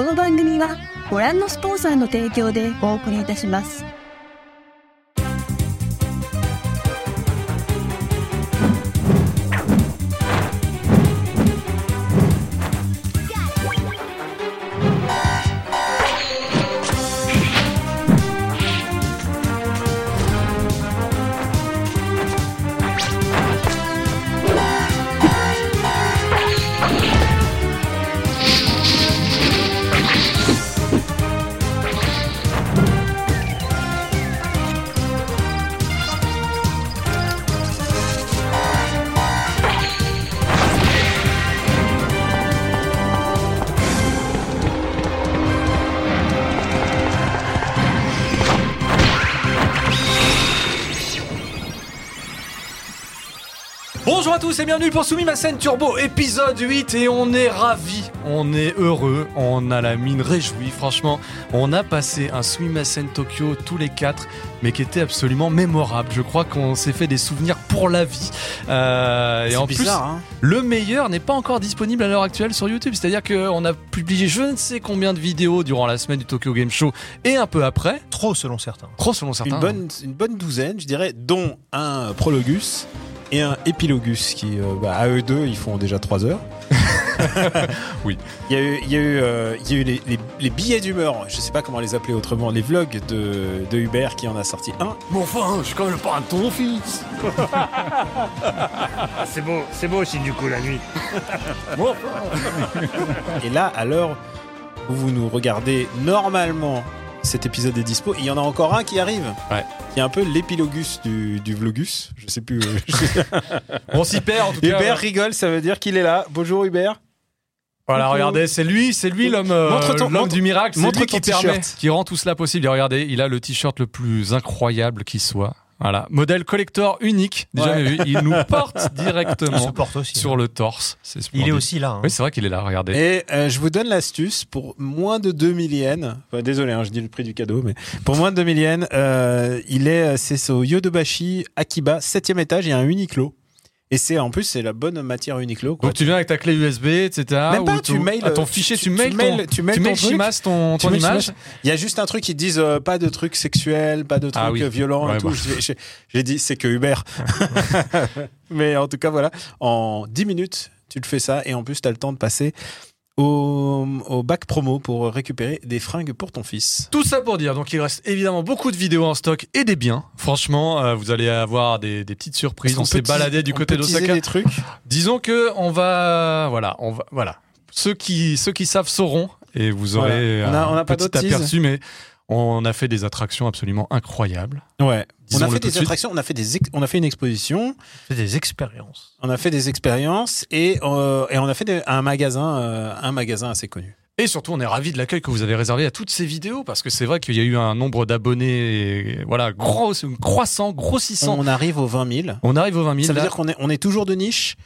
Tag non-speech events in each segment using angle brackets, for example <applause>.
この番組はご覧のスポンサーの提供でお送りいたします。À tous et bienvenue pour Soumis ma scène Turbo épisode 8 et on est ravis, on est heureux, on a la mine réjouie franchement. On a passé un Soumis ma scène Tokyo tous les quatre mais qui était absolument mémorable. Je crois qu'on s'est fait des souvenirs pour la vie. Euh, et C'est en bizarre, plus, hein. le meilleur n'est pas encore disponible à l'heure actuelle sur YouTube. C'est-à-dire qu'on a publié je ne sais combien de vidéos durant la semaine du Tokyo Game Show et un peu après. Trop selon certains. Trop selon certains. Une bonne, une bonne douzaine, je dirais, dont un prologus et un épilogus qui, euh, bah, à eux deux, ils font déjà 3 heures. <laughs> Oui. Il y a eu, il y a eu, euh, il y a eu les, les- les billets d'humeur, je sais pas comment les appeler autrement, les vlogs de, de Hubert qui en a sorti un. Mais enfin, je suis quand même le parrain de ton fils. Ah, c'est beau, c'est beau aussi du coup la <laughs> nuit. Et là, à l'heure où vous nous regardez, normalement, cet épisode est dispo. Il y en a encore un qui arrive. Ouais. Qui est un peu l'épilogus du, du vlogus. Je sais plus. euh, <laughs> On s'y perd en tout cas. Hubert rigole, ça veut dire qu'il est là. Bonjour Hubert. Voilà, regardez, c'est lui, c'est lui l'homme, euh, du miracle, c'est lui qui permet, qui rend tout cela possible. Et regardez, il a le t-shirt le plus incroyable qui soit. Voilà, modèle collector unique, déjà Ouais. vu. Il nous <laughs> porte Il se directement porte aussi. sur le torse. C'est Il est aussi là. hein. Oui, c'est vrai qu'il est là. Regardez. Et euh, je vous donne l'astuce pour moins de 2000 yens. Enfin, désolé, hein, je dis le prix du cadeau, mais pour moins de 2000 yens, euh, il est, c'est au Yodobashi Akiba, 7 étage, il y a un Uniqlo. Et c'est en plus, c'est la bonne matière Uniqlo. Quoi. Donc tu viens avec ta clé USB, etc. Même pas, tu ton- mails, à ton tu- fichier, tu- tu, tu mails, ton, tu mails tu ton. Shimas ton, Tu ton image. Il y a juste un truc qui disent euh, pas de trucs sexuels, pas de trucs Ah oui. euh, violents Ouais, et tout. bah. J'ai dit c'est que Hubert. <laughs> <laughs> Mais en tout cas voilà, en 10 minutes, tu te fais ça et en plus tu as le temps de passer au, au bac promo pour récupérer des fringues pour ton fils. Tout ça pour dire, donc il reste évidemment beaucoup de vidéos en stock et des biens. Franchement, euh, vous allez avoir des, des petites surprises. On qu'on s'est baladé du on côté d'Osaka. des trucs. Disons que on va, voilà, on va, voilà. Ceux qui, ceux qui savent sauront et vous aurez Voilà. On a- un on a pas petit aperçu, mais on a fait des attractions absolument incroyables. Ouais. On a fait des attractions, on a fait des, on a fait une exposition, C'est des expériences. on a fait des expériences et, euh, et on a fait des- un magasin, euh, un magasin assez connu. Et surtout, on est ravis de l'accueil que vous avez réservé à toutes ces vidéos parce que c'est vrai qu'il y a eu un nombre d'abonnés, voilà, gros, croissant, grossissant. On arrive aux 20 000. On arrive aux 20 000. Ça veut là. dire qu'on est, on est toujours de niche.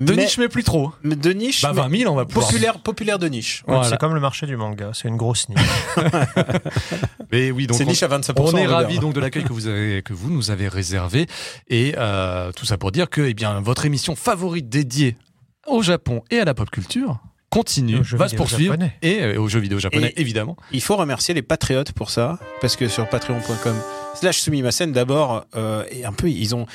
De mais- niche, mais plus trop. mais de niche, Bah, mais 20 000, on va pouvoir. populaire, populaire de niche. Voilà. C'est comme le marché du manga, c'est une grosse niche. <laughs> Mais oui, donc C'est niche à 25%. On est ravis donc de l'accueil que vous avez, que vous nous avez réservé et euh, tout ça pour dire que eh bien votre émission favorite dédiée au Japon et à la pop culture continue, va se poursuivre japonais. et euh, aux jeux vidéo japonais Et- évidemment. Il faut remercier les patriotes pour ça, parce que sur patreon.com slash sumimasen, d'abord, euh, et un peu, ils ont,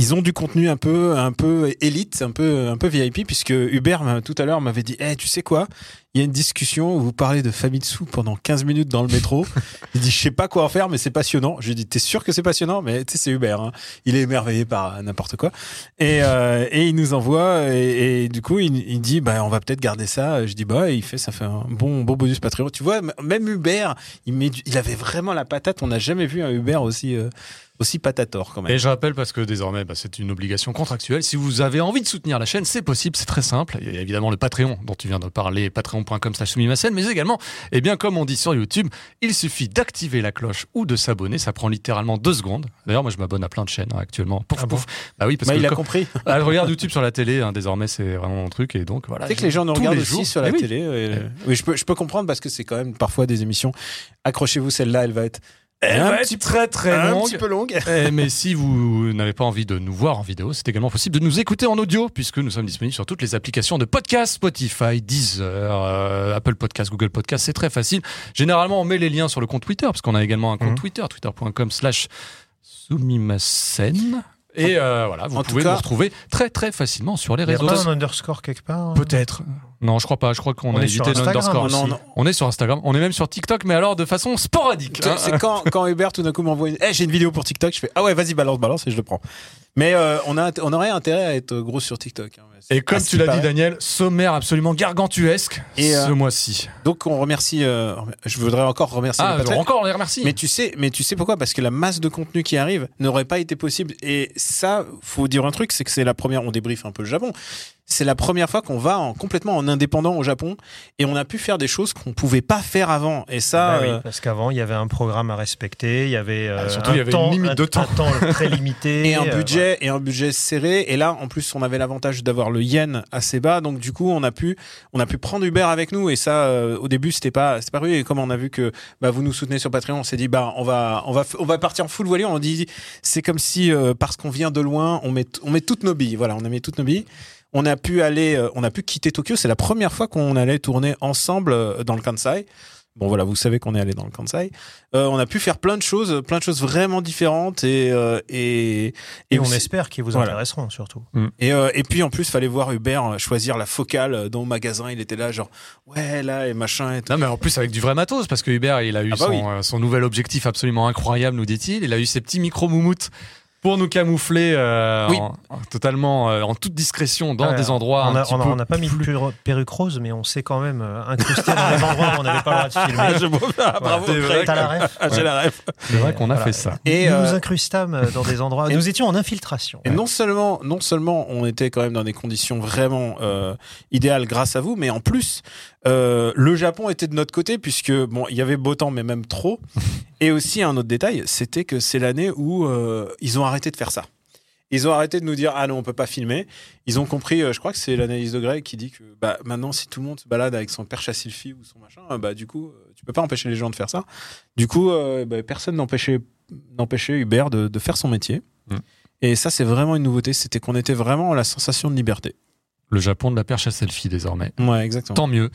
ils ont du contenu un peu, un peu élite, un peu, un peu VIP, puisque Hubert, m'a- tout à l'heure, m'avait dit, eh, tu sais quoi? Il y a une discussion où vous parlez de Famitsu pendant 15 minutes dans le métro. <laughs> il dit, je sais pas quoi en faire, mais c'est passionnant. Je lui dis, t'es sûr que c'est passionnant? Mais tu sais, c'est Hubert, hein. Il est émerveillé par n'importe quoi. Et, euh, et il nous envoie, et, et du coup, il, il dit, bah, on va peut-être garder ça. Je dis, bah, et il fait, ça fait un bon, bon bonus Patreon. Tu vois, même Hubert, il, met du- il avait vraiment la patate. On n'a jamais vu un Hubert aussi, euh, aussi patator, quand même. Et je rappelle parce que désormais bah, c'est une obligation contractuelle. Si vous avez envie de soutenir la chaîne, c'est possible, c'est très simple. Il y a évidemment le Patreon dont tu viens de parler, patreon.com slash mais également, eh bien comme on dit sur YouTube, il suffit d'activer la cloche ou de s'abonner. Ça prend littéralement deux secondes. D'ailleurs, moi je m'abonne à plein de chaînes hein, actuellement. Pouf, Ah bon pouf. Bah oui, parce Bah, que il a compris. <laughs> Ah, je regarde YouTube sur la télé, hein, désormais c'est vraiment mon truc et donc voilà. Tu sais que les gens nous regardent aussi jours. sur la Eh oui. télé. euh, oui, je peux, je peux comprendre parce que c'est quand même parfois des émissions. Accrochez-vous, celle-là, elle va être Elle Un va petit être très très un longue. petit peu longue. <laughs> Eh, mais si vous n'avez pas envie de nous voir en vidéo, c'est également possible de nous écouter en audio, puisque nous sommes disponibles sur toutes les applications de podcast, Spotify, Deezer, euh, Apple Podcast, Google Podcast, c'est très facile. Généralement, on met les liens sur le compte Twitter, parce qu'on a également un compte Mhm. Twitter, twitter.com slash sumimasen. Et euh, voilà, vous En pouvez nous retrouver très très facilement sur les Il a réseaux pas sociaux. un underscore quelque part hein Peut-être. Non, je crois pas. Je crois qu'on On a évité l'underscore. Non, aussi. non. On est sur Instagram. On est même sur TikTok, mais alors de façon sporadique. hein. C'est quand, quand Hubert tout d'un coup m'envoie une. Eh, j'ai une vidéo pour TikTok. Je fais Ah ouais, vas-y, balance, balance et je le prends. Mais euh, on, a, on aurait intérêt à être gros sur TikTok. hein. Et comme ce tu l'as dit. Daniel, sommaire absolument gargantuesque Et, euh, ce mois-ci. Donc on remercie. euh, je voudrais encore remercier Ah, les encore on les remercie. Mais tu sais, mais tu sais pourquoi? Parce que la masse de contenu qui arrive n'aurait pas été possible. Et ça, faut dire un truc, c'est que c'est la première. On débriefe un peu le Japon. C'est la première fois qu'on va en, complètement en indépendant au Japon et on a pu faire des choses qu'on pouvait pas faire avant. Et ça, Bah oui, euh, parce qu'avant, il y avait un programme à respecter, il y avait euh, Ah, surtout, un il y avait temps, une limite un- de temps. un temps très limité. <laughs> et un euh, budget et un budget serré. Et là, en plus, on avait l'avantage d'avoir le yen assez bas. Donc du coup, on a pu, on a pu prendre Uber avec nous. Et ça, euh, au début, c'était pas, c'était pas rude. Et comme on a vu que bah, vous nous soutenez sur Patreon, on s'est dit bah on va, on va, on va partir en full voilure. On dit c'est comme si euh, parce qu'on vient de loin, on met, on met toutes nos billes. Voilà, on a mis toutes nos billes. On a pu aller, euh, on a pu quitter Tokyo. C'est la première fois qu'on allait tourner ensemble euh, dans le Kansai. Bon voilà, vous savez qu'on est allé dans le Kansai. Euh, on a pu faire plein de choses, plein de choses vraiment différentes et euh, et Et, on aussi- espère qu'ils vous Voilà. intéresseront surtout. et, euh, et puis en plus, fallait voir Hubert choisir la focale dans le magasin. Il était là, genre ouais là et machin. Et tout. Non, mais en plus avec du vrai matos, parce que Hubert, il a eu Ah bah son, oui. euh, son nouvel objectif absolument incroyable, nous dit-il. Il a eu ses petits micro moumoutes pour nous camoufler euh, Oui. en- en- totalement euh, en toute discrétion dans Ouais, des endroits on un a- petit on a- peu on n'a pas mis de plus- per- perruque rose, mais on s'est quand même euh, incrusté dans les endroits où on n'avait pas le droit de filmer. je ah, bravo. C'est vrai T'as la ref Ah, J'ai la ref. C'est vrai qu'on a Voilà. fait ça. Et, nous euh, nous incrustâmes dans des endroits. et- nous étions en infiltration. Et non seulement, non seulement on était quand même dans des conditions vraiment euh, idéales grâce à vous, mais en plus euh, le Japon était de notre côté puisque bon il y avait beau temps mais même trop. <laughs> Et aussi un autre détail, c'était que c'est l'année où euh, ils ont arrêté de faire ça. Ils ont arrêté de nous dire ah non on peut pas filmer. Ils ont compris, euh, je crois que c'est l'analyse de Greg qui dit que bah maintenant si tout le monde se balade avec son perche à selfie ou son machin, bah du coup tu peux pas empêcher les gens de faire ça. Du coup euh, bah, personne n'empêchait n'empêchait Hubert de, de faire son métier. Mm. Et ça c'est vraiment une nouveauté, c'était qu'on était vraiment à la sensation de liberté. Le Japon de la perche à selfie désormais. Ouais exactement. Tant mieux.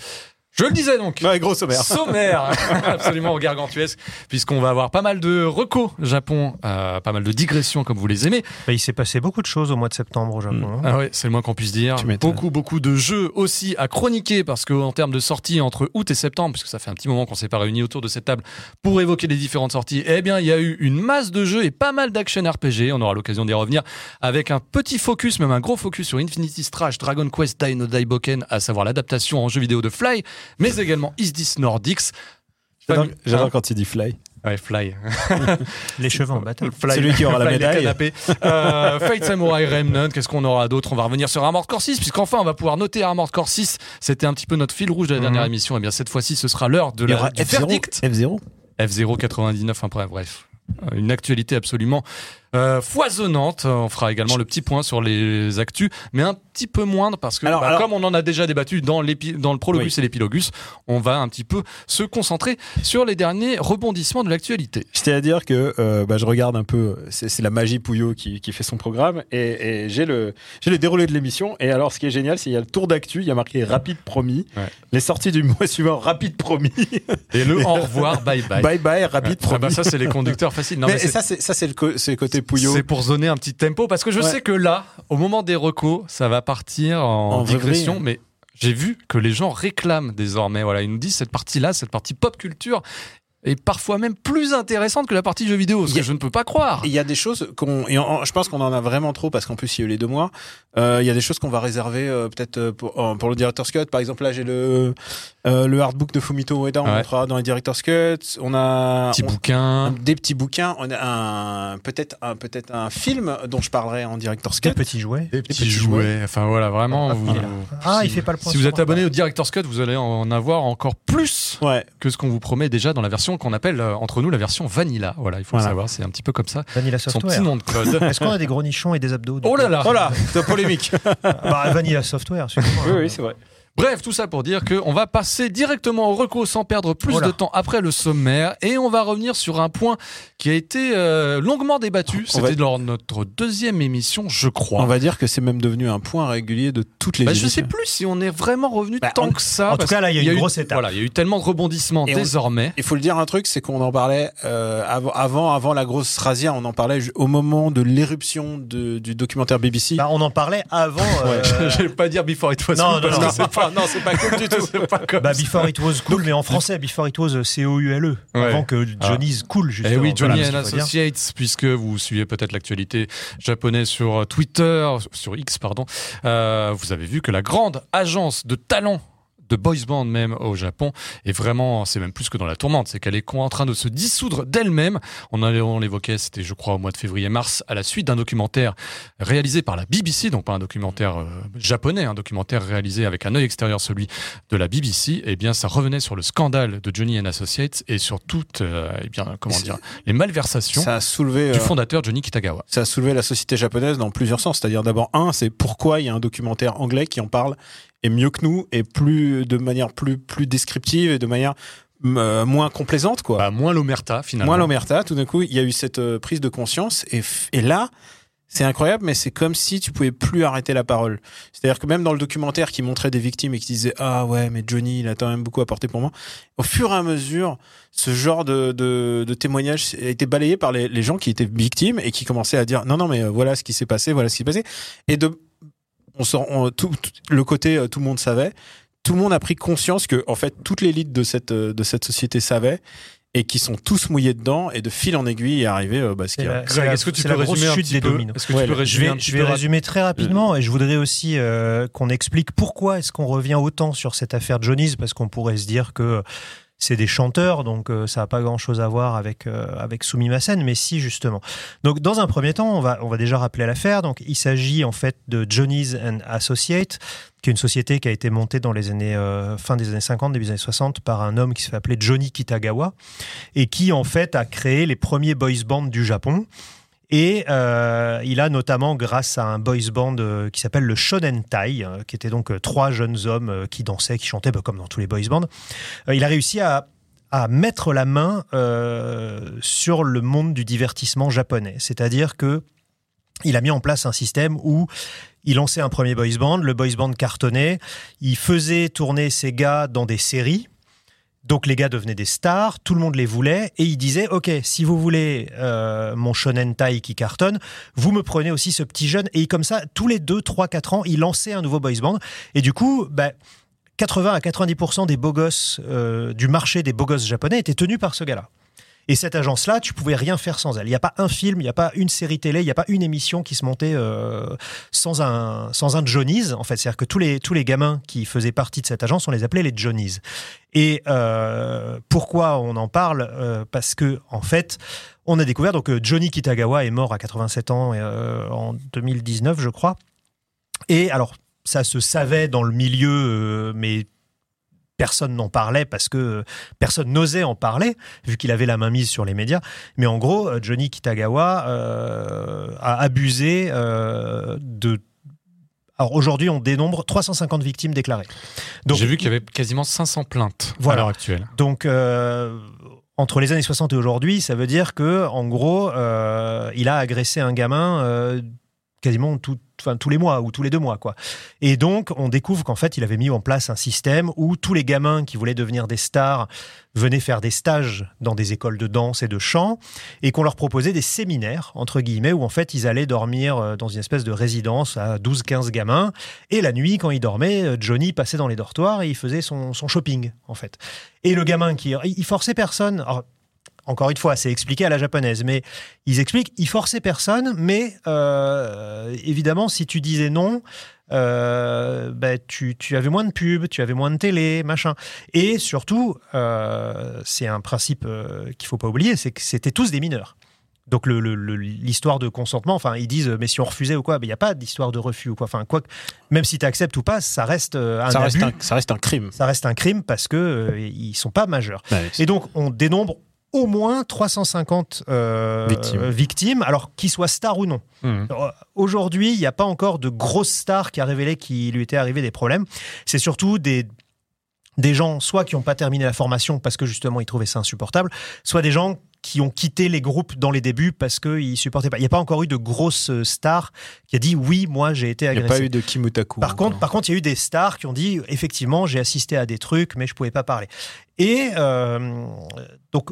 Je le disais donc. Ouais, gros sommaire. Sommaire, <laughs> <laughs> absolument gargantuesque, puisqu'on va avoir pas mal de recos Japon, euh, pas mal de digressions comme vous les aimez. Bah, il s'est passé beaucoup de choses au mois de septembre au Japon. hein. Ah ouais, c'est le moins qu'on puisse dire. Beaucoup, beaucoup de jeux aussi à chroniquer parce qu'en termes de sorties entre août et septembre, puisque ça fait un petit moment qu'on s'est pas réunis autour de cette table pour évoquer les différentes sorties, eh bien, il y a eu une masse de jeux et pas mal d'action RPG. On aura l'occasion d'y revenir avec un petit focus, même un gros focus sur Infinity Strash, Dragon Quest, Dino Daiboken, à savoir l'adaptation en jeu vidéo de Fly, mais également Is This Nordics. J'adore- Hein quand il dit fly. Ouais, Fly. <laughs> Les cheveux en bataille. Fly. Celui qui aura la médaille. Euh, Fate Samurai Remnant, qu'est-ce qu'on aura d'autre? On va revenir sur Armored Core 6, puisqu'enfin on va pouvoir noter Armored Core 6. C'était un petit peu notre fil rouge de la dernière Mhm. émission. Et bien cette fois-ci, ce sera l'heure de Il y la, aura du F0. verdict. F0. F0 99, enfin bref, Une actualité absolument euh, foisonnante. On fera également le petit point sur les actus, mais un petit peu moindre parce que, Alors, bah, alors- comme on en a déjà débattu dans, dans le prologus et l'épilogus, on va un petit peu se concentrer sur les derniers rebondissements de l'actualité. J'étais à dire que euh, bah, je regarde un peu, c'est la magie Pouillot qui, qui fait son programme et, et j'ai le, le déroulé de l'émission. Et alors, ce qui est génial, c'est qu'il y a le tour d'actu, il y a marqué rapide promis. Ouais. Les sorties du mois <laughs> suivant, rapide promis. Et le au revoir, bye bye. bye bye, rapide Ah promis. bah ça, c'est les conducteurs faciles. Non, mais ça, c'est le, co- c'est le côté Pouillot. C'est pour donner un petit tempo parce que je Ouais. sais que là, au moment des recos, ça va partir en, En digression, mais j'ai vu que les gens réclament désormais. Voilà, ils nous disent cette partie-là, cette partie pop culture est parfois même plus intéressante que la partie jeux vidéo, ce que je ne peux pas croire. Il y a des choses qu'on, et en- je pense qu'on en a vraiment trop parce qu'en plus il y a eu les deux mois. Euh, il y a des choses qu'on va réserver euh, peut-être euh, pour, euh, pour le director's cut. Par exemple, là j'ai le euh, le hardbook de Fumito Ueda, on Ouais. montrera dans les director's cut. On a Petit on- bouquin. des petits bouquins. On a un peut-être un peut-être un film dont je parlerai en director's Des cut. petits jouets. Des petits petits jouets. Enfin voilà, vraiment. vous- il a- Ah, il fait pas le point si vous êtes abonné au Director's Cut, vous allez en avoir encore plus Ouais. que ce qu'on vous promet déjà dans la version qu'on appelle euh, entre nous la version Vanilla. Voilà, il faut Voilà. le savoir, c'est un petit peu comme ça. Vanilla Son Software. petit nom de code. <laughs> Est-ce qu'on a des gros nichons et des abdos Oh là là Voilà, c'est polémique. <laughs> Bah, Vanilla Software, excusez-moi. oui, oui, c'est vrai. Bref, tout ça pour dire qu'on va passer directement au recours sans perdre plus Voilà. de temps après le sommaire et on va revenir sur un point qui a été euh, longuement débattu. Va- C'était lors de notre deuxième émission, je crois. On va dire que c'est même devenu un point régulier de toutes les Bah, je émissions. sais plus si on est vraiment revenu Bah, tant que ça. en tout cas, là, il y a une eu- grosse étape. Voilà, il y a eu tellement de rebondissements Et on- désormais. Il faut le dire un truc, c'est qu'on en parlait euh, avant, avant, avant la grosse razzia, on en parlait au moment de l'éruption du documentaire BBC. Bah, on en parlait avant. <laughs> euh, <laughs> je vais pas dire before it was Non, non, parce non. Pas, non, c'est pas cool du <laughs> tout. C'est pas comme bah, ça. Before It Was Cool, mais en français, Before It Was C-O-U-L-E. Ouais. Avant que Johnny's Cool, justement. Eh oui, Johnny Voilà, and. Associates, puisque vous suivez peut-être l'actualité japonaise sur Twitter, sur X, pardon, euh, vous avez vu que la grande agence de talent de boys band même au Japon est vraiment, c'est même plus que dans la tourmente, c'est qu'elle est en train de se dissoudre d'elle-même. On, on l'évoquait, c'était je crois au mois de février-mars, à la suite d'un documentaire réalisé par la BBC, donc pas un documentaire euh, japonais, un documentaire réalisé avec un œil extérieur, celui de la BBC. Eh bien, ça revenait sur le scandale de Johnny and Associates et sur toutes, euh, eh bien, comment dire, les malversations Ça a soulevé, du euh, fondateur Johnny Kitagawa. ça a soulevé la société japonaise dans plusieurs sens. C'est-à-dire d'abord un, c'est pourquoi il y a un documentaire anglais qui en parle et mieux que nous et plus de manière plus plus descriptive et de manière euh, moins complaisante quoi. Bah, moins l'omerta finalement. Moins l'omerta, tout d'un coup, il y a eu cette euh, prise de conscience et, et là, c'est incroyable, mais c'est comme si tu pouvais plus arrêter la parole. C'est-à-dire que même dans le documentaire qui montrait des victimes et qui disait ah ouais mais Johnny il a quand même beaucoup apporté pour moi. Au fur et à mesure, ce genre de, de, de témoignage a été balayé par les, les gens qui étaient victimes et qui commençaient à dire non non mais euh, voilà ce qui s'est passé, voilà ce qui s'est passé. Et de on sort on- tout, tout- le côté euh, tout le monde savait. Tout le monde a pris conscience que en fait toute l'élite de cette euh, de cette société savait et qui sont tous mouillés dedans et de fil en aiguille est arrivé euh, bah, ce qui C'est a- Greg, est-ce que tu peux résumer un chute petit des peu dominos. Est-ce que Ouais, tu peux je vais, je vais résumer très rapidement et je voudrais aussi euh, qu'on explique pourquoi est-ce qu'on revient autant sur cette affaire Johnny's parce qu'on pourrait se dire que c'est des chanteurs donc euh, ça n'a pas grand-chose à voir avec euh, avec mais si justement. Donc dans un premier temps, on va on va déjà rappeler l'affaire. Donc il s'agit en fait de Johnny's and Associates qui est une société qui a été montée dans les années euh, fin des années 50 début des années 60 par un homme qui appeler Johnny Kitagawa et qui en fait a créé les premiers boys bands du Japon. Et euh, il a notamment, grâce à un boys band euh, qui s'appelle le Shonen Tai, euh, qui était donc trois jeunes hommes qui dansaient, qui chantaient, bah, comme dans tous les boys bands, il a réussi à, mettre la main sur le monde du divertissement japonais. C'est-à-dire que il a mis en place un système où il lançait un premier boys band, le boys band cartonnait, il faisait tourner ses gars dans des séries. Donc les gars devenaient des stars, tout le monde les voulait, et il disait ok, si vous voulez euh, mon shonen tai qui cartonne, vous me prenez aussi ce petit jeune, et comme ça, tous les 2, 3, 4 ans, il lançait un nouveau boys band, et du coup, bah, 80 à 90% des beaux gosses euh, du marché des beaux gosses japonais étaient tenus par ce gars-là. Et cette agence-là, tu pouvais rien faire sans elle. Il n'y a pas un film, il n'y a pas une série télé, il n'y a pas une émission qui se montait euh, sans un sans un Johnny's. En fait, c'est-à-dire que tous les tous les gamins qui faisaient partie de cette agence, on les appelait les Johnny's. Et euh, pourquoi on en parle Euh, Parce que en fait, on a découvert donc Johnny Kitagawa est mort à 87 ans en 2019, je crois. Et alors, ça se savait dans le milieu, mais personne n'en parlait parce que euh, personne n'osait en parler, vu qu'il avait la main mise sur les médias. Mais en gros, euh, Johnny Kitagawa euh, a abusé euh, de. Alors aujourd'hui, on dénombre 350 victimes déclarées. J'ai vu qu'il y avait quasiment 500 plaintes à Voilà. l'heure actuelle. donc, euh, entre les années 60 et aujourd'hui, ça veut dire que, en gros, euh, il a agressé un gamin euh, quasiment tous les mois ou tous les deux mois, quoi. Et donc, on découvre qu'en fait, il avait mis en place un système où tous les gamins qui voulaient devenir des stars venaient faire des stages dans des écoles de danse et de chant, et qu'on leur proposait des séminaires, entre guillemets, où en fait, ils allaient dormir euh, dans une espèce de résidence à 12-15 gamins, et la nuit, quand ils dormaient, euh, Johnny passait dans les dortoirs et il faisait son, son shopping, en fait. Et le gamin qui. Il forçait personne. Alors, encore une fois, c'est expliqué à la japonaise, mais ils expliquent, il forçait personne, mais euh, évidemment, si tu disais non, euh, ben, tu, tu avais moins de pubs, tu avais moins de télé, machin. Et surtout, euh, c'est un principe qu'il faut pas oublier, c'est que c'était tous des mineurs. Donc l'histoire de consentement, enfin ils disent mais si on refusait ou quoi, il n'y a pas d'histoire de refus ou quoi. Enfin quoi, même si tu acceptes ou pas, ça reste un ça, reste abus, un, ça reste un crime. ça reste un crime parce que euh, ils sont pas majeurs. Ouais, Et donc, on dénombre au moins 350 euh, Victimes. victimes, alors qu'ils soient stars ou non. Mhm. Euh, Aujourd'hui, il n'y a pas encore de grosse star qui a révélé qu'il lui était arrivé des problèmes. C'est surtout des, des gens, soit qui n'ont pas terminé la formation parce que justement ils trouvaient ça insupportable, soit des gens qui ont quitté les groupes dans les débuts parce qu'ils supportaient pas. Il n'y a pas encore eu de grosse euh, star qui a dit oui, moi j'ai été Il n'y a agressé. pas eu de Kimutaku. Par contre, par contre, il y a eu des stars qui ont dit effectivement, j'ai assisté à des trucs, mais je pouvais pas parler. Et euh, donc,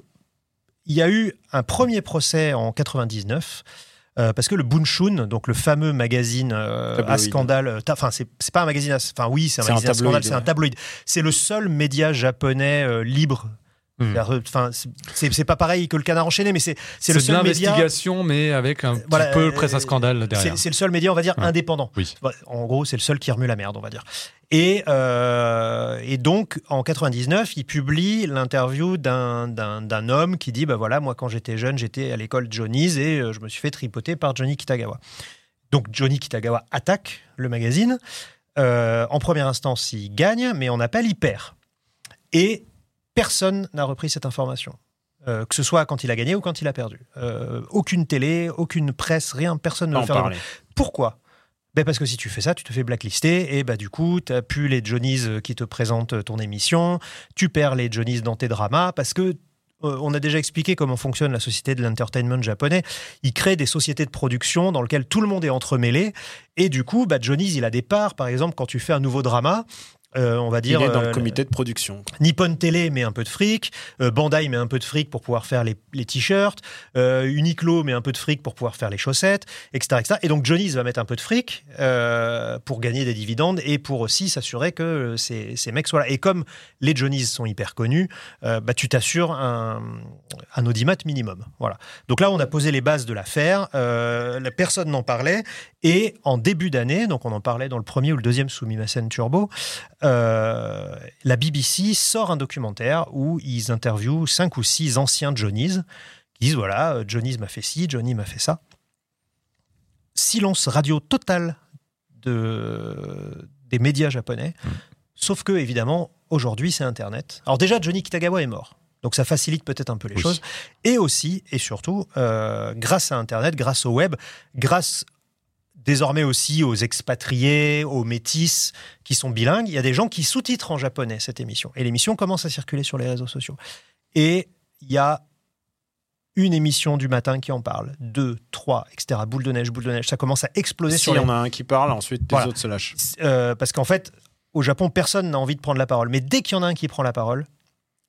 il y a eu un premier procès en 99. euh, parce que le Bunshun, donc le fameux magazine euh, à scandale, euh, enfin c'est pas un magazine, à- enfin oui c'est un magazine à scandale, c'est un tabloïd. C'est le seul média japonais euh, libre. C'est-à-dire, euh, Enfin c'est- pas pareil que le Canard enchaîné, mais c'est le seul média. l'investigation, mais avec un Voilà, petit peu euh, presse à scandale derrière. C'est le seul média, on va dire, Ouais. indépendant. Oui. En gros, c'est le seul qui remue la merde, on va dire. Et, euh, et donc, en 99, il publie l'interview d'un- homme qui dit, bah voilà, moi quand j'étais jeune, j'étais à l'école Johnny's et je me suis fait tripoter par Johnny Kitagawa. Donc Johnny Kitagawa attaque le magazine. Euh, en première instance, il gagne, mais en appel, il perd. Et personne n'a repris cette information. Euh, que ce soit quand il a gagné ou quand il a perdu. Euh, aucune télé, aucune presse, rien, personne ne Pas le en fait. parler. Pourquoi? Ben parce que si tu fais ça, tu te fais blacklister et bah du coup, tu n'as plus les Johnnies euh, qui te présentent ton émission, tu perds les Johnnies dans tes dramas parce que on a déjà expliqué comment fonctionne la société de l'entertainment japonais. Ils créent des sociétés de production dans lesquelles tout le monde est entremêlé et du coup, bah, Johnny's, il a des parts. Par exemple, quand tu fais un nouveau drama, euh, on va Il dire est dans euh, le comité de production. Nippon Télé met un peu de fric, euh, Bandai met un peu de fric pour pouvoir faire les, les t-shirts, euh, Uniqlo met un peu de fric pour pouvoir faire les chaussettes, etc. etc. Et donc Johnny's va mettre un peu de fric euh, pour gagner des dividendes et pour aussi s'assurer que euh, ces, ces mecs soient là. Et comme les Johnny's sont hyper connus, euh, bah, tu t'assures un, un audimat minimum. Voilà. Donc là, on a posé les bases de l'affaire, euh, la personne n'en parlait, et en début d'année, donc on en parlait dans le premier ou le deuxième Sumimasen Turbo, euh, la BBC sort un documentaire où ils interviewent cinq ou six anciens Johnnies qui disent voilà, euh, Johnny's m'a fait ci, Johnny m'a fait ça. Silence radio total de, des médias japonais. Sauf que, évidemment, aujourd'hui, c'est Internet. Alors, déjà, Johnny Kitagawa est mort. Donc, ça facilite peut-être un peu les Oui. choses. Et aussi, et surtout, euh, grâce à Internet, grâce au web, grâce désormais aussi aux expatriés, aux métis qui sont bilingues, il y a des gens qui sous-titrent en japonais cette émission. Et l'émission commence à circuler sur les réseaux sociaux. Et il y a une émission du matin qui en parle, deux, trois, etc. Boule de neige, boule de neige, ça commence à exploser Si sur les on a un qui parle, ensuite les Voilà. autres se lâchent. euh, parce qu'en fait, au Japon, personne n'a envie de prendre la parole. Mais dès qu'il y en a un qui prend la parole,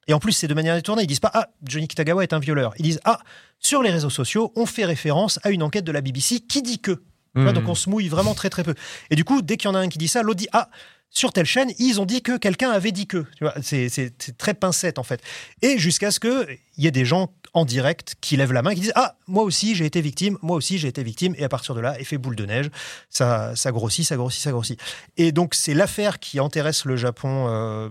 et en plus, c'est de manière détournée, ils disent pas Ah, Johnny Kitagawa est un violeur. Ils disent Ah, sur les réseaux sociaux, on fait référence à une enquête de la BBC qui dit que. Vois, donc on se mouille vraiment très très peu. Et du coup, dès qu'il y en a un qui dit ça, l'autre dit Ah, sur telle chaîne, ils ont dit que quelqu'un avait dit que. Tu vois, c'est très pincette en fait. Et jusqu'à ce qu'il y ait des gens en direct qui lèvent la main, qui disent Ah, moi aussi j'ai été victime, moi aussi j'ai été victime. Et à partir de là, effet boule de neige, ça, ça grossit, ça grossit, ça grossit. Et donc, c'est l'affaire qui intéresse le Japon. euh,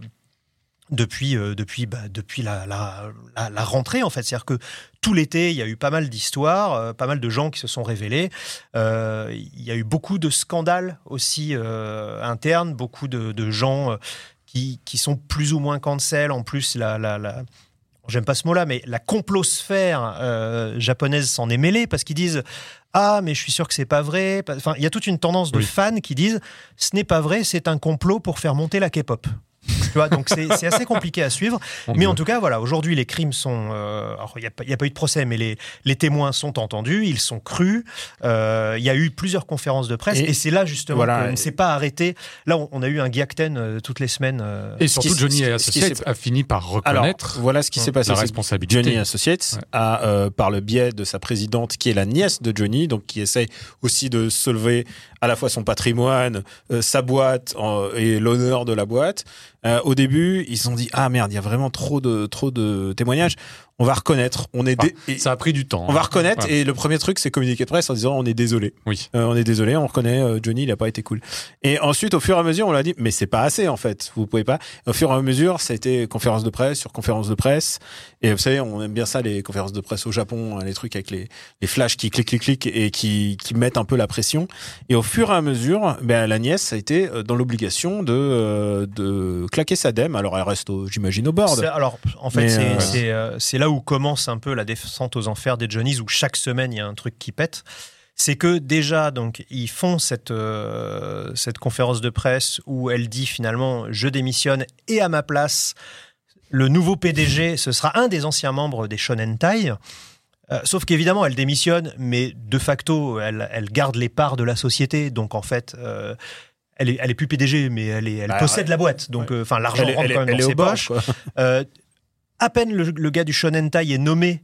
depuis, euh, depuis, bah, depuis la, la, la- la rentrée, en fait. C'est-à-dire que tout l'été, il y a eu pas mal d'histoires, euh, pas mal de gens qui se sont révélés. Euh, il y a eu beaucoup de scandales aussi internes, beaucoup de, de gens qui, qui sont plus ou moins cancel. En plus, la, j'aime pas ce mot-là, mais la complosphère euh, japonaise s'en est mêlée parce qu'ils disent ah mais je suis sûr que c'est pas vrai. Enfin, il y a toute une tendance de Oui. fans qui disent ce n'est pas vrai, c'est un complot pour faire monter la K-pop. Tu vois, donc c'est assez compliqué à suivre. Mon Mais Dieu. en tout cas, voilà, aujourd'hui, les crimes sont. euh, alors, il n'y a, pas- a eu de procès, mais les, les témoins sont entendus, ils sont crus. Euh, Il y a eu plusieurs conférences de presse, et, Et c'est là justement voilà, qu'on ne s'est pas arrêté. Là, on, on a eu un Gyakten euh, toutes les semaines. Et surtout, Johnny Associates a fini par Alors, reconnaître voilà ce qui s'est passé. la responsabilité. Johnny Associates Ouais. a, par le biais de sa présidente, qui est la nièce de Johnny, donc qui essaye aussi de sauver à la fois son patrimoine, sa boîte en- et l'honneur de la boîte. Euh, au début, ils se sont dit ah merde, il y a vraiment trop de trop de témoignages. On va reconnaître. On est dé- et- Ça a pris du temps. on va reconnaître. Ouais. Et le premier truc, c'est communiquer de presse en disant on est désolé. Oui. Euh, on est désolé, on reconnaît euh, Johnny, il a pas été cool. Et ensuite, au fur et à mesure, on l'a dit, mais c'est pas assez en fait. Vous pouvez pas. Au fur et à mesure, ça a été conférence de presse sur conférence de presse. Et vous savez, on aime bien ça les conférences de presse au Japon, hein, les trucs avec les, les flashs qui cliquent, cliquent, cliquent et qui, qui mettent un peu la pression. Et au fur et à mesure, ben la nièce a été euh, dans l'obligation de euh, de claquer sa dème. Alors elle reste, j'imagine, au board. alors, en fait, c'est c'est là où commence un peu la descente aux enfers des Johnnies, où chaque semaine il y a un truc qui pète. C'est que déjà, donc, ils font cette, euh, cette conférence de presse où elle dit finalement je démissionne et à ma place, le nouveau PDG, ce sera un des anciens membres des Shonen Tai. Euh, sauf qu'évidemment, elle démissionne, mais de facto, elle, elle garde les parts de la société. Donc en fait, euh, elle, est, elle est plus PDG, mais elle, est, elle Bah, possède ouais. la boîte. Donc enfin, l'argent rentre quand même dans ses poches. Euh, à peine le, gars du Shonen Tai est nommé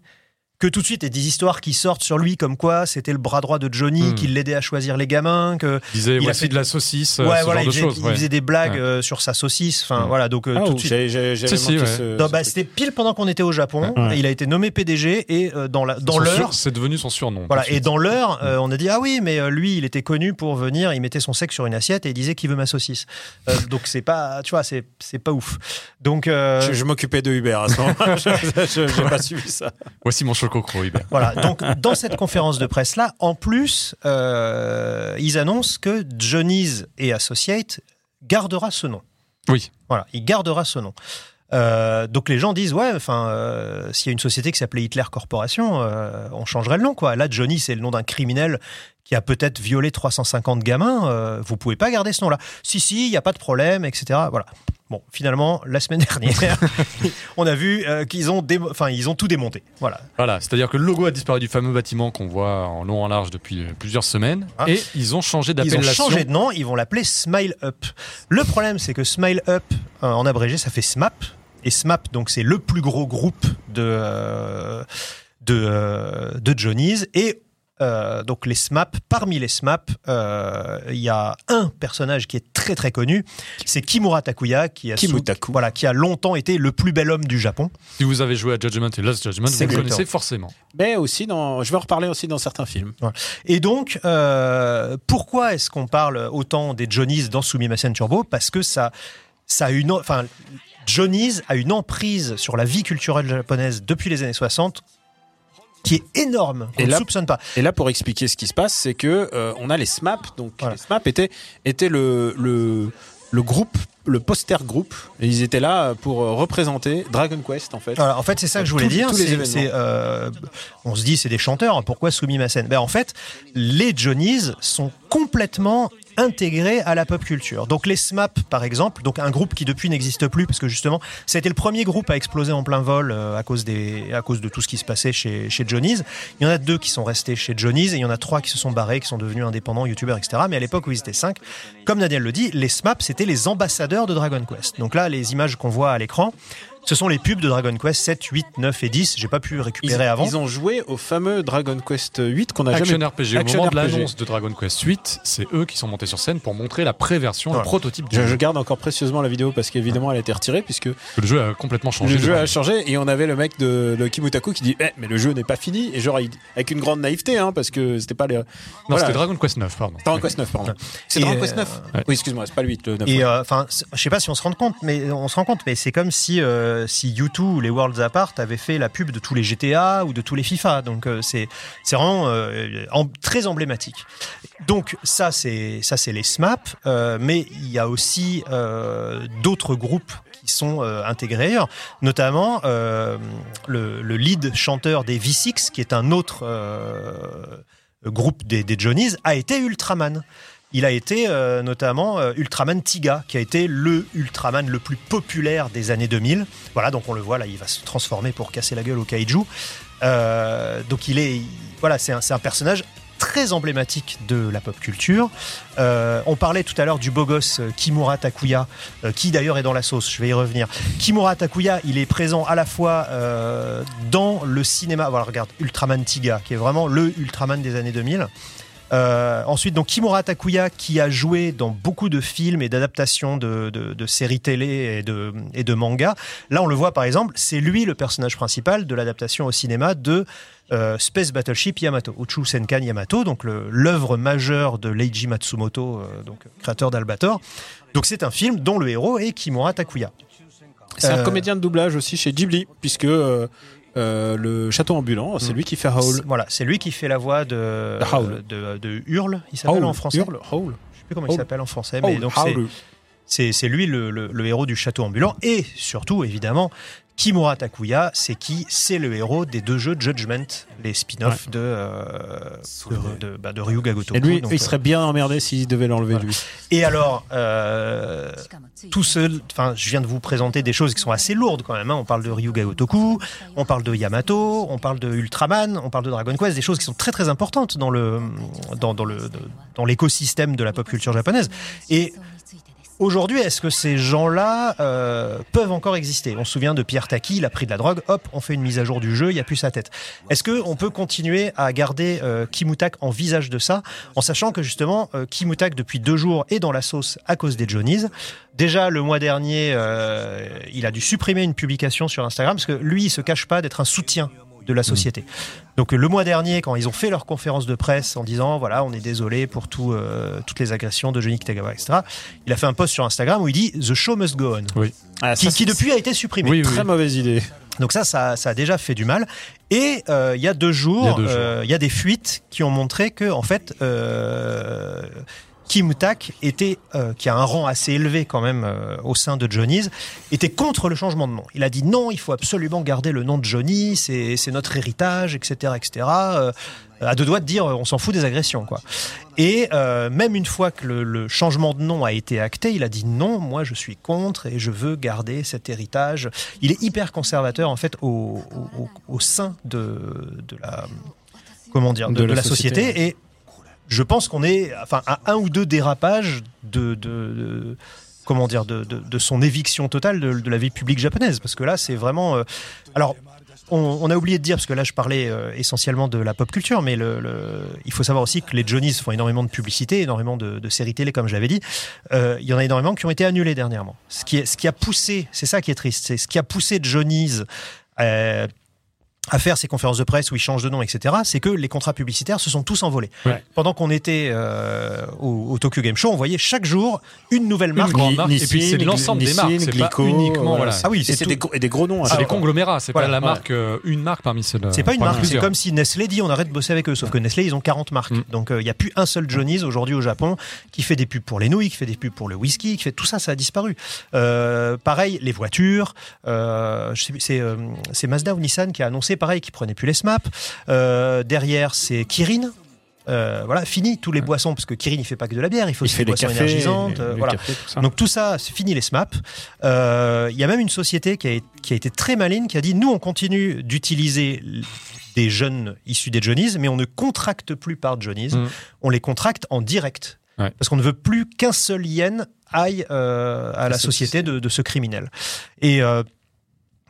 que tout de suite il y a des histoires qui sortent sur lui comme quoi c'était le bras droit de Johnny Hmm. qui l'aidait à choisir les gamins que Il disait Il a voici fait- de la saucisse, ouais ce voilà genre il de faisait, il des blagues Ouais. euh, sur sa saucisse enfin Hmm. voilà donc euh, Ah, tout oh, de suite j'avais Si, si, manqué ouais. ce- Non, ce bah, c'était pile pendant qu'on était au Japon Ouais. et il a été nommé PDG et euh, dans la dans Son l'heure C'est devenu son surnom. voilà, et dans l'heure, euh, on a dit ah oui, mais lui, il était connu pour venir, il mettait son sexe sur une assiette et il disait qu'il veut ma saucisse? Euh, donc c'est pas, tu vois, c'est c'est pas ouf. Donc Je, je m'occupais de Uber à ce moment-là. <laughs> je n'ai pas suivi ça. Voici mon Hubert. voilà. Donc dans cette conférence de presse là, en plus, euh, ils annoncent que Johnny's et Associate gardera ce nom. Oui. Voilà, il gardera ce nom. Euh, donc les gens disent ouais, enfin, euh, s'il y a une société qui s'appelait Hitler Corporation, euh, on changerait le nom quoi. Là, Johnny, c'est le nom d'un criminel qui a peut-être violé 350 gamins. euh, vous pouvez pas garder ce nom-là. Si si, il y a pas de problème, etc. Voilà. Bon, finalement, la semaine <laughs> dernière, on a vu euh, qu'ils ont, démo- enfin, ils ont tout démonté. Voilà. Voilà, c'est-à-dire que le logo a disparu du fameux bâtiment qu'on voit en long en large depuis euh, plusieurs semaines Ah. et ils ont changé Ils ont d'appellation. changé de nom, ils vont l'appeler Smile Up. Le problème, c'est que Smile Up, euh, en abrégé, ça fait SMAP. Et SMAP, donc, c'est le plus gros groupe de, euh, de, de Johnny's. Et euh, donc, les SMAP, parmi les SMAP, euh, il y a un personnage qui est très très connu. C'est Kimura Takuya, qui a, voilà, qui a longtemps été le plus bel homme du Japon. Si vous avez joué à Judgment et Lost Judgment, vous C'est le connaissez forcément. Mais aussi dans, je vais en reparler aussi dans certains films. Et donc, euh, pourquoi est-ce qu'on parle autant des Johnny's dans Sumimasen Turbo Parce que ça, ça a une, enfin, Johnny's a une emprise sur la vie culturelle japonaise depuis les années 60 qui est énorme, qu'on Et ne soupçonne pas. Et là, pour expliquer ce qui se passe, c'est que euh, on a les SMAP. Donc Voilà. les SMAP étaient, étaient le, le, le groupe, le poster groupe. Et ils étaient là pour euh, représenter Dragon Quest en fait. Voilà, en fait, c'est ça que je voulais dire. c'est- euh, on se dit, c'est des chanteurs. Pourquoi Sumimasen ben, En fait, les Johnny's sont complètement intégrés à la pop culture. Donc les SMAP, par exemple, donc un groupe qui depuis n'existe plus parce que justement, c'était le premier groupe à exploser en plein vol euh, à cause des, à cause de tout ce qui se passait chez, chez Johnny's. Il y en a deux qui sont restés chez Johnny's et il y en a trois qui se sont barrés, qui sont devenus indépendants, youtubeurs, etc. Mais à l'époque où ils étaient cinq, comme Daniel le dit, les SMAP, c'était les ambassadeurs de Dragon Quest. Donc là, les images qu'on voit à l'écran, ce sont les pubs de Dragon Quest 7, 8, 9 et 10. J'ai pas pu Ils, récupérer avant. ils ont joué au fameux Dragon Quest 8 qu'on a Action jamais. RPG. Au Action moment de RPG. l'annonce de Dragon Quest 8, c'est eux qui sont montés sur scène pour montrer la pré-version, Voilà. le prototype du Je, je jeu. garde encore précieusement la vidéo parce qu'évidemment elle a été retirée puisque Le jeu a complètement changé. le jeu a changé et on avait le mec de, de Kimutaku qui dit eh, mais le jeu n'est pas fini et genre il- avec une grande naïveté hein, parce que c'était pas les Non, Voilà. c'était Dragon Quest 9, pardon. Dragon Quest 9 pardon. C'est Dragon euh, Quest 9 ouais. Oui excuse-moi c'est pas le 8 le 9. Et ouais. euh, enfin, c'est- je sais pas si on se rend compte, mais on se rend compte, mais c'est comme si euh, si U2 ou les Worlds Apart avaient fait la pub de tous les GTA ou de tous les FIFA. Donc euh, c'est c'est vraiment euh, très emblématique. Donc ça c'est ça c'est les SMAP, euh, mais il y a aussi euh, d'autres groupes qui sont euh, intégrés, notamment euh, le, le lead chanteur des V6, qui est un autre euh, groupe des, des Johnnies, a été Ultraman. Il a été euh, notamment euh, Ultraman Tiga, qui a été le Ultraman le plus populaire des années 2000. Voilà, donc on le voit là, il va se transformer pour casser la gueule au kaiju. Euh, donc il est, il- voilà, c'est un, un personnage très emblématique de la pop culture. On parlait tout à l'heure du beau gosse Kimura Takuya, qui d'ailleurs est dans la sauce, je vais y revenir. Kimura Takuya, il est présent à la fois dans le cinéma, voilà, regarde, Ultraman Tiga, qui est vraiment le Ultraman des années 2000. Euh, ensuite, donc Kimura Takuya, qui a joué dans beaucoup de films et d'adaptations de, de- de séries télé et de, et de mangas. Là, on le voit par exemple, c'est lui le personnage principal de l'adaptation au cinéma de euh, Space Battleship Yamato, Uchu Senkan Yamato, donc l'œuvre majeure de Leiji Matsumoto, euh, donc créateur d'Albator. Donc c'est un film dont le héros est Kimura Takuya. C'est euh, un comédien de doublage aussi chez Ghibli puisque euh, euh, le château ambulant c'est Mm. lui qui fait Howl. Voilà, c'est lui qui fait la voix de, De Howl. de, de Hurle, il s'appelle en français. Hurle, Howl. Je sais plus comment Howl. il s'appelle en français, mais Howl, donc c'est lui le, le- le héros du château ambulant et surtout, évidemment, Kimura Takuya, c'est qui C'est le héros des deux jeux Judgment, les spin-offs de, euh, de, de, bah, de Ryuga Gotoku. Et lui, Donc, il serait bien emmerdé s'il devait l'enlever, Voilà. lui. Et alors, euh, tout seul, enfin, je viens de vous présenter des choses qui sont assez lourdes quand même. hein. On parle de Ryuga Gotoku, on parle de Yamato, on parle de Ultraman, on parle de Dragon Quest, des choses qui sont très très importantes dans le dans, dans le dans l'écosystème de la pop culture japonaise. Et Aujourd'hui, est-ce que ces gens-là euh, peuvent encore exister? On se souvient de Pierre Taki, il a pris de la drogue, hop, on fait une mise à jour du jeu, il n'y a plus sa tête. Est-ce qu'on peut continuer à garder euh, Kimutak en visage de ça, en sachant que justement, euh, Kimutak, depuis deux jours, est dans la sauce à cause des Johnnies? Déjà, le mois dernier, euh, il a dû supprimer une publication sur Instagram, parce que lui, il se cache pas d'être un soutien de la société. Donc le mois dernier, quand ils ont fait leur conférence de presse en disant voilà, on est désolé pour tout, euh, toutes les agressions de Johnny Kitagawa, etc. Il a fait un post sur Instagram où il dit The show must go on, Ah, qui, ça, qui c'est- depuis a été supprimé. Oui, oui, Très oui. mauvaise idée. Donc ça, ça, ça a déjà fait du mal. Et euh, il y a deux jours, Il y a deux jours. euh, il y a des fuites qui ont montré que en fait. Kim Tak était, euh, qui a un rang assez élevé quand même euh, au sein de Johnny's, était contre le changement de nom. Il a dit non, il faut absolument garder le nom de Johnny, c'est notre héritage, etc., etc. Euh, à deux doigts de dire, on s'en fout des agressions, quoi. Et même une fois que le, le changement de nom a été acté, il a dit non, moi je suis contre et je veux garder cet héritage. Il est hyper conservateur en fait au, au- au- au sein de, de la comment dire de, De la de la société, société, et je pense qu'on est enfin à un ou deux dérapages de, comment dire de, son éviction totale de, la vie publique japonaise parce que là c'est vraiment euh, alors on, a oublié de dire, parce que là je parlais euh, essentiellement de la pop culture, mais il faut savoir aussi que les Johnnies font énormément de publicité, énormément de, séries télé, comme je l'avais dit. Euh, il y en a énormément qui ont été annulées dernièrement. Ce qui, est, ce qui a poussé, c'est ça qui est triste, c'est ce qui a poussé Johnnies à faire ces conférences de presse où ils changent de nom, etc., c'est que les contrats publicitaires se sont tous envolés. Ouais. Pendant qu'on était euh, au, au Tokyo Game Show, on voyait chaque jour une nouvelle marque. Une et puis c'est l'ensemble des marques, c'est pas uniquement, voilà. Ah oui, c'est des, gros- et des gros noms. C'est des conglomérats, c'est Voilà. pas la Ouais. marque, euh, une marque parmi celles C'est pas une marque, c'est comme si Nestlé dit on arrête de bosser avec eux. Sauf que Nestlé, ils ont 40 marques. Mm. Donc il n'y a plus un seul Johnny's aujourd'hui au Japon qui fait des pubs pour les nouilles, qui fait des pubs pour le whisky, qui fait tout ça, ça a disparu. Euh, pareil, les voitures. Euh, je sais euh, c'est Mazda ou Nissan qui a annoncé pareil, qui prenait plus les SMAP. Euh, derrière, c'est Kirin. Euh, voilà, fini tous les boissons parce que Kirin il fait pas que de la bière, il faut Il aussi fait des boissons cafés. énergisantes. les- euh, voilà. tout. Donc tout ça, c'est fini les SMAP. Euh, Il y a même une société qui a, qui a été très maligne, qui a dit, nous, on continue d'utiliser des jeunes issus des Johnnies, mais on ne contracte plus par Johnnies, Mm. on les contracte en direct. Ouais. Parce qu'on ne veut plus qu'un seul yen aille euh, à la société de, de ce criminel. Et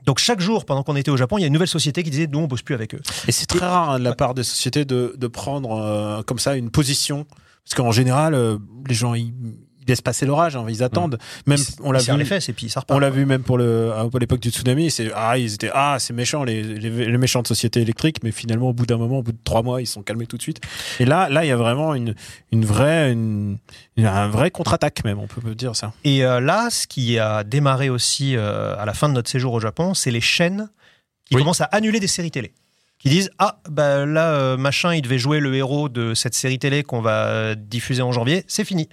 donc chaque jour, pendant qu'on était au Japon, il y a une nouvelle société qui disait, nous, on bosse plus avec eux. Et c'est très rare hein, de la part des sociétés de, de prendre euh, comme ça une position. Parce qu'en général, euh, les gens, ils, ils laissent passer l'orage, hein, ils attendent. Même, Ils- on l'a vu. les fesses et puis ça repart. On l'a vu même pour le à l'époque du tsunami, c'est ah ils étaient ah c'est méchant les, les, les méchantes sociétés électriques, mais finalement au bout d'un moment, au bout de trois mois, ils sont calmés tout de suite. Et là là il y a vraiment une une vraie une, un vrai contre-attaque même, on peut dire ça. Et euh, là, ce qui a démarré aussi euh, à la fin de notre séjour au Japon, c'est les chaînes qui Oui. commencent à annuler des séries télé. Qui disent Ah, bah là, euh, machin, il devait jouer le héros de cette série télé qu'on va euh, diffuser en janvier, c'est fini.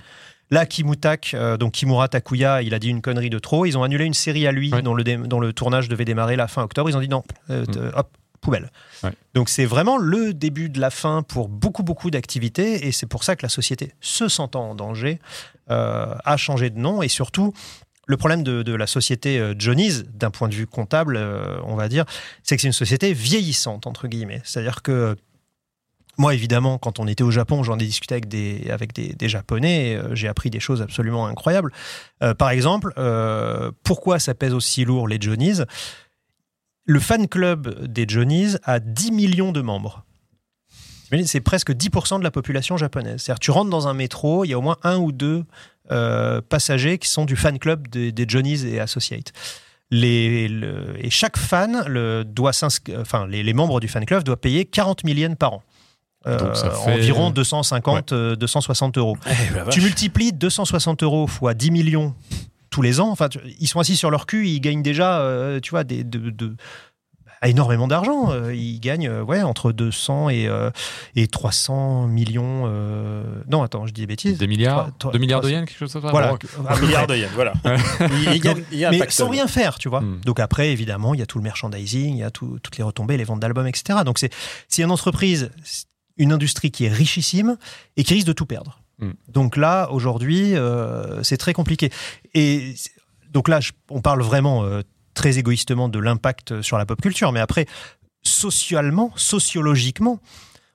Là, Kimutak, euh, donc Kimura Takuya, il a dit une connerie de trop. Ils ont annulé une série à lui Ouais. dont, le dé- dont le tournage devait démarrer la fin octobre. Ils ont dit non, euh, t- hop, poubelle. Ouais. Donc c'est vraiment le début de la fin pour beaucoup, beaucoup d'activités. Et c'est pour ça que la société, se sentant en danger, euh, a changé de nom. Et surtout, le problème de, de la société Johnny's, d'un point de vue comptable, on va dire, c'est que c'est une société vieillissante, entre guillemets. C'est-à-dire que moi, évidemment, quand on était au Japon, j'en ai discuté avec des, avec des, Japonais, euh, j'ai appris des choses absolument incroyables. Euh, par exemple, euh, pourquoi ça pèse aussi lourd les Johnnies? Le fan club des Johnnies a 10 millions de membres. C'est presque 10% de la population japonaise. C'est-à-dire, tu rentres dans un métro, il y a au moins un ou deux euh, passagers qui sont du fan club des, Johnnies et Associates. Les, le- et chaque fan le, doit enfin, les, membres du fan club doivent payer 40 000 yens par an. Euh, Donc ça fait- Environ 250, euh, 260 euros. Eh, Tu multiplies 260 euros fois 10 millions tous les ans. Enfin, tu- ils sont assis sur leur cul, ils gagnent déjà, euh, tu vois, des, de, de- a énormément d'argent. Euh, il gagne euh, ouais, entre 200 et, euh, et 300 millions. euh, Non, attends, je dis des bêtises. Des milliards Trois- trois- 2 milliards de yens, quelque chose comme ça Voilà. Un milliard de yens, voilà. il, il gagne- il y a un mais pactole. sans rien faire, tu vois. Hmm. Donc après, évidemment, il y a tout le merchandising, il y a tout- toutes les retombées, les ventes d'albums, etc. Donc c'est c'est une entreprise, une industrie qui est richissime et qui risque de tout perdre. Hmm. Donc là, aujourd'hui, euh, c'est très compliqué. Et donc là, je- on parle vraiment euh, très égoïstement de l'impact sur la pop culture, mais après, socialement, sociologiquement,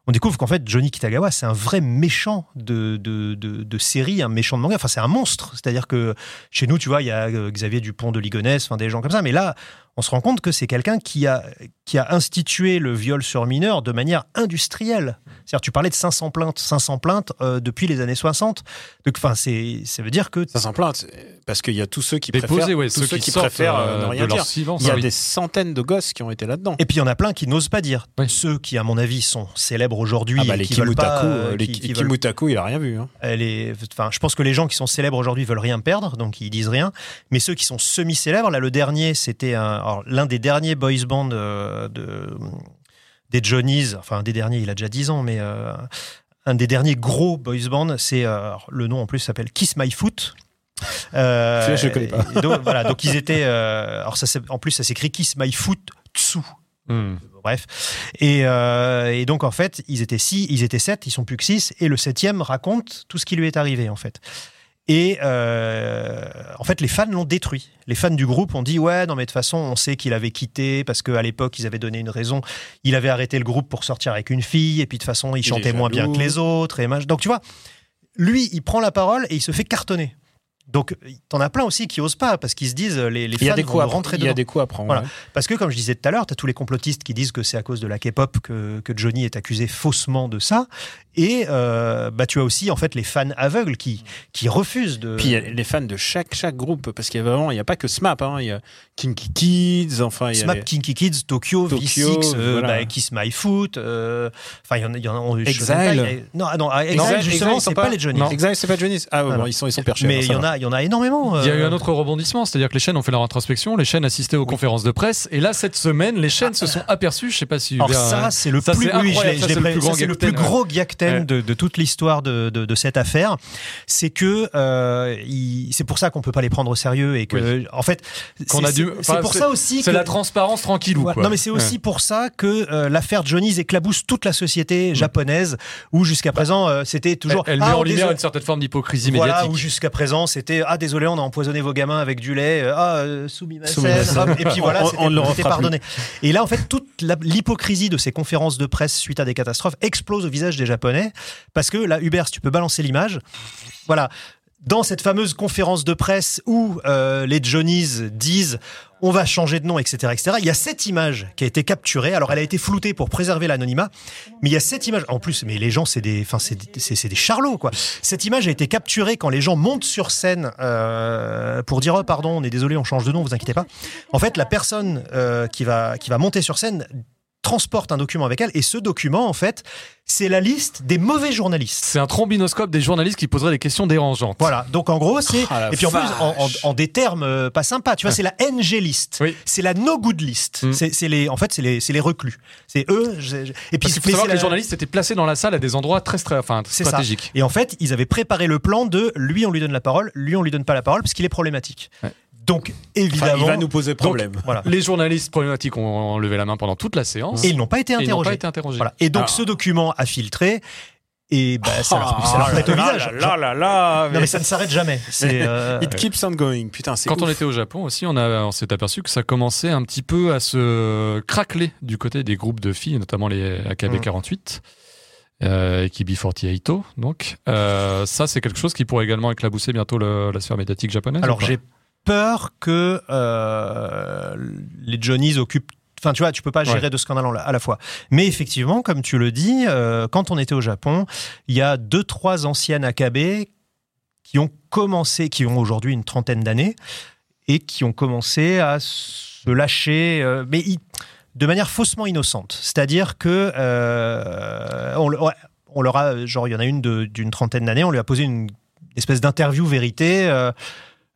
on découvre qu'en fait, Johnny Kitagawa, c'est un vrai méchant de, de, de, de série, un méchant de manga. Enfin, c'est un monstre. C'est-à-dire que chez nous, tu vois, il y a euh, Xavier Dupont de Ligonnès, enfin, des gens comme ça. Mais là, on se rend compte que c'est quelqu'un qui a, qui a institué le viol sur mineur de manière industrielle. C'est-à-dire, tu parlais de 500 plaintes, 500 plaintes euh, depuis les années 60. Donc, enfin, c'est, ça veut dire que Ça s'en plaint, parce qu'il y a tous ceux qui préfèrent, ouais, tous ceux ceux qui qui sortent, préfèrent euh, euh, ne de rien dire. silence. Il y a oui. des centaines de gosses qui ont été là-dedans. Et puis il y en a plein qui n'osent pas dire. Oui. Ceux qui, à mon avis, sont célèbres aujourd'hui Ah bah, les qui veulent pas, Kimutaku, euh, les qui- qui Ki- veulent- Kimutaku, il a rien vu. hein. elle est- enfin, je pense que les gens qui sont célèbres aujourd'hui veulent rien perdre, donc ils disent rien. Mais ceux qui sont semi-célèbres, là, le dernier, c'était un- l'un des derniers boys band euh, de, des Johnnies. Enfin, un des derniers, il a déjà 10 ans, mais euh, un des derniers gros boys band, c'est euh, le nom en plus s'appelle Kiss My Foot. Euh, <laughs> je connais pas. donc, voilà, donc ils étaient. euh, alors ça, s'app- en plus, ça s'écrit Kiss My Foot Tsu. Hmm. Bref. Et, euh, et donc, en fait, ils étaient six, ils étaient sept, ils sont plus que six, et le septième raconte tout ce qui lui est arrivé, en fait. Et euh, en fait, les fans l'ont détruit. Les fans du groupe ont dit ouais, non mais de toute façon, on sait qu'il avait quitté parce qu'à l'époque ils avaient donné une raison. Il avait arrêté le groupe pour sortir avec une fille et puis de toute façon il chantait moins bien que les autres et Donc tu vois, lui il prend la parole et il se fait cartonner. Donc t'en as plein aussi qui osent pas parce qu'ils se disent les, les Il y a fans des vont coups à nous rentrer il y a dedans. des coups à prendre. Voilà. ouais. Parce que, comme je disais tout à l'heure, tu as tous les complotistes qui disent que c'est à cause de la K-pop que, que Johnny est accusé faussement de ça. Et euh, bah, tu as aussi en fait les fans aveugles qui, qui refusent de. Puis il y a les fans de chaque, chaque groupe, parce qu'il y a vraiment, il n'y a pas que SMAP, hein, il y a Kinky Kids, enfin, il y a SMAP, les- Kinky Kids, Tokyo, Tokyo, V6, euh, voilà. bah, Kiss My Foot, euh, enfin il y en a, il y en a Exile. Shonen Tai, non, ah non, ah, Exile, justement, c'est pas, les Johnny. Exile, c'est pas Johnny. Ah, ouais, Ah, bon, ils sont, ils sont perchés. Mais il y en va. A, il y en a énormément. Il y a eu euh, un autre rebondissement, c'est-à-dire que les chaînes ont fait leur introspection, les chaînes assistaient aux conférences de presse, et là, cette semaine, les chaînes se sont aperçues, je sais pas si Alors Hubert, ça, c'est le ça, plus, c'est oui, ça, c'est le ça, c'est le gros Gakten Ouais. de, de toute l'histoire de, de- de cette affaire. C'est que euh, il- c'est pour ça qu'on peut pas les prendre au sérieux et que, en fait, Qu'on c'est a dû- c'est- enfin, c'est pour c'est- ça aussi c'est que la transparence tranquillou, Voilà. quoi. Non, mais c'est aussi pour ça que euh, l'affaire Johnny's éclabousse toute la société japonaise, où jusqu'à présent euh, c'était toujours. Elle, elle Ah, met en lumière une certaine forme d'hypocrisie Voilà, médiatique. où jusqu'à présent c'était ah désolé on a empoisonné vos gamins avec du lait euh, ah euh, hop, et puis <laughs> voilà On- c'était pardonné et là en fait toute l'hypocrisie de ces conférences de presse suite à des catastrophes explose au visage des japonais parce que là Hubert si tu peux balancer l'image voilà dans cette fameuse conférence de presse où euh, les Johnnies disent on va changer de nom, etc., etc. Il y a cette image qui a été capturée. Alors, elle a été floutée pour préserver l'anonymat, mais il y a cette image. En plus, mais les gens, c'est des, enfin, c'est, des- des charlots, quoi. Cette image a été capturée quand les gens montent sur scène euh, pour dire oh pardon, on est désolé, on change de nom, vous inquiétez pas. En fait, la personne euh, qui va qui va monter sur scène transporte un document avec elle et ce document en fait c'est la liste des mauvais journalistes C'est un trombinoscope des journalistes qui poseraient des questions dérangeantes. voilà, donc en gros, c'est. Ah, et puis en plus, en, en- en des termes euh, pas sympas, tu vois, c'est la NG list. Oui. C'est la no good list. Mm. C'est les, en fait, c'est les, les reclus. C'est eux. je- je- et puis, Parce qu'il faut savoir que les journalistes étaient placés dans la salle à des endroits très, stra- enfin, ça. stratégiques. Et en fait, ils avaient préparé le plan de lui, on lui donne la parole, lui, on lui donne pas la parole, parce qu'il est problématique. Ouais. Donc, Enfin, évidemment. il va nous poser problème. Voilà. Les journalistes problématiques ont levé la main pendant toute la séance. Et ils n'ont pas été interrogés. pas été interrogés. Voilà. Et donc, Ah. ce document a filtré. Et bah, ça leur, ça leur Ah, au visage. là, là, là, Non, mais ça ne s'arrête jamais. <laughs> Euh, It keeps on going. Putain, Quand on était au Japon aussi, on, a- on s'est aperçu que ça commençait un petit peu à se craqueler du côté des groupes de filles, notamment les AKB48. Euh, et KB48 donc Euh, ça c'est quelque chose qui pourrait également éclabousser bientôt le- la sphère médiatique japonaise Alors j'ai peur que euh, les Johnnies occupent. Enfin, tu vois, tu peux pas gérer Ouais. deux scandales à la fois. Mais effectivement, comme tu le dis, euh, quand on était au Japon, il y a deux, trois anciennes AKB qui ont commencé, qui ont aujourd'hui une trentaine d'années, et qui ont commencé à se lâcher, euh, mais ils- de manière faussement innocente. C'est-à-dire que euh, on, leur a, genre, il y en a une de- d'une trentaine d'années, on lui a posé une espèce d'interview vérité.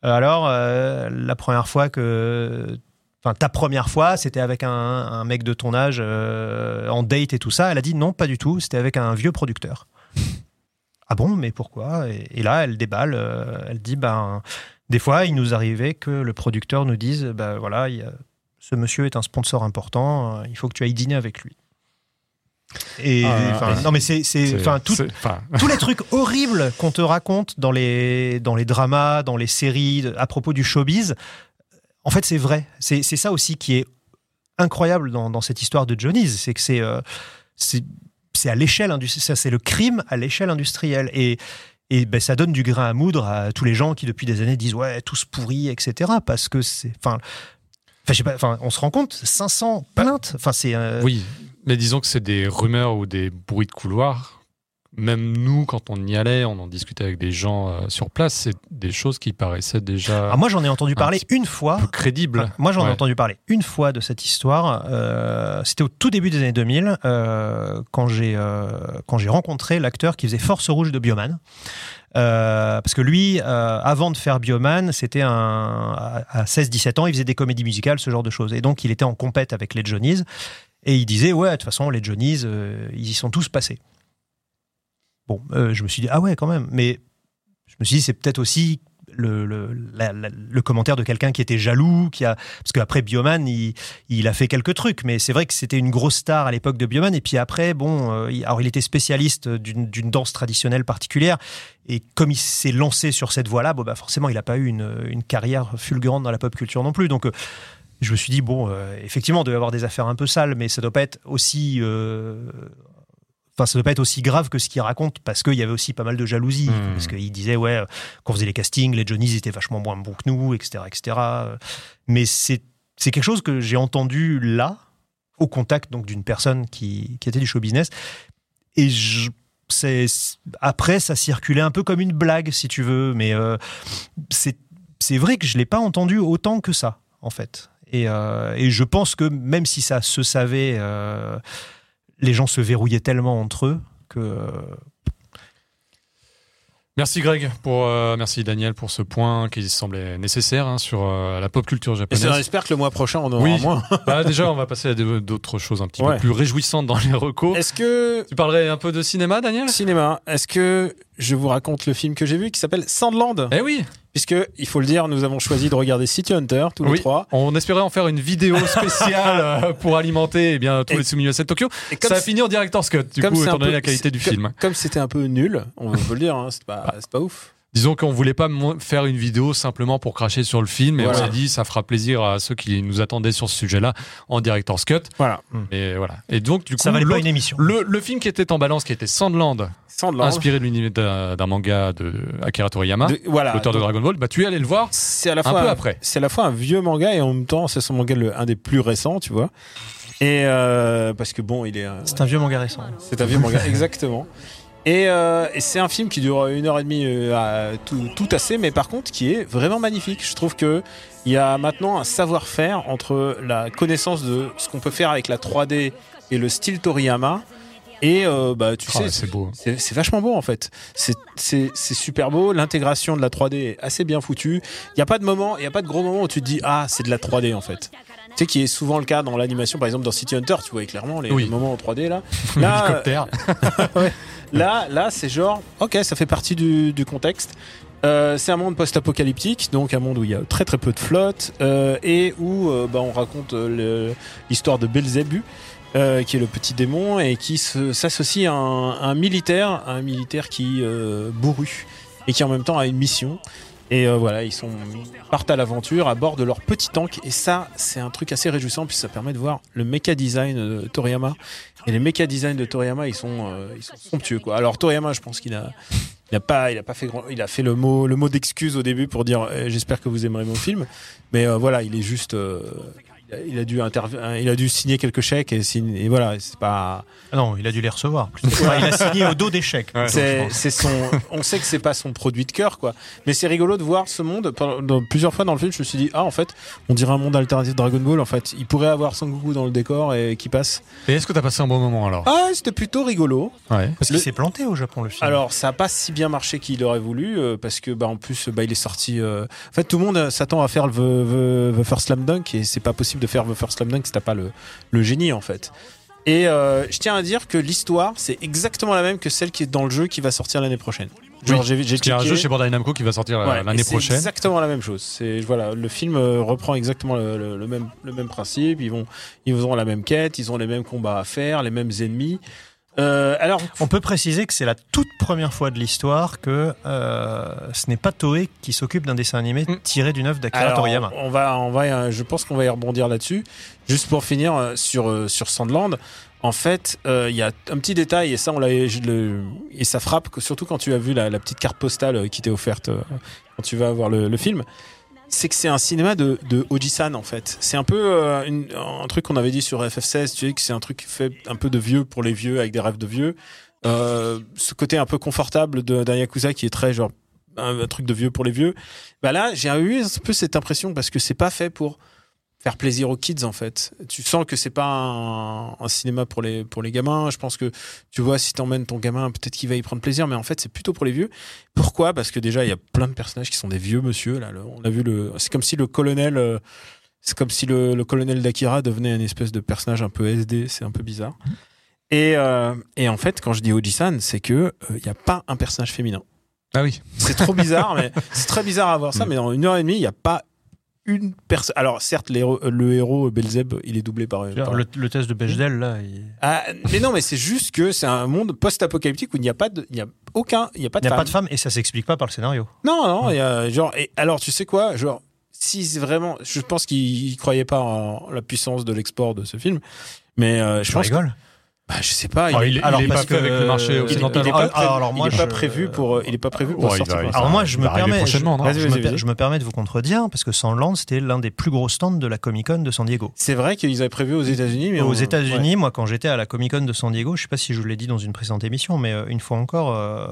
Euh, alors, euh, la première fois que. Enfin, ta première fois, c'était avec un, mec de ton âge euh, en date et tout ça. Elle a dit non, pas du tout. C'était avec un vieux producteur. <laughs> ah bon, mais pourquoi? Et, là, elle déballe. elle dit ben, des fois, il nous arrivait que le producteur nous dise ben voilà, ce monsieur est un sponsor important. il faut que tu ailles dîner avec lui. Et Ah, et- non, mais c'est, enfin, tout, <laughs> tous les trucs horribles qu'on te raconte dans les, dans les dramas, dans les séries, à propos du showbiz, en fait, c'est vrai. C'est ça aussi qui est incroyable dans, dans cette histoire de Johnny's. C'est que c'est euh, c'est à l'échelle industrielle. C'est le crime à l'échelle industrielle. Et, et ben, ça donne du grain à moudre à tous les gens qui, depuis des années, disent Ouais, tous pourris, etc. Parce que c'est. Enfin. Enfin, je sais pas, enfin, on se rend compte, 500 plaintes. Enfin, c'est. euh, oui, mais disons que c'est des rumeurs ou des bruits de couloir. Même nous, quand on y allait, on en discutait avec des gens euh, sur place, c'est des choses qui paraissaient déjà ah, moi, j'en ai entendu parler une fois. peu crédibles. Enfin, moi, j'en ai Ouais. entendu parler une fois de cette histoire. Euh, C'était au tout début des années 2000, euh, quand j'ai quand j'ai rencontré l'acteur qui faisait Force Rouge de Bioman. Euh, parce que lui, euh, avant de faire Bioman, c'était un à 16-17 ans, il faisait des comédies musicales, ce genre de choses. Et donc, il était en compète avec les Johnnies. Et il disait, ouais, de toute façon, les Johnnies, euh, ils y sont tous passés. Bon, euh, je me suis dit, ah ouais, quand même. Mais je me suis dit, c'est peut-être aussi le, le, le commentaire de quelqu'un qui était jaloux, qui a parce qu'après Bioman, il, il a fait quelques trucs, mais c'est vrai que c'était une grosse star à l'époque de Bioman. Et puis après, bon, euh, alors il était spécialiste d'une danse traditionnelle particulière, et comme il s'est lancé sur cette voie-là, bon bah forcément, il n'a pas eu une, une carrière fulgurante dans la pop culture non plus. Donc je me suis dit bon, euh, effectivement, doit y avoir des affaires un peu sales, mais ça doit pas être aussi euh, Enfin, ça doit pas être aussi grave que ce qu'il raconte parce qu'il y avait aussi pas mal de jalousie. Hmm. Parce qu'il disait, ouais, euh, quand on faisait les castings, les Johnnies étaient vachement moins bons que nous, etc. etc. Mais c'est c'est quelque chose que j'ai entendu là, au contact donc d'une personne qui, qui était du show business. Et je, c'est, après, ça circulait un peu comme une blague, si tu veux. Mais euh, c'est c'est vrai que je l'ai pas entendu autant que ça, en fait. Et, euh, et je pense que même si ça se savait, euh, les gens se verrouillaient tellement entre eux que. euh, Merci Greg, pour, euh, merci Daniel pour ce point qui semblait nécessaire hein, sur euh, la pop culture Et japonaise. j'espère que le mois prochain, on en aura Oui. moins. <laughs> Bah, déjà, on va passer à d'autres choses un petit Ouais. peu plus réjouissantes dans les recos. Est-ce que Tu parlerais un peu de cinéma, Daniel? Cinéma, est-ce que je vous raconte le film que j'ai vu qui s'appelle Sandland? Eh oui, Puisque, il faut le dire, nous avons choisi de regarder City Hunter, tous les trois. on espérait en faire une vidéo spéciale <laughs> euh, pour alimenter eh bien, tous Et- les soumis à cette Tokyo. Et Ça a fini en director's cut, du coup, étant donné peu- la qualité du film. Comme c'était un peu nul, on peut le dire, hein, c'est pas, c'est pas ouf. Disons qu'on voulait pas faire une vidéo simplement pour cracher sur le film, et Voilà. on s'est dit ça fera plaisir à ceux qui nous attendaient sur ce sujet-là en director's cut. Voilà. Et voilà. Et donc du coup, ça valait pas une émission. le, le film qui était en balance, qui était Sandland, Sandland. inspiré d'un manga de Akira Toriyama, De- voilà. l'auteur de Dragon Ball, bah tu es allé le voir. C'est à la un fois peu après. C'est à la fois un vieux manga et en même temps, c'est son manga le, un des plus récents, tu vois. Et euh, parce que bon, il est. euh, C'est un vieux manga récent. C'est un vieux manga, <laughs> exactement. Et, euh, et c'est un film qui dure une heure et demie euh, à tout, tout assez, mais par contre qui est vraiment magnifique. Je trouve que il y a maintenant un savoir-faire entre la connaissance de ce qu'on peut faire avec la 3D et le style Toriyama. Et euh, bah tu Ah, sais, c'est beau. c'est c'est vachement beau en fait. C'est- super beau. L'intégration de la 3D est assez bien foutue. Il n'y a pas de moment, il y a pas de gros moment où tu te dis ah c'est de la 3D en fait. Tu sais qui est souvent le cas dans l'animation, par exemple dans City Hunter, tu vois clairement les, Oui. les moments en 3D là. <laughs> Là, Hélicoptère. <laughs> Là, là, c'est genre, ok, ça fait partie du, du contexte. Euh, c'est un monde post-apocalyptique, donc un monde où il y a très très peu de flotte euh, et où euh, bah, on raconte euh, l'histoire de Belzébu, euh, qui est le petit démon et qui s'associe à un, à un militaire, un militaire qui euh, bourru et qui en même temps a une mission. Et euh, voilà, ils sont partent à l'aventure à bord de leur petit tank. Et ça, c'est un truc assez réjouissant, puis ça permet de voir le mecha design de Toriyama. Et les mecha design de Toriyama, ils sont, euh, ils sont somptueux. Alors Toriyama, je pense qu'il a, il a pas, il a pas fait grand, il a fait le mot, le mot d'excuse au début pour dire, eh, j'espère que vous aimerez mon film. Mais euh, voilà, il est juste, il a- dû interv- il a dû signer quelques chèques et, signer- et voilà, c'est pas, Ah non, il a dû les recevoir. il a signé au dos d'échec. Ouais. c'est, c'est son, on sait que c'est pas son produit de cœur, quoi. Mais c'est rigolo de voir ce monde. Plusieurs fois dans le film, je me suis dit, ah, en fait, on dirait un monde alternatif de Dragon Ball. En fait, il pourrait avoir Sangoku dans le décor et qui passe. Et est-ce que t'as passé un bon moment alors? Ah, c'était plutôt rigolo. Ouais. Parce Le- qu'il s'est planté au Japon, le film. Alors, ça a pas si bien marché qu'il aurait voulu, euh, parce que, bah, en plus, bah, il est sorti. euh, En fait, tout le monde euh, s'attend à faire le The, The- The First Slam Dunk et c'est pas possible impossible de faire The First Slam Dunk si t'as pas le, le génie en fait. Et euh, je tiens à dire que l'histoire c'est exactement la même que celle qui est dans le jeu qui va sortir l'année prochaine. Genre j'ai j'ai Il y a un jeu chez Bandai Namco qui va sortir euh, Ouais, l'année et c'est prochaine. Exactement la même chose. C'est voilà, le film euh, reprend exactement le, le- le même le même principe. Ils vont ils auront la même quête, ils ont les mêmes combats à faire, les mêmes ennemis. Euh, alors On peut préciser que c'est la toute première fois de l'histoire que euh, ce n'est pas Toei qui s'occupe d'un dessin animé Mm. tiré d'une œuvre d'Akira Toriyama. On va, on va, euh, je pense qu'on va y rebondir là-dessus. Juste pour finir euh, sur euh, sur Sandland, en fait, euh, il y a un petit détail et ça, on l'a, et ça frappe surtout quand tu as vu la, la petite carte postale qui t'est offerte quand tu vas voir le, le film. C'est que c'est un cinéma de, de Oji-san en fait. C'est un peu euh, un truc qu'on avait dit sur FF16, tu sais que c'est un truc fait un peu de vieux pour les vieux avec des rêves de vieux. Euh, ce côté un peu confortable d'un Yakuza qui est très genre un, un truc de vieux pour les vieux. Bah là, j'ai eu un peu cette impression parce que c'est pas fait pour faire plaisir aux kids en fait. Tu sens que c'est pas un, un cinéma pour les pour les gamins. Je pense que tu vois si t'emmènes ton gamin, peut-être qu'il va y prendre plaisir, mais en fait c'est plutôt pour les vieux. Pourquoi? Parce que déjà il y a plein de personnages qui sont des vieux monsieur là. Le- on a vu le, c'est comme si le colonel, euh, c'est comme si le, le colonel d'Akira devenait une espèce de personnage un peu SD. C'est un peu bizarre. Et, euh, et en fait, quand je dis Oji-san, c'est que il y a pas un personnage féminin. Ah oui. C'est trop bizarre, <laughs> mais c'est très bizarre à voir ça. Mais dans une heure et demie, il n'y a pas une personne. Alors, certes, le héros Belzeb, il est doublé par. par- Le, le test de Bechdel, là, il Ah, mais non, mais c'est juste que c'est un monde post-apocalyptique où il n'y a pas de, il y a aucun, il n'y a pas de n'y a femme. pas de femme et ça s'explique pas par le scénario. Non, non, il y a genre. Et alors, tu sais quoi, genre. Si c'est vraiment, je pense qu'il ne croyait pas en la puissance de l'export de ce film, mais euh, je Je pense. que- rigole. Bah, je sais pas. Il est- Alors, il est pas avec le marché euh, il- occidental. il est pas, Ah, prévu, alors moi, il est pas je- prévu pour, il est pas prévu pour Ouais, il sortir. va- pour il l'instant. Alors moi, je il me permets, je, non je me per- je me permets de vous contredire parce que Sandland, c'était l'un des plus gros stands de la Comic Con de San Diego. C'est vrai qu'ils avaient prévu aux États-Unis, mais aux on- États-Unis, moi, quand j'étais à la Comic Con de San Diego, je sais pas si je vous l'ai dit dans une précédente émission, mais euh, une fois encore, euh,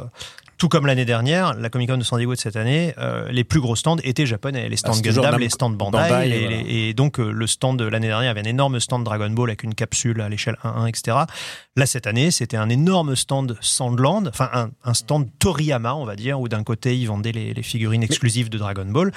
tout comme l'année dernière, la Comic Con de San Diego de cette année, euh, les plus gros stands étaient japonais. Les stands Ah, Gundam, les stands Bandai, Bandai, les- voilà. les- et donc euh, le stand de l'année dernière avait un énorme stand Dragon Ball avec une capsule à l'échelle 1-1, etc. Là, cette année, c'était un énorme stand Sandland, enfin un, un stand Toriyama, on va dire, où d'un côté, ils vendaient les, les figurines exclusives de Dragon Ball,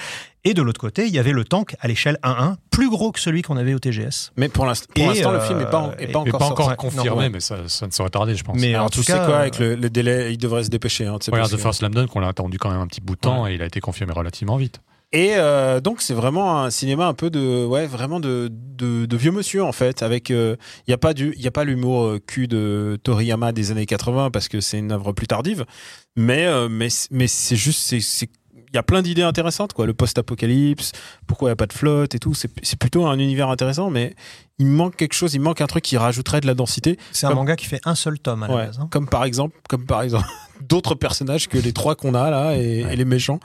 et de l'autre côté, il y avait le tank à l'échelle 1-1, plus gros que celui qu'on avait au TGS. Mais pour l'instant, le euh, film n'est pas, en- est pas Il n'est encore pas encore confirmé, Non, mais ça, ça ne saurait tarder, je pense. Mais Alors, en tu tout sais cas, quoi, euh, avec le, le délai, il devrait se dépêcher. Hein, sais, Regarde, The First Slam Dunk, on l'a attendu quand même un petit bout de temps et il a été confirmé relativement vite. Et euh, donc, c'est vraiment un cinéma un peu de, ouais, vraiment de, de, de vieux monsieur en fait. Avec, il n'y a pas du, il y a pas l'humour euh, cul de Toriyama des années 80 parce que c'est une œuvre plus tardive. Mais, euh, mais, mais c'est juste, c'est, y a plein d'idées intéressantes quoi. Le post-apocalypse, pourquoi il n'y a pas de flotte et tout. C'est, plutôt un univers intéressant, mais il manque quelque chose. Il manque un truc qui rajouterait de la densité. C'est un Comme- manga qui fait un seul tome à la Ouais, base. hein. Comme par exemple, comme par exemple <laughs> d'autres personnages que les trois qu'on a là et, et les méchants.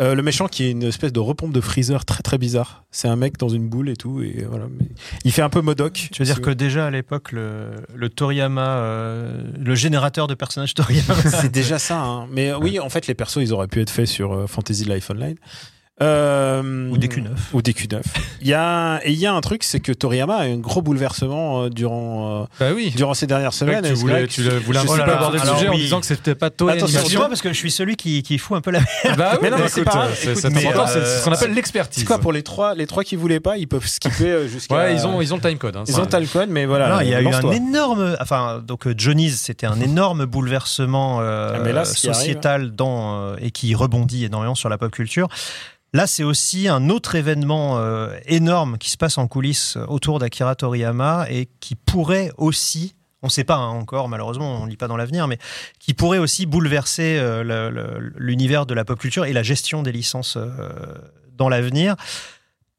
Euh, le méchant qui est une espèce de repompe de freezer très très bizarre. C'est un mec dans une boule et tout et voilà. Mais il fait un peu Modoc. Tu veux dire que déjà à l'époque, le, le Toriyama, euh, le générateur de personnages Toriyama, <laughs> c'est déjà ça. hein. Mais oui, en fait, les persos, ils auraient pu être faits sur euh, Fantasy Life Online. Euh, Ou DQ9. Ou DQ9. <laughs> Il y a, et il y a un truc, c'est que Toriyama a eu un gros bouleversement euh, durant, euh, Bah oui. durant ces dernières semaines. tu voulais, tu le- voulais aborder le sujet en disant que c'était pas Toei Attention, parce que je suis celui qui, qui fout un peu la Bah oui, Mais non, c'est pas c'est- euh, c'est ce qu'on appelle l'expertise. C'est quoi pour les trois, les trois qui voulaient pas, ils peuvent skipper jusqu'à. Ouais, ils ont, ils ont le timecode. Hein, Ils ont le code, mais voilà. Non, il y a eu un énorme, enfin donc Johnny's, c'était un énorme bouleversement Ah, sociétal dans euh, et qui rebondit énormément sur la pop culture. Là, c'est aussi un autre événement euh, énorme qui se passe en coulisses autour d'Akira Toriyama et qui pourrait aussi, on ne sait pas hein, encore, malheureusement, on ne lit pas dans l'avenir, mais qui pourrait aussi bouleverser euh, l'univers de la pop culture et la gestion des licences euh, dans l'avenir,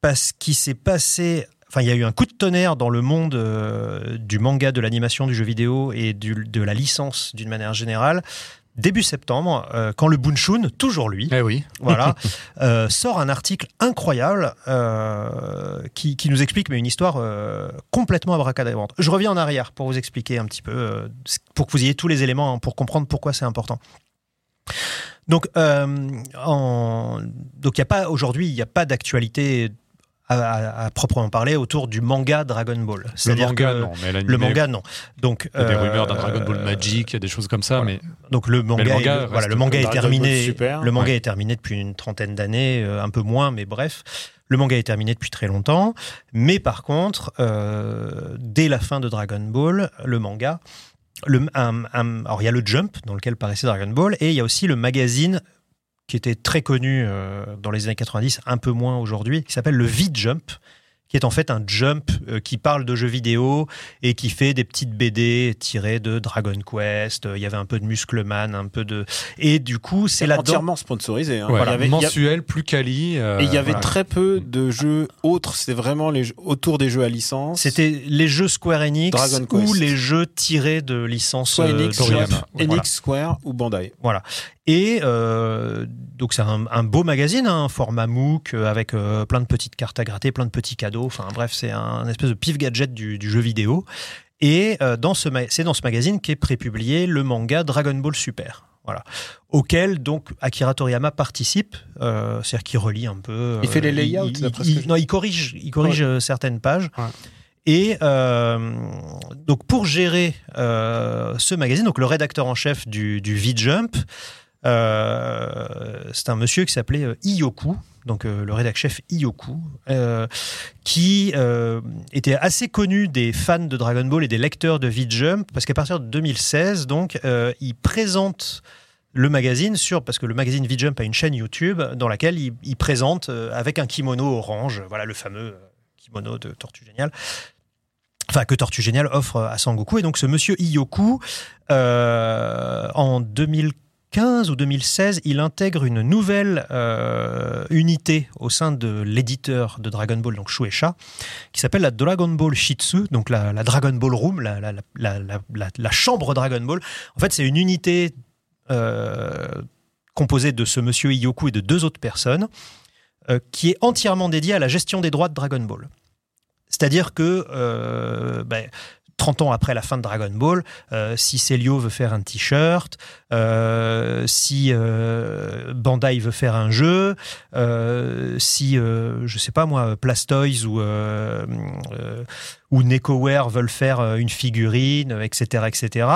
parce qu'il s'est passé Enfin, il y a eu un coup de tonnerre dans le monde euh, du manga, de l'animation, du jeu vidéo et de la licence d'une manière générale. Début septembre, euh, quand le Bunshun, toujours lui, Eh oui. <laughs> voilà, euh, sort un article incroyable euh, qui, qui nous explique mais une histoire complètement abracadabrante. Je reviens en arrière pour vous expliquer un petit peu, pour que vous ayez tous les éléments hein, pour comprendre pourquoi c'est important. Donc, en- donc il y a pas aujourd'hui, il n'y a pas d'actualité à, à- à proprement parler autour du manga Dragon Ball. Le manga, que non. Mais le manga, non. Donc, Il y a des euh, rumeurs d'un Dragon Ball Magic, il y a des choses comme ça, voilà. mais donc le manga, le manga est, voilà, le manga est terminé. Super. le manga Ouais. est terminé depuis une trentaine d'années, euh, un peu moins, mais bref. Le manga est terminé depuis très longtemps, mais par contre, euh, dès la fin de Dragon Ball, le manga, le, alors il y a le Jump dans lequel paraissait Dragon Ball, et il y a aussi le magazine qui était très connu euh, dans les années 90, un peu moins aujourd'hui, qui s'appelle le V-Jump, qui est en fait un jump euh, qui parle de jeux vidéo et qui fait des petites BD tirées de Dragon Quest. Euh, Il y avait un peu de Muscleman, un peu de... Et du coup, c'est là-dedans... entièrement sponsorisé. hein. Ouais, Il y avait- il y a- mensuel, plus quali. euh, Et il y avait voilà. très peu de jeux autres. C'était vraiment les jeux autour des jeux à licence. C'était les jeux Square Enix Dragon ou Quest. les jeux tirés de licences soit euh, Enix, Voilà. Square ou Bandai. Et euh, donc c'est un, un beau magazine, hein, un format MOOC avec euh, plein de petites cartes à gratter, plein de petits cadeaux. Enfin bref, c'est un, espèce de pif gadget du, du jeu vidéo. Et euh, dans ce c'est dans ce magazine qu'est prépublié le manga Dragon Ball Super. Voilà. Auquel donc Akira Toriyama participe, euh, c'est-à-dire qu'il relie un peu. Il fait les layouts, il- d'après il- ce que je- Non, il corrige, il corrige euh, certaines pages. Ouais. Et euh, donc pour gérer euh, ce magazine, donc le rédacteur en chef du, du V-Jump, euh, c'est un monsieur qui s'appelait euh, Iyoku, donc euh, le rédacteur chef Iyoku, euh, qui euh, était assez connu des fans de Dragon Ball et des lecteurs de V-Jump, parce qu'à partir de 2016, donc, euh, il présente le magazine sur parce que le magazine V-Jump a une chaîne YouTube dans laquelle il, présente euh, avec un kimono orange, voilà le fameux euh, kimono de Tortue Géniale. Enfin, que Tortue Géniale offre à Sangoku. Et donc, ce monsieur Iyoku, euh, en 2015 ou 2016, il intègre une nouvelle euh, unité au sein de l'éditeur de Dragon Ball, donc Shueisha, qui s'appelle la Dragon Ball Shitsu, donc la, Dragon Ball Room, la, chambre Dragon Ball. En fait, c'est une unité euh, composée de ce monsieur Iyoku et de deux autres personnes, euh, qui est entièrement dédiée à la gestion des droits de Dragon Ball. C'est-à-dire que ben, 30 ans après la fin de Dragon Ball, euh, si Celio veut faire un t-shirt, euh, si euh, Bandai veut faire un jeu, si, je sais pas moi, Plastoys ou, ou NecoWare veulent faire une figurine, etc., etc.,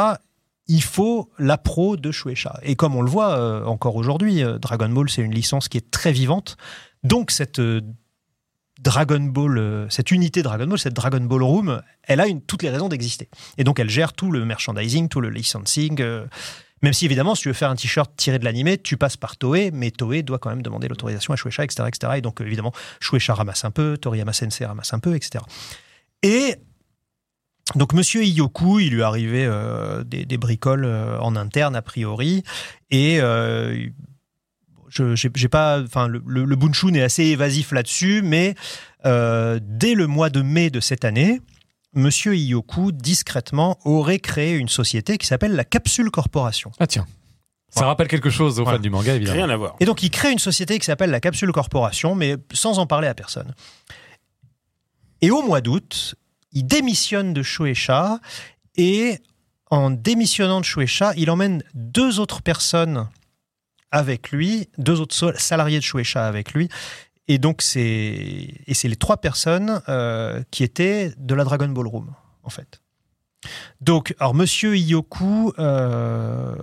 il faut la pro de Shueisha. Et comme on le voit encore aujourd'hui, Dragon Ball, c'est une licence qui est très vivante. Donc cette Dragon Ball, euh, cette unité Dragon Ball, cette Dragon Ball Room, elle a toutes les raisons d'exister. Et donc elle gère tout le merchandising, tout le licensing. euh, même si évidemment, si tu veux faire un t-shirt tiré de l'animé, tu passes par Toei, mais Toei doit quand même demander l'autorisation à Shueisha, etc., etc. Et donc euh, évidemment, Shueisha ramasse un peu, Toriyama Sensei ramasse un peu, etc. Et donc Monsieur Iyoku, il lui arrivé euh, des, bricoles en interne a priori, et je j'ai pas, enfin le, le, le Bunshun est assez évasif là-dessus, mais euh, dès le mois de mai de cette année, Monsieur Iyoku discrètement aurait créé une société qui s'appelle la Capsule Corporation. Ah tiens. Ça Voilà. rappelle quelque chose aux Voilà. fans du manga, évidemment. Rien à voir. Et donc il crée une société qui s'appelle la Capsule Corporation, mais sans en parler à personne. Et au mois d'août, il démissionne de Shueisha et en démissionnant de Shueisha, il emmène deux autres personnes avec lui, deux autres salariés de Shueisha avec lui. Et donc c'est les trois personnes euh, qui étaient de la Dragon Ball Room en fait. Donc alors Monsieur Iyoku, euh,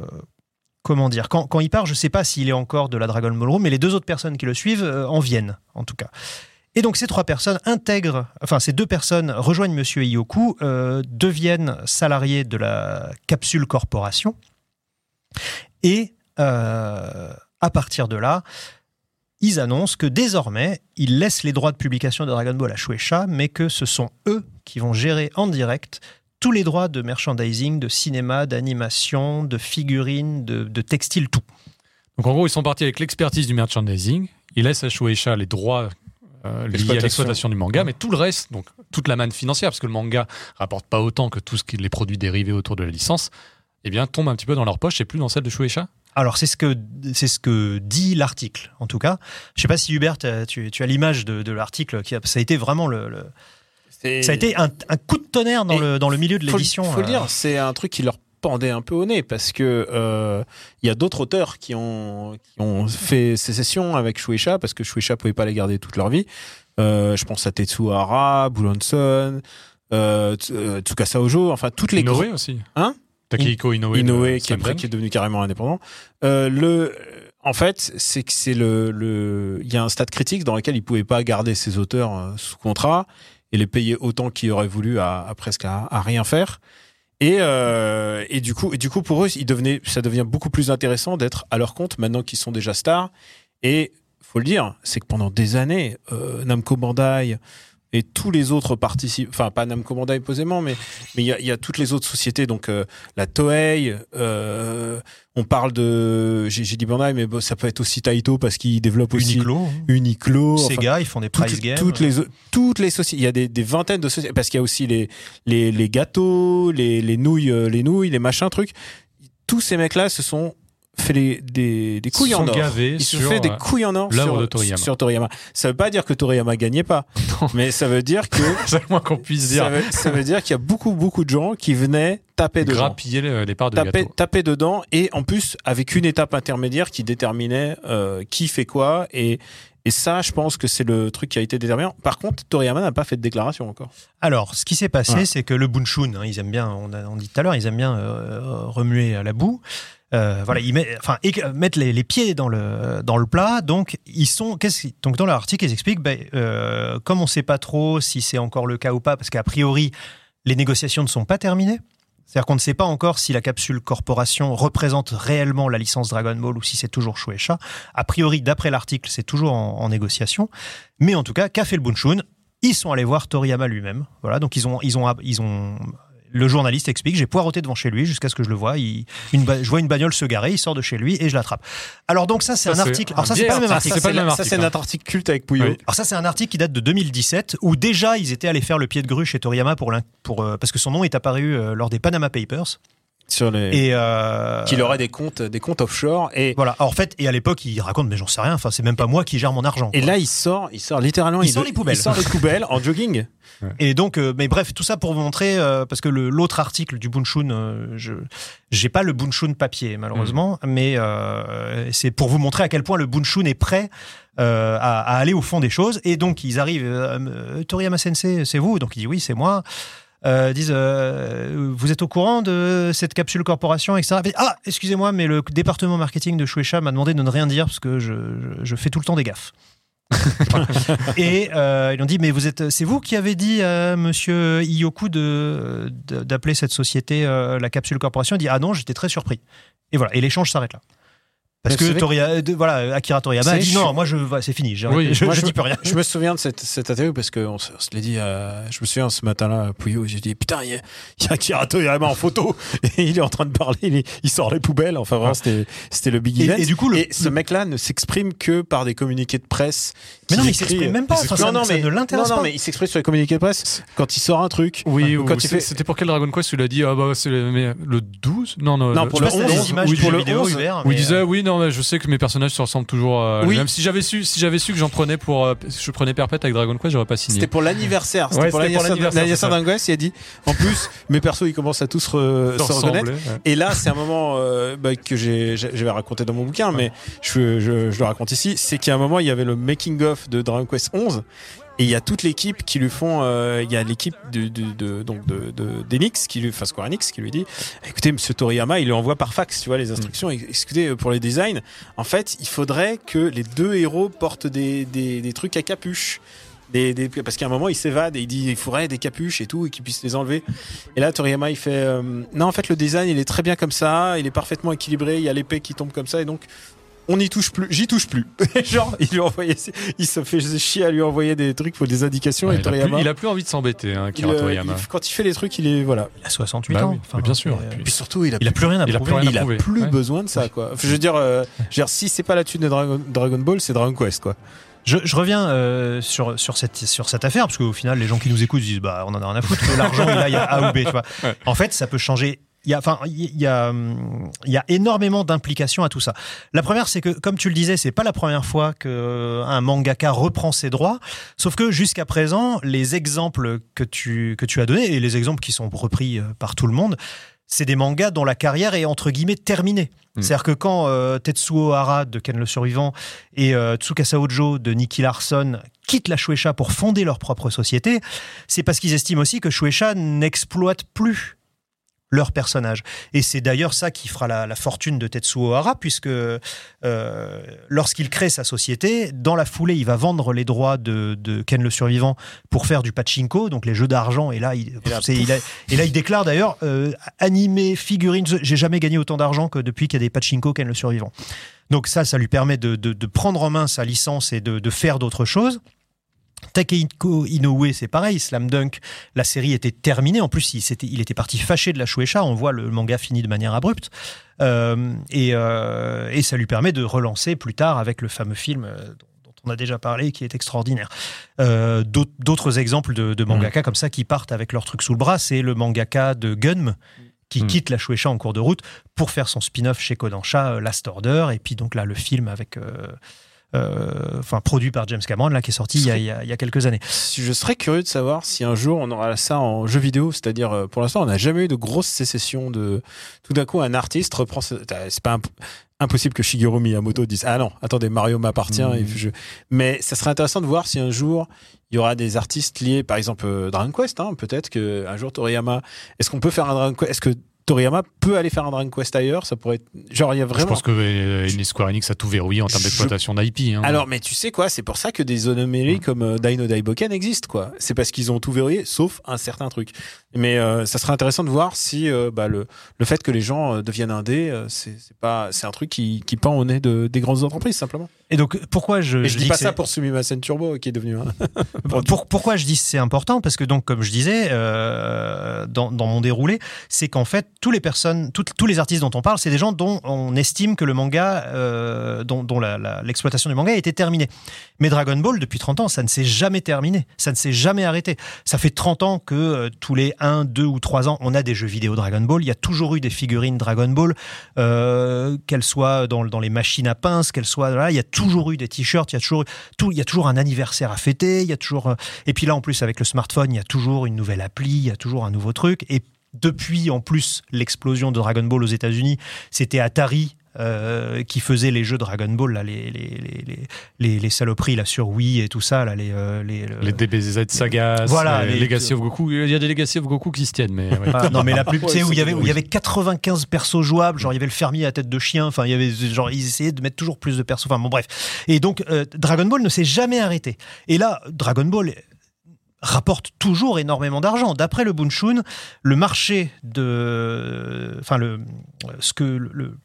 comment dire quand, quand il part, je sais pas s'il est encore de la Dragon Ball Room, mais les deux autres personnes qui le suivent euh, en viennent en tout cas. Et donc ces trois personnes intègrent, enfin ces deux personnes rejoignent Monsieur Iyoku, deviennent salariés de la Capsule Corporation, et euh, à partir de là, ils annoncent que désormais, ils laissent les droits de publication de Dragon Ball à Shueisha, mais que ce sont eux qui vont gérer en direct tous les droits de merchandising, de cinéma, d'animation, de figurines, de, de textiles, tout. Donc en gros, ils sont partis avec l'expertise du merchandising. Ils laissent à Shueisha les droits euh, liés à L'exploitation. du manga, mais tout le reste, donc toute la manne financière, parce que le manga rapporte pas autant que tous ce qui- les produits dérivés autour de la licence, eh bien tombe un petit peu dans leur poche et plus dans celle de Shueisha. Alors c'est ce que c'est ce que dit l'article en tout cas. Je sais pas si Hubert tu, tu as l'image de, de l'article qui a, ça a été vraiment le, le- ça a été un, un coup de tonnerre dans le dans le milieu de faut, l'édition. faut le euh, dire, c'est un truc qui leur pendait un peu au nez parce que euh, il y a d'autres auteurs qui ont qui ont fait sécession avec Shueisha parce que Shueisha pouvait pas les garder toute leur vie. Euh, je pense à Tetsuhara, euh, Tsu- euh, Tsukasa Ojo, enfin toutes les Inoue aussi. Hein? Takehiko Inoue. Inoue qui est, qui devenu carrément indépendant. Euh, le en fait, c'est que c'est le, le, il y a un stade critique dans lequel ils pouvaient pas garder ces auteurs euh, sous contrat et les payer autant qu'ils auraient voulu à, à presque à, à rien faire. Et, euh, et du coup, et du coup, pour eux, ils devenaient, ça devient beaucoup plus intéressant d'être à leur compte maintenant qu'ils sont déjà stars. Et faut le dire, c'est que pendant des années, euh, Namco Bandai et tous les autres participent, enfin pas Namco Bandai posément, mais mais il y a, il y a toutes les autres sociétés, donc euh, la Toei, euh, on parle de, j'ai dit Bandai, mais bon, ça peut être aussi Taito parce qu'ils développent aussi Uniqlo, hein. Uniqlo, enfin, Sega, ils font des toutes, prize games. toutes les toutes les sociétés il y a des, des vingtaines de sociétés parce qu'il y a aussi les les, les gâteaux les, les nouilles euh, les nouilles les machins trucs tous ces mecs là se sont fait des, des couilles Se en or ils se fait des couilles en or sur, de Toriyama. sur Toriyama ça veut pas dire que Toriyama gagnait pas <laughs> Non. mais ça veut dire que <laughs> C'est le moins qu'on puisse dire. ça veut, ça veut dire qu'il y a beaucoup beaucoup de gens qui venaient taper dedans Grappiller les, les parts de taper, gâteau. taper dedans et en plus avec une étape intermédiaire qui déterminait euh, qui fait quoi et et ça, je pense que c'est le truc qui a été déterminant. Par contre, Toriyama n'a pas fait de déclaration encore. Alors, ce qui s'est passé, Ouais. c'est que le Bunshun, hein, ils aiment bien, on a on dit tout à l'heure, ils aiment bien euh, remuer à la boue. Euh, voilà, ils mettent, les, pieds dans le dans le plat. Donc, ils sont. donc, dans leur article, ils expliquent, ben, euh, comme on ne sait pas trop si c'est encore le cas ou pas, parce qu'a priori, les négociations ne sont pas terminées. C'est-à-dire qu'on ne sait pas encore si la capsule corporation représente réellement la licence Dragon Ball ou si c'est toujours Shueisha. A priori, d'après l'article, c'est toujours en, négociation. Mais en tout cas, qu'a fait le Bunshun Ils sont allés voir Toriyama lui-même. Voilà, donc ils ont, ils ont. Le journaliste explique j'ai poireauté devant chez lui jusqu'à ce que je le vois. Il, une, ba- je vois une bagnole se garer, il sort de chez lui et je l'attrape. Alors donc ça c'est un article. un Alors ça c'est pas le même article. ça, article, c'est hein. notre article culte avec Pouillot. Oui. Alors ça, c'est un article qui date de 2017 où déjà ils étaient allés faire le pied de grue chez Toriyama pour euh, parce que son nom est apparu euh, lors des Panama Papers Sur les... et euh, Qu'il aurait des comptes, des comptes offshore. Et, voilà. Alors, en fait, et à l'époque, il raconte mais j'en sais rien. Enfin, c'est même pas moi qui gère mon argent. et quoi. là, il sort, il sort littéralement. Il sort les poubelles. Il sort les poubelles en jogging. <laughs> Et donc, euh, mais bref, tout ça pour vous montrer, euh, parce que l'autre article du Bunshun, je j'ai pas le Bunshun papier malheureusement, mais euh, c'est pour vous montrer à quel point le Bunshun est prêt euh, à, à aller au fond des choses. Et donc, ils arrivent, euh, Toriyama Sensei, c'est vous? Donc, il dit oui, c'est moi. Euh, disent euh, vous êtes au courant de cette capsule corporation etc. Et, ah excusez-moi mais le département marketing de Shueisha m'a demandé de ne rien dire parce que je, je- fais tout le temps des gaffes. <laughs> Et euh, ils ont dit mais vous êtes c'est vous qui avez dit à monsieur Iyoku de d'appeler cette société la capsule corporation. Il dit ah non j'étais très surpris. Et voilà. Et l'échange s'arrête là parce Mais que Toria, de- voilà Akira Toriyama a dit non suis- moi je c'est fini Oui, je, moi, je je- dis plus rien Je me souviens de cette, cette interview parce qu'on se, on se l'est dit. euh, je me souviens ce matin-là à Pouillot. J'ai dit putain, il y a, il y a Akira Toriyama en photo <laughs> et il est en train de parler. Il, sort les poubelles. Enfin, vraiment, c'était, c'était le big Et- event. et du coup, le- et ce mec-là ne s'exprime que par des communiqués de presse. Mais non mais il s'exprime même pas enfin, ça, non, non, ça mais ne l'intéresse non, mais il s'exprime sur les communiqués de presse quand il sort un truc. Oui, Ou ou quand il fait- c'était pour quel Dragon Quest il a dit? Ah bah c'est le, mais le 12 Non non, Non, le- pour le sais pas si t'as 11, des images oui, pour le vidéo 11, Hubert, où il disait euh, oui non mais je sais que mes personnages se ressemblent toujours euh, Oui. même si j'avais su si j'avais su que j'en prenais pour euh, je prenais perpète avec Dragon Quest j'aurais pas signé C'était pour l'anniversaire. C'était Ouais, pour l'anniversaire d'un gosse. Il a dit en plus, mes persos, ils commencent à tous se reconnaître. Et là, c'est un moment euh, bah, que j'ai, j'avais raconté dans mon bouquin, mais je, le raconte ici. C'est qu'il y a un moment, il y avait le making of de Dragon Quest 11. Et il y a toute l'équipe qui lui font, euh, il y a l'équipe de, de, de- donc de, de d'Enix qui lui, enfin Square Enix qui lui dit, écoutez, Monsieur Toriyama, il lui envoie par fax, tu vois, les instructions. Mm. Écoutez, euh, pour les designs, en fait, il faudrait que les deux héros portent des, des, des trucs à capuche. Des, des- parce qu'à un moment il s'évade et il dit il faudrait des capuches et tout et qu'ils puissent les enlever et là Toriyama il fait euh, non en fait le design il est très bien comme ça il est parfaitement équilibré il y a l'épée qui tombe comme ça et donc on n'y touche plus j'y touche plus <laughs> genre il lui a envoyé il se fait chier à lui envoyer des trucs pour des indications Ouais, et il, a plus, il a plus envie de s'embêter hein, Kira euh, Toriyama il- quand il fait les trucs il est voilà il a 68 Bah ans oui, enfin, mais bien sûr. euh, et puis surtout il a il a plus rien à il a prouver plus rien il à a prouver. plus Ouais. besoin de ça quoi je veux dire, euh, je veux dire si c'est pas la thune de Dragon, Dragon Ball c'est Dragon Quest quoi Je, je reviens euh, sur, sur, cette, sur cette affaire, parce qu'au final, les gens qui nous écoutent disent bah, on en a rien à foutre, l'argent il aille à A ou B. Tu vois. Ouais. En fait, ça peut changer. Il y a, enfin, il y a, hum, il y a énormément d'implications à tout ça. La première, c'est que, comme tu le disais, c'est pas la première fois qu'un mangaka reprend ses droits. Sauf que jusqu'à présent, les exemples que tu, que tu as donnés, et les exemples qui sont repris euh, par tout le monde, c'est des mangas dont la carrière est entre guillemets terminée. Mm. C'est-à-dire que quand euh, Tetsuo Hara de Ken le Survivant et euh, Tsukasa Ojo de Nicky Larson quittent la Shueisha pour fonder leur propre société, c'est parce qu'ils estiment aussi que Shueisha n'exploite plus leur personnage. Et c'est d'ailleurs ça qui fera la, la fortune de Tetsuo Hara, puisque euh, lorsqu'il crée sa société, dans la foulée, il va vendre les droits de, de Ken le Survivant pour faire du pachinko, donc les jeux d'argent. Et là, il, Et là, il a- et là, il déclare d'ailleurs euh, animé, figurines, j'ai jamais gagné autant d'argent que depuis qu'il y a des pachinko Ken le Survivant. Donc ça, ça lui permet de, de- de prendre en main sa licence et de, de faire d'autres choses. Takehiko Inoue, c'est pareil, Slam Dunk, la série était terminée. En plus, il, s'était- il était parti fâché de la Shueisha. On voit le manga fini de manière abrupte. Euh, et, euh, et ça lui permet de relancer plus tard avec le fameux film euh, dont on a déjà parlé, qui est extraordinaire. Euh, D'autres exemples de, de mangaka comme ça qui partent avec leur truc sous le bras, c'est le mangaka de Gunm qui Mm. quitte la Shueisha en cours de route pour faire son spin-off chez Kodansha, Last Order, et puis donc là le film avec, enfin produit par James Cameron là qui est sorti il y a, il y a- il y a quelques années. Je serais curieux de savoir si un jour on aura ça en jeu vidéo, c'est-à-dire euh, pour l'instant on n'a jamais eu de grosse sécession de tout d'un coup un artiste reprend ce- c'est pas imp- impossible que Shigeru Miyamoto dise ah non attendez Mario m'appartient et je... mais ça serait intéressant de voir si un jour il y aura des artistes liés par exemple euh, Dragon Quest hein, peut-être que un jour Toriyama est-ce qu'on peut faire un Dragon Quest est-ce que Toriyama peut aller faire un Dragon Quest ailleurs ça pourrait être... genre il y a Je vraiment pense que euh, Square Enix a tout verrouillé en termes Je- d'exploitation d'IP. hein. alors, mais tu sais quoi, c'est pour ça que des zones numériques comme euh, Dino Daiboken existent, quoi. C'est parce qu'ils ont tout verrouillé, sauf un certain truc. Mais euh, ça serait intéressant de voir si euh, bah, le, le fait que les gens euh, deviennent indés, c'est pas, c'est un truc qui, qui pend au nez de, des grandes entreprises, simplement. Et donc pourquoi je, Et je, dis dis pas ça pour Sumimasen Turbo, qui est devenu un. <laughs> Pour- pourquoi je dis que c'est important? Parce que donc, comme je disais dans, dans mon déroulé, c'est qu'en fait, tous les personnes, toutes- tous les artistes dont on parle, c'est des gens dont on estime que le manga, dont, dont l'exploitation du manga a été terminée. Mais Dragon Ball, depuis 30 ans, ça ne s'est jamais terminé, ça ne s'est jamais arrêté. Ça fait 30 ans que tous les 1, 2 ou 3 ans, on a des jeux vidéo Dragon Ball. Il y a toujours eu des figurines Dragon Ball, euh, qu'elles soient dans, dans les machines à pince, qu'elles soient là, il y a toujours eu des t-shirts, il y a toujours tout, il y a toujours un anniversaire à fêter, il y a toujours euh, et puis là en plus avec le smartphone, il y a toujours une nouvelle appli, il y a toujours un nouveau truc et depuis en plus l'explosion de Dragon Ball aux États-Unis, c'était Atari euh, qui faisait les jeux Dragon Ball là, les les, les, les, saloperies là sur Wii et tout ça là, les euh, les, le- Les DBZ sagas, Voilà, les les- Legacy of Goku. Il y a des Legacy of Goku qui se tiennent, mais ouais. Ah, non mais la plus <laughs> tu sais, où il y avait où il y avait 95 persos jouables genre il y avait le fermier à tête de chien enfin il y avait genre ils essayaient de mettre toujours plus de persos enfin bon bref. Et donc euh, Dragon Ball ne s'est jamais arrêté. Et là Dragon Ball rapporte toujours énormément d'argent. D'après le Bunshun le marché de enfin le ce que le- le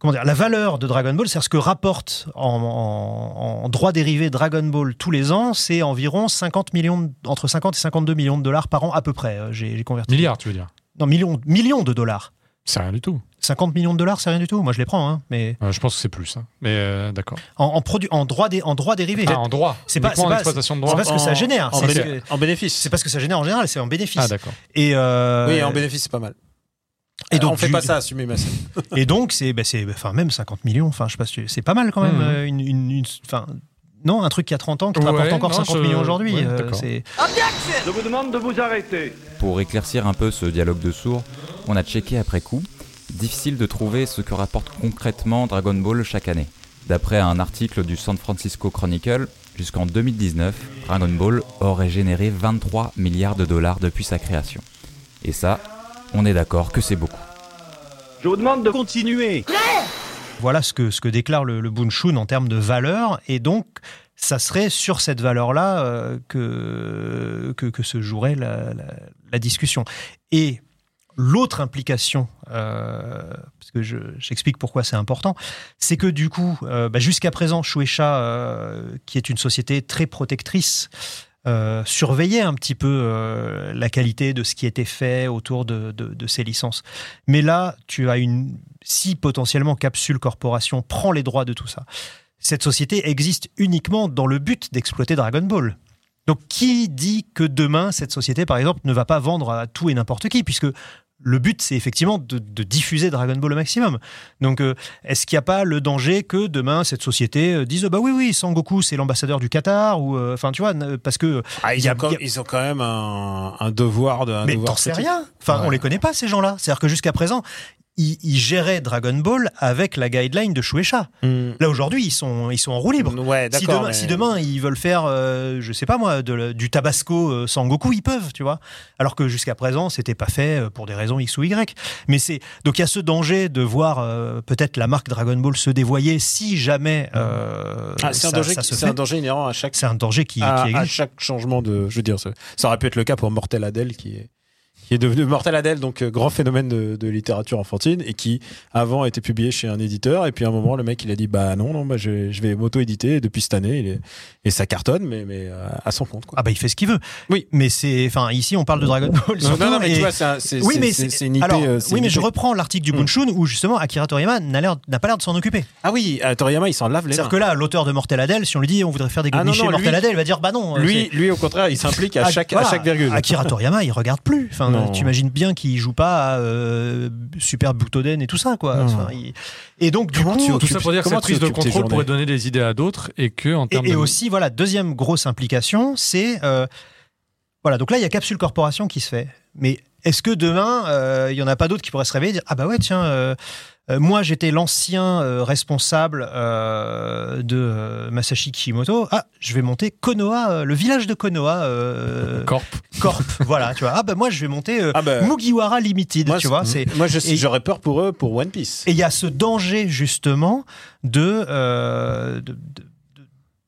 Comment dire, la valeur de Dragon Ball, c'est ce que rapporte en, en, en droits dérivés Dragon Ball tous les ans, c'est environ 50 millions, de- entre 50 et 52 millions de dollars par an à peu près. euh, J'ai converti. Milliards, tu veux dire? Non, millions, millions de dollars. C'est rien du tout. 50 millions de dollars, c'est rien du tout? Moi, je les prends, hein, mais Euh, je pense que c'est plus. hein. Mais euh, d'accord. en, en, produit, en droit, dé- en droit dérivé. Ah, en droit. C'est pas- c'est en pas- exploitation de c'est droit. pas ce que ça génère. En, c'est bénéfice. C'est pas ce que ça génère en général, c'est en bénéfice. Ah, d'accord. et, euh, Oui, en bénéfice, c'est pas mal. Et donc, on fait du- pas ça à Sumimasen. <laughs> Et donc, c'est, bah, c'est, enfin, même 50 millions, enfin, je sais pas, c'est pas mal quand même. Mhm. euh, une, une- non, un truc qui a 30 ans, qui te Ouais, rapporte encore non, 50 je- millions aujourd'hui. ouais, euh. Je vous demande de vous arrêter. Pour éclaircir un peu ce dialogue de sourds, on a checké après coup. Difficile de trouver ce que rapporte concrètement Dragon Ball chaque année. D'après un article du San Francisco Chronicle, jusqu'en 2019, Dragon Ball aurait généré 23 milliards de dollars depuis sa création. Et ça, on est d'accord que c'est beaucoup. Je vous demande de continuer. Voilà ce que, ce que déclare le, le Bunshun en termes de valeur. Et donc, ça serait sur cette valeur-là euh, que, que, que se jouerait la, la- la discussion. Et l'autre implication, euh, parce que je- j'explique pourquoi c'est important, c'est que du coup, euh, bah, jusqu'à présent, Shueisha, euh, qui est une société très protectrice, euh, surveillait un petit peu euh, la qualité de ce qui était fait autour de, de, de ces licences. Mais là, tu as une. Si potentiellement Capsule Corporation prend les droits de tout ça, cette société existe uniquement dans le but d'exploiter Dragon Ball. Donc, qui dit que demain, cette société, par exemple, ne va pas vendre à tout et n'importe qui Puisque le but, c'est effectivement de, de diffuser Dragon Ball au maximum. Donc, euh, est-ce qu'il n'y a pas le danger que demain, cette société euh, dise Bah oui, oui, Sangoku, c'est l'ambassadeur du Qatar Ou, euh, enfin, tu vois, parce que. Ah, ils, Il y a- ont quand, il y a- ils ont quand même un, un devoir de. Un Mais t'en sais rien. Enfin, Ouais. on les connaît pas ces gens-là. C'est-à-dire que jusqu'à présent, ils, ils géraient Dragon Ball avec la guideline de Shueisha. Hmm. Là aujourd'hui, ils sont, ils sont en roue libre. Ouais, Si demain, mais- si demain, ils veulent faire, euh, je sais pas moi, de du Tabasco euh, Sangoku, ils peuvent, tu vois. Alors que jusqu'à présent, c'était pas fait euh, pour des raisons X ou Y. Mais c'est donc il y a ce danger de voir euh, peut-être la marque Dragon Ball se dévoyer si jamais Ah, c'est un danger, ça qui- se c'est fait. un danger inhérent à chaque C'est un danger qui, à, qui à existe. chaque changement de. Je veux dire, ça, ça aurait pu être le cas pour Mortel Adèle qui est qui est devenu Mortel Adèle, donc euh, grand phénomène de, de littérature enfantine et qui avant était publié chez un éditeur et puis à un moment le mec il a dit bah non non bah je, vais- je vais m'auto-éditer et depuis cette année il est, et ça cartonne mais mais euh, à son compte quoi. Ah bah il fait ce qu'il veut. Oui. Mais c'est, enfin ici on parle de Dragon Ball. non, non, non, mais et- tu vois c'est c'est oui, c'est- mais c'est c'est une IP. alors, euh, c'est oui, une mais je reprends l'article du Mm. Bunshun où justement Akira Toriyama n'a l'air- n'a pas l'air de s'en occuper. Ah oui, Toriyama il s'en lave les C'est-à-dire mains. que là, l'auteur de Mortel Adèle, si on lui dit on voudrait faire des Ah clichés non, Mortel Adèle, il va dire bah non. Lui c'est- lui au contraire il s'implique à Ah, chaque à chaque virgule. Akira Toriyama, il regarde plus. Enfin, Non. tu imagines bien qu'il joue pas à euh, Super Butoden et tout ça, quoi. Non. Enfin, il- Et donc, du Comment coup, tu Tout ça pour dire que Comment cette prise de contrôle pourrait donner des idées à d'autres et que en Et, termes et de aussi, voilà, deuxième grosse implication, c'est. euh, voilà, donc là, il y a Capsule Corporation qui se fait. Mais est-ce que demain, euh, il y en a pas d'autres qui pourraient se réveiller et dire Ah bah ouais, tiens, euh, euh, moi j'étais l'ancien euh, responsable euh, de euh, Masashi Kishimoto. Ah, je vais monter Konoha, euh, le village de Konoha euh, Corp. Corp. <laughs> voilà, tu vois. Ah bah moi je vais monter euh, Ah bah, Mugiwara Limited, moi, tu vois. C'est moi j'aurais peur pour eux pour One Piece. et il y a ce danger justement de, euh, de- de- de-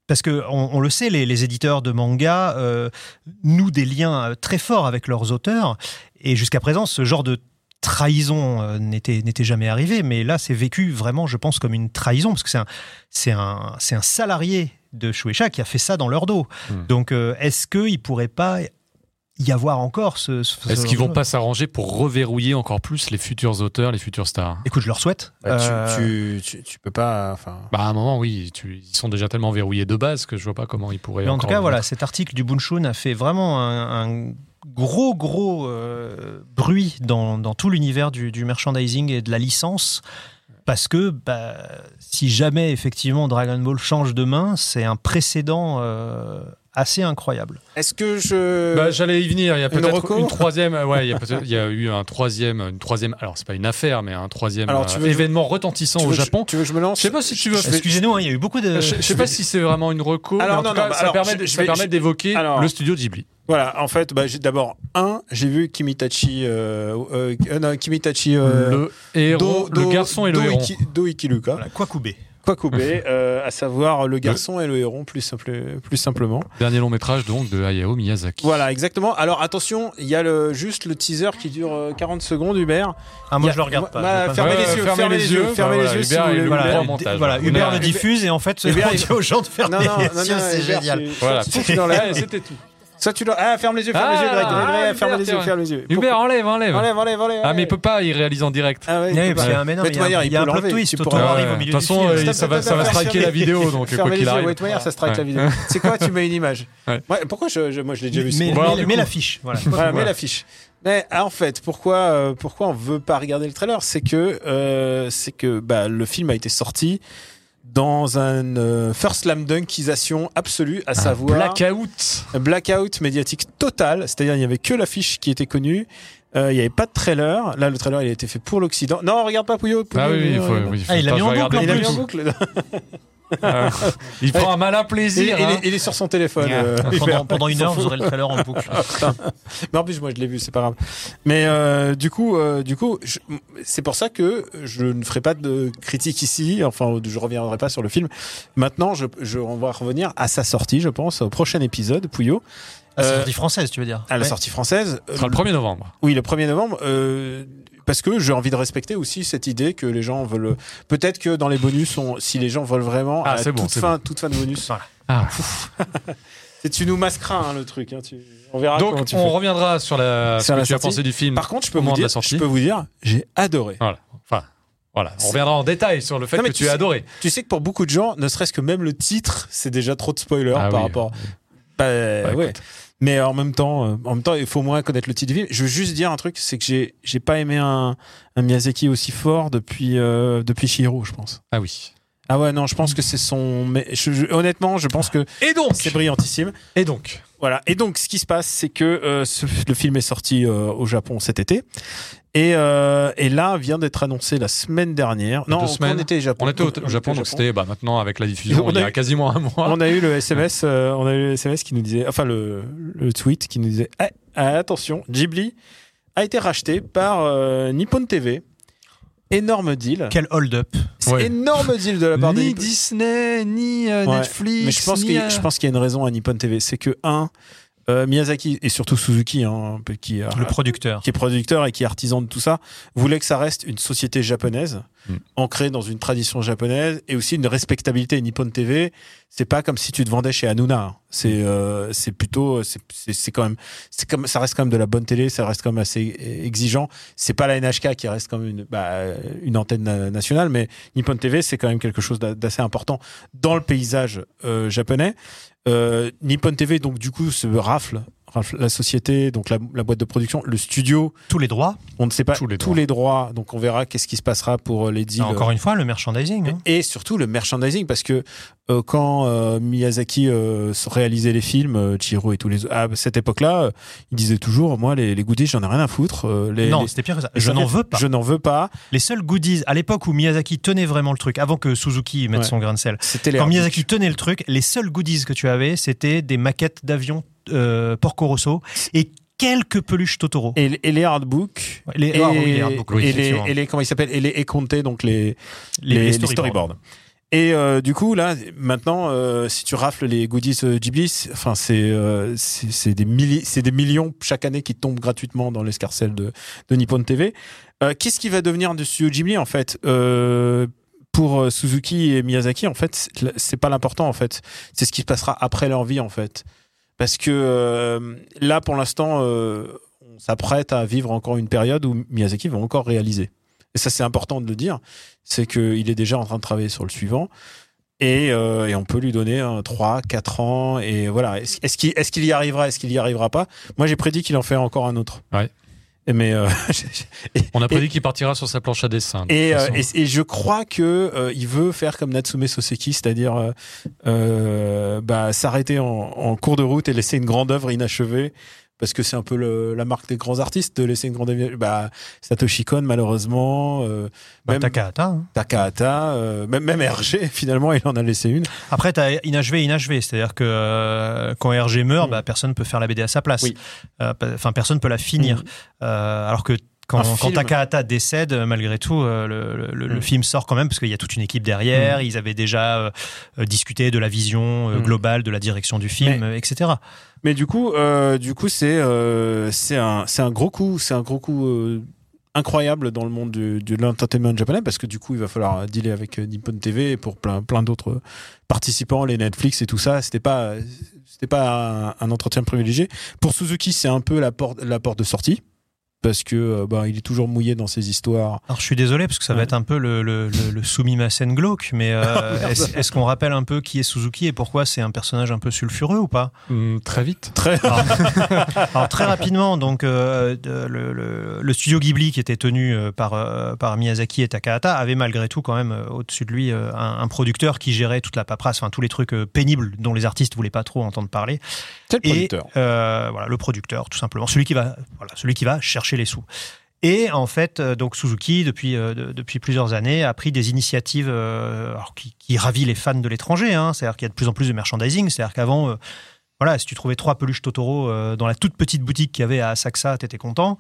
parce que on, on le sait, les, les éditeurs de manga euh, nouent des liens euh, très forts avec leurs auteurs, et jusqu'à présent, ce genre de trahison euh, n'était n'était jamais arrivé, mais là, c'est vécu vraiment, je pense, comme une trahison, parce que c'est un c'est un c'est un salarié de Shueisha qui a fait ça dans leur dos. Hmm. Donc, euh, est-ce qu'il pourrait pas y avoir encore ce, ce- Est-ce ce- qu'ils vont pas s'arranger pour reverrouiller encore plus les futurs auteurs, les futurs stars? Écoute, je leur souhaite. Bah, tu, Euh, tu, tu, tu peux pas. Bah à un moment oui, tu- ils sont déjà tellement verrouillés de base que je vois pas comment ils pourraient. Mais en tout cas, voilà, cet article du Bunshun a fait vraiment un, un gros, gros euh, bruit dans, dans tout l'univers du, merchandising et de la licence. Parce que bah, si jamais effectivement Dragon Ball change de main, c'est un précédent euh, assez incroyable. Est-ce que je. Bah, j'allais y venir. Il y a Une peut-être reco une, troisième. euh, Ouais, il y a peut-être- il y a eu un troisième, une troisième. Alors c'est pas une affaire, mais un troisième Alors, tu euh, veux- événement retentissant tu au Japon. Tu veux que je me lance Je sais pas si tu veux- Excusez-nous, hein, il y a eu beaucoup de. Je, je sais pas si c'est vraiment une reco. Alors, mais en non, tout cas, non, bah, ça alors, permet, je- de- je ça vais- permet je- d'évoquer alors- le studio Ghibli. Voilà, en fait, bah, j'ai- d'abord, un, j'ai vu Kimitachi. Euh, euh, euh, non, Kimitachi. euh, le héros, Do- le garçon et le Do héron. Iki- Do Ikiluka. Voilà, Kwakubé. Kwakubé, <laughs> euh, à savoir le garçon et le héron, plus, simple, plus simplement. Dernier long métrage donc de Hayao Miyazaki. Voilà, exactement. Alors attention, il y a le, juste le teaser qui dure euh, 40 secondes, Hubert. Ah, moi a- je le regarde pas. bah, fermez les yeux, fermez les yeux, fermez les yeux si Hubert, vous il voulez. le Voilà, montage. On Hubert le diffuse et en fait, Hubert, il- dit aux gens de fermer Non, non, les <laughs> non, non, yeux, c'est génial. Voilà, c'était tout. Soit tu l'enlèves. Ah, ferme les yeux, ferme les yeux, Greg, Greg, ah, Greg, ferme Hubert, les yeux, ferme les yeux. Hubert, enlève, enlève. Enlève, enlève, enlève. Ah mais il peut pas, il réalise en direct. Ah ouais, il Oui, peut pas. qu'il y a un- mais non, il y a un plot twist, de toute façon, film. euh, ça va, striker la vidéo, donc quoi Fermez qu'il les yeux, arrive. ça strike la vidéo. <laughs> C'est quoi, tu mets une image Pourquoi moi je l'ai déjà vu coup- l'affiche, voilà. Voilà. l'affiche. Mais ah, en fait, pourquoi euh, pourquoi on veut pas regarder le trailer, c'est que euh, c'est que bah, le film a été sorti dans un euh, first slam dunkisation absolue, à savoir Blackout. un blackout médiatique total, c'est-à-dire il n'y avait que l'affiche qui était connue. Euh, il n'y avait pas de trailer. Là, le trailer, il a été fait pour l'Occident. Non, regarde pas Pouillot. Pouillot, Ah oui, oui, il faut. Ah, il mis en boucle, a mis en boucle. Euh, Il prend un malin plaisir. il hein. est, il est sur son téléphone. euh, Pendant, une heure, vous aurez le trailer en <laughs> boucle. Mais en plus, moi, je l'ai vu, c'est pas grave. Mais euh, du coup, euh, du coup, c'est pour ça que je ne ferai pas de critique ici. Enfin, je reviendrai pas sur le film. Maintenant, je, je on va revenir à sa sortie, je pense, au prochain épisode, Pouillot, C'est Euh, sortie française, tu veux dire à la Ouais. sortie française. Ce sera le 1er novembre. Oui, le 1er novembre. euh, parce que j'ai envie de respecter aussi cette idée que les gens veulent. Peut-être que dans les bonus, on- si les gens veulent vraiment, Ah, à c'est bon, toute fin, toute fin de bonus. Voilà. Ah. <laughs> C'est tu nous masqueras hein, le truc. hein, tu- On verra. comment Donc tu on fais. reviendra sur la ce Sur que la tu as sortie. pensé du film. Par contre, je peux vous dire, la je peux vous dire, j'ai adoré. Voilà. Enfin, voilà. On reviendra en détail sur le fait Non, que tu tu as adoré. Tu sais que pour beaucoup de gens, ne serait-ce que même le titre, c'est déjà trop de spoilers Ah par oui. rapport. Bah, Bah, ouais. Mais en même temps, euh, en même temps, il faut moins connaître le titre du film. Je veux juste dire un truc, c'est que j'ai j'ai pas aimé un, un Miyazaki aussi fort depuis euh, depuis Chihiro, je pense. Ah oui. Ah ouais, non, je pense que c'est son. Mais je- je- honnêtement, je pense que Et donc c'est brillantissime. Et donc Voilà. Et donc, ce qui se passe, c'est que euh, ce- le film est sorti euh, au Japon cet été. Et, euh, et là vient d'être annoncé la semaine dernière. Non, deux semaines. on était au Japon. On était au, au On Japon, donc c'était bah, maintenant avec la diffusion On il y a eu- quasiment un mois. On a eu le SMS, euh, on a eu le SMS qui nous disait, enfin le, le tweet qui nous disait, Ah, ah, attention, Ghibli a été racheté par euh, Nippon TV. Énorme deal. Quel hold-up. C'est Ouais. énorme deal de la part de Ni. Disney, ni euh, Ouais. Netflix. Mais je pense ni, qu'il euh, je pense qu'il y a une raison à Nippon TV, c'est que un euh, Miyazaki et surtout Suzuki, hein, peu qui, a- Le producteur. qui est producteur et qui est artisan de tout ça, voulait que ça reste une société japonaise, Mm. ancrée dans une tradition japonaise et aussi une respectabilité. Nippon TV, c'est pas comme si tu te vendais chez Hanouna. C'est euh, c'est plutôt c'est quand même c'est comme ça reste quand même de la bonne télé, ça reste quand même assez exigeant. C'est pas la NHK qui reste comme une bah, une antenne na- nationale, mais Nippon TV c'est quand même quelque chose d'a- d'assez important dans le paysage euh, japonais. Euh, Nippon TV donc du coup se rafle, la société, donc la, la boîte de production, le studio. Tous les droits. On ne sait pas Tous tous les les droits. donc on verra qu'est-ce qui se passera pour euh, les deals. Encore une fois, le merchandising. hein. Et surtout le merchandising, parce que euh, quand euh, Miyazaki euh, réalisait les films, Chihiro et tous les à cette époque-là, il disait toujours, moi les, les goodies, j'en ai rien à foutre. les, non, les- c'était pire que ça. Je n'en veux pas. Je n'en veux pas. Les seuls goodies, à l'époque où Miyazaki tenait vraiment le truc, avant que Suzuki mette Ouais. son grain de sel, quand. Miyazaki tenait le truc, les seuls goodies que tu avais, c'était des maquettes d'avions euh, Porco Rosso et quelques peluches Totoro. et, et les. Ouais, les, Et, ah oui, les artbooks, oui, et les, effectivement. et les- comment ils s'appellent et les donc les, storyboards. storyboards. Et euh, du coup là, maintenant, euh, si tu rafles les goodies Ghibli, c'est- enfin c'est euh, c'est des c'est des millions chaque année qui tombent gratuitement dans l'escarcelle de, de Nippon TV. Qu'est-ce qui va devenir de studio Ghibli en fait? Pour Suzuki et Miyazaki en fait c'est pas l'important en fait. C'est ce qui se passera après leur vie en fait. Parce que euh, là pour l'instant euh, on s'apprête à vivre encore une période où Miyazaki va encore réaliser. Et ça, c'est important de le dire. C'est qu'il est déjà en train de travailler sur le suivant. Et, euh, on peut lui donner un 3, 4 ans. Et voilà. Est-ce qu'il y arrivera Est-ce qu'il y arrivera pas? Moi, j'ai prédit qu'il en fait encore un autre. Mais euh, <laughs> On a prédit qu'il partira sur sa planche à dessin. et, euh, et, et je crois que euh, il veut faire comme Natsume Soseki, c'est-à-dire bah, s'arrêter en, en cours de route et laisser une grande œuvre inachevée. Parce que c'est un peu le- la marque des grands artistes de laisser une grande. Bah, Satoshi Kon, malheureusement, euh, Bah, même Takahata. hein. Takahata, euh, même, même RG, <laughs> finalement, il en a laissé une. Après, tu as inachevé, inachevé. C'est-à-dire que euh, quand RG meurt, Mm. bah, personne peut faire la BD à sa place. Oui. Euh, Enfin, personne peut la finir. Mm. Alors que quand, quand. Takahata décède, euh, malgré tout, euh, le, le- le Mm. film sort quand même parce qu'il y a toute une équipe derrière. Ils avaient déjà euh, discuté de la vision Mm. globale, de la direction du film, etc. Mais du coup, du coup, c'est c'est un gros coup, c'est un gros coup incroyable dans le monde du, de l'entertainment japonais parce que du coup, il va falloir dealer avec Nippon TV pour plein plein d'autres participants, les Netflix et tout ça. C'était pas c'était pas un, un entretien privilégié. Pour Suzuki, c'est un peu la porte la porte de sortie parce que bah, il est toujours mouillé dans ses histoires. Alors je suis désolé parce que ça va être un peu le, le, le, le Sumimasen glauque, mais euh, <laughs> est-ce est-ce qu'on rappelle un peu qui est Suzuki et pourquoi c'est un personnage un peu sulfureux ou pas? Hum, très vite. Très Alors, <laughs> <laughs> alors, très rapidement, donc euh, le, le- le studio Ghibli qui était tenu euh, par, euh, par Miyazaki et Takahata avait malgré tout quand même euh, au-dessus de lui euh, un, un producteur qui gérait toute la paperasse, enfin tous les trucs euh, pénibles dont les artistes voulaient pas trop entendre parler. c'est le producteur? euh, voilà, le producteur, tout simplement, celui qui va, voilà, celui qui va chercher les sous. Et en fait, euh, donc Suzuki, depuis, euh, de- depuis plusieurs années, a pris des initiatives euh, qui, qui ravit les fans de l'étranger. Hein, c'est-à-dire qu'il y a de plus en plus de merchandising. C'est-à-dire qu'avant, voilà, si tu trouvais trois peluches Totoro euh, dans la toute petite boutique qu'il y avait à Asakusa, t'étais content.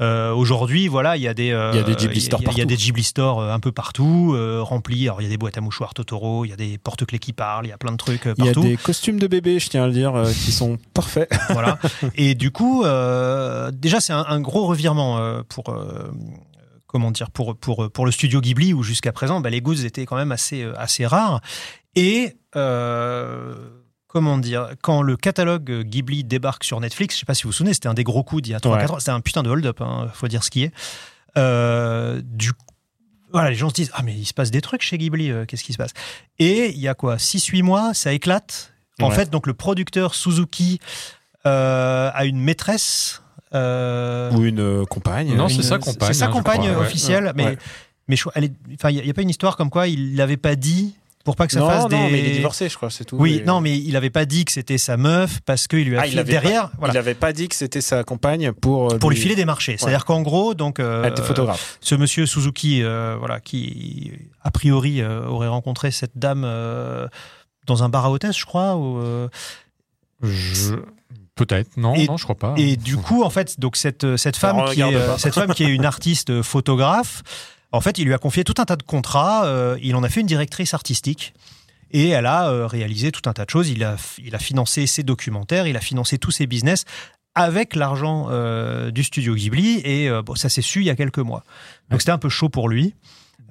Euh, Aujourd'hui, voilà, il y a des, euh, Il y a des Ghibli stores il y a- il y a partout. des Ghibli stores euh, un peu partout, remplis. Alors, il y a des boîtes à mouchoirs Totoro, il y a des porte-clés qui parlent, il y a plein de trucs euh, Il y a partout. des costumes de bébé, je tiens à le dire, qui sont <laughs> parfaits. voilà. Et du coup, euh, déjà, c'est un, un gros revirement euh, pour. euh, Comment dire pour, pour, pour le studio Ghibli où jusqu'à présent bah, les goods étaient quand même assez, assez rares et euh, comment dire quand le catalogue Ghibli débarque sur Netflix je sais pas si vous vous souvenez c'était un des gros coups d'il y a 3-4 Ouais. ans c'était un putain de hold-up hein, faut dire ce qui est Euh, du coup voilà, les gens se disent Ah, mais il se passe des trucs chez Ghibli, euh, qu'est-ce qui se passe? Et il y a quoi? 6-8 mois, ça éclate. En Ouais. fait, donc le producteur Suzuki euh, a une maîtresse. euh, Ou une euh, compagne. Non, c'est sa compagne, C'est sa hein, compagne crois, officielle, Ouais. mais, Ouais. mais je crois- elle est- enfin, il n'y a, pas une histoire comme quoi il l'avait pas dit pour pas que ça non, fasse non, des. mais il est divorcé, je crois, c'est tout. Oui, Et- non, mais il avait pas dit que c'était sa meuf parce qu'il lui a Ah, il filé avait derrière. pas- voilà. Il avait pas dit que c'était sa compagne pour euh, Pour lui filer des marchés. C'est-à-dire qu'en gros, donc, euh, être photographe. ce monsieur Suzuki, euh, voilà, qui a priori euh, aurait rencontré cette dame euh, dans un bar à hôtesse, je crois. Ou, euh, Je- Peut-être, non, Et- non, je crois pas. et du coup, en fait, donc cette cette femme qui est euh, cette femme qui est une artiste photographe, en fait, il lui a confié tout un tas de contrats. euh, il en a fait une directrice artistique. Et elle a euh, réalisé tout un tas de choses. Il a, il a financé ses documentaires, il a financé tous ses business avec l'argent euh, du studio Ghibli. Et bon, ça s'est su il y a quelques mois. Donc c'était un peu chaud pour lui.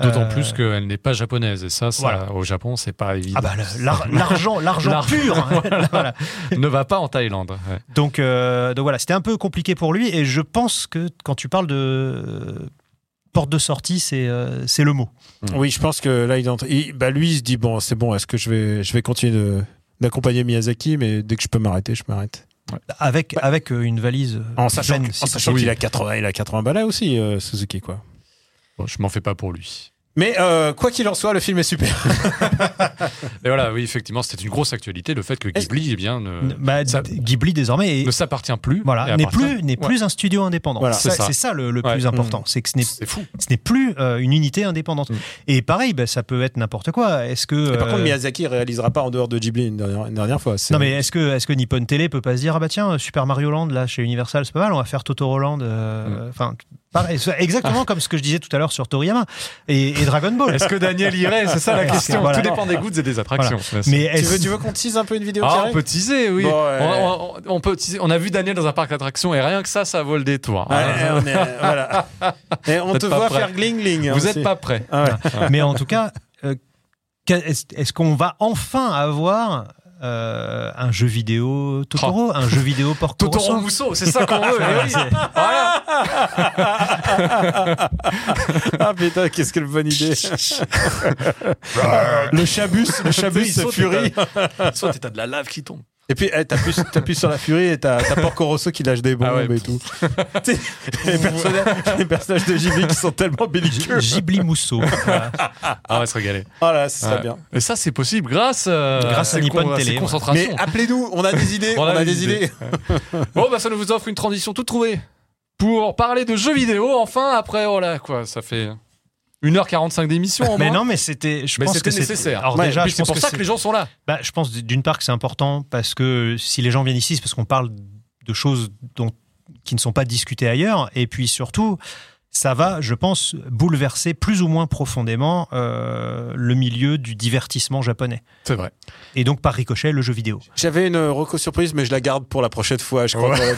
D'autant plus qu'elle n'est pas japonaise. Et ça, ça Voilà. au Japon, c'est pas évident. Ah bah <laughs> l'argent, l'argent L'ar- pur. hein. <laughs> <laughs> Voilà. ne va pas en Thaïlande. ouais. Donc, euh, donc voilà, c'était un peu compliqué pour lui. Et je pense que quand tu parles de porte de sortie, c'est euh, c'est le mot. Oui, je pense que là, il, est en train- il- bah, lui, il se dit bon, c'est bon, est-ce que je vais, je vais continuer de- d'accompagner Miyazaki, mais dès que je peux m'arrêter, je m'arrête. Avec, avec euh, une valise euh, En sachant, si sachant qu'il a 80, il a 80 balais aussi, euh, Suzuki, quoi. Bon, je m'en fais pas pour lui. Mais euh, quoi qu'il en soit, le film est super. <laughs> Et voilà, oui, effectivement, c'était une grosse actualité, le fait que Ghibli, eh bien, ne, Bah, ça- Ghibli désormais est- ne s'appartient plus. voilà, n'est plus, n'est Ouais. plus un studio indépendant. Voilà. Ça, C'est ça. c'est ça le, le Ouais. plus important. C'est que ce n'est C'est fou. ce n'est plus euh, une unité indépendante. Mm. Et pareil, bah, ça peut être n'importe quoi. Est-ce que par euh, contre, Miyazaki, il réalisera pas en dehors de Ghibli une dernière, une dernière fois. C'est- non mais est-ce que est-ce que Nippon Télé peut pas se dire ah bah tiens Super Mario Land là chez Universal c'est pas mal on va faire Totoro Land Mm. euh, enfin pareil, exactement comme ce que je disais tout à l'heure sur Toriyama et, et Dragon Ball Est-ce que Daniel irait C'est ça la question. voilà. Tout dépend des goûts et des attractions. mais tu veux, tu veux qu'on tease un peu une vidéo Ah, on peut teaser, oui. Bon, ouais. on, on- on peut teaser. On a vu Daniel dans un parc d'attractions et rien que ça, ça vaut le détour. Ouais, Ah, on est- voilà. <laughs> Et on te voit prêt. faire gling-gling. hein, Vous aussi. êtes pas prêts. Ah ouais. mais en tout cas euh, est-ce qu'on va enfin avoir euh, un jeu vidéo Totoro un jeu vidéo Porco Totoro Rosso Musso, c'est ça qu'on veut. eh oui. Voilà. Ah putain, qu'est-ce quelle bonne idée. le chabus, le chabus, furie. Soit t'as de la lave qui tombe. Et puis, eh, t'appuies t'appuies sur la furie et t'as t'as Porco Rosso qui lâche des bombes Ah ouais. et tout. <laughs> Tu sais, les, personnages, les personnages de JV qui sont tellement belliqueux. Ghibli Musso <laughs> Voilà. Ah, on va se régaler. Oh là, ce serait Ouais. bien. Et ça, c'est possible grâce, euh, Grâce à ces Nippon con- Télé, ces ouais. concentrations. Mais appelez-nous, on a des idées, on, a, des idées. <laughs> Bon, bah, ça nous offre une transition toute trouvée pour parler de jeux vidéo. Enfin, après, voilà, quoi, ça fait 1h45 d'émission en mais moins. non mais c'était je Mais pense c'était que nécessaire. alors Ouais, déjà c'est pense pour que ça que les gens sont là. Bah, je pense d'une part que c'est important parce que si les gens viennent ici, c'est parce qu'on parle de choses dont, qui ne sont pas discutées ailleurs. Et puis surtout, ça va, je pense, bouleverser plus ou moins profondément euh, le milieu du divertissement japonais. C'est vrai. Et donc, par ricochet, le jeu vidéo. J'avais une reco surprise, mais je la garde pour la prochaine fois, je crois. Ouais.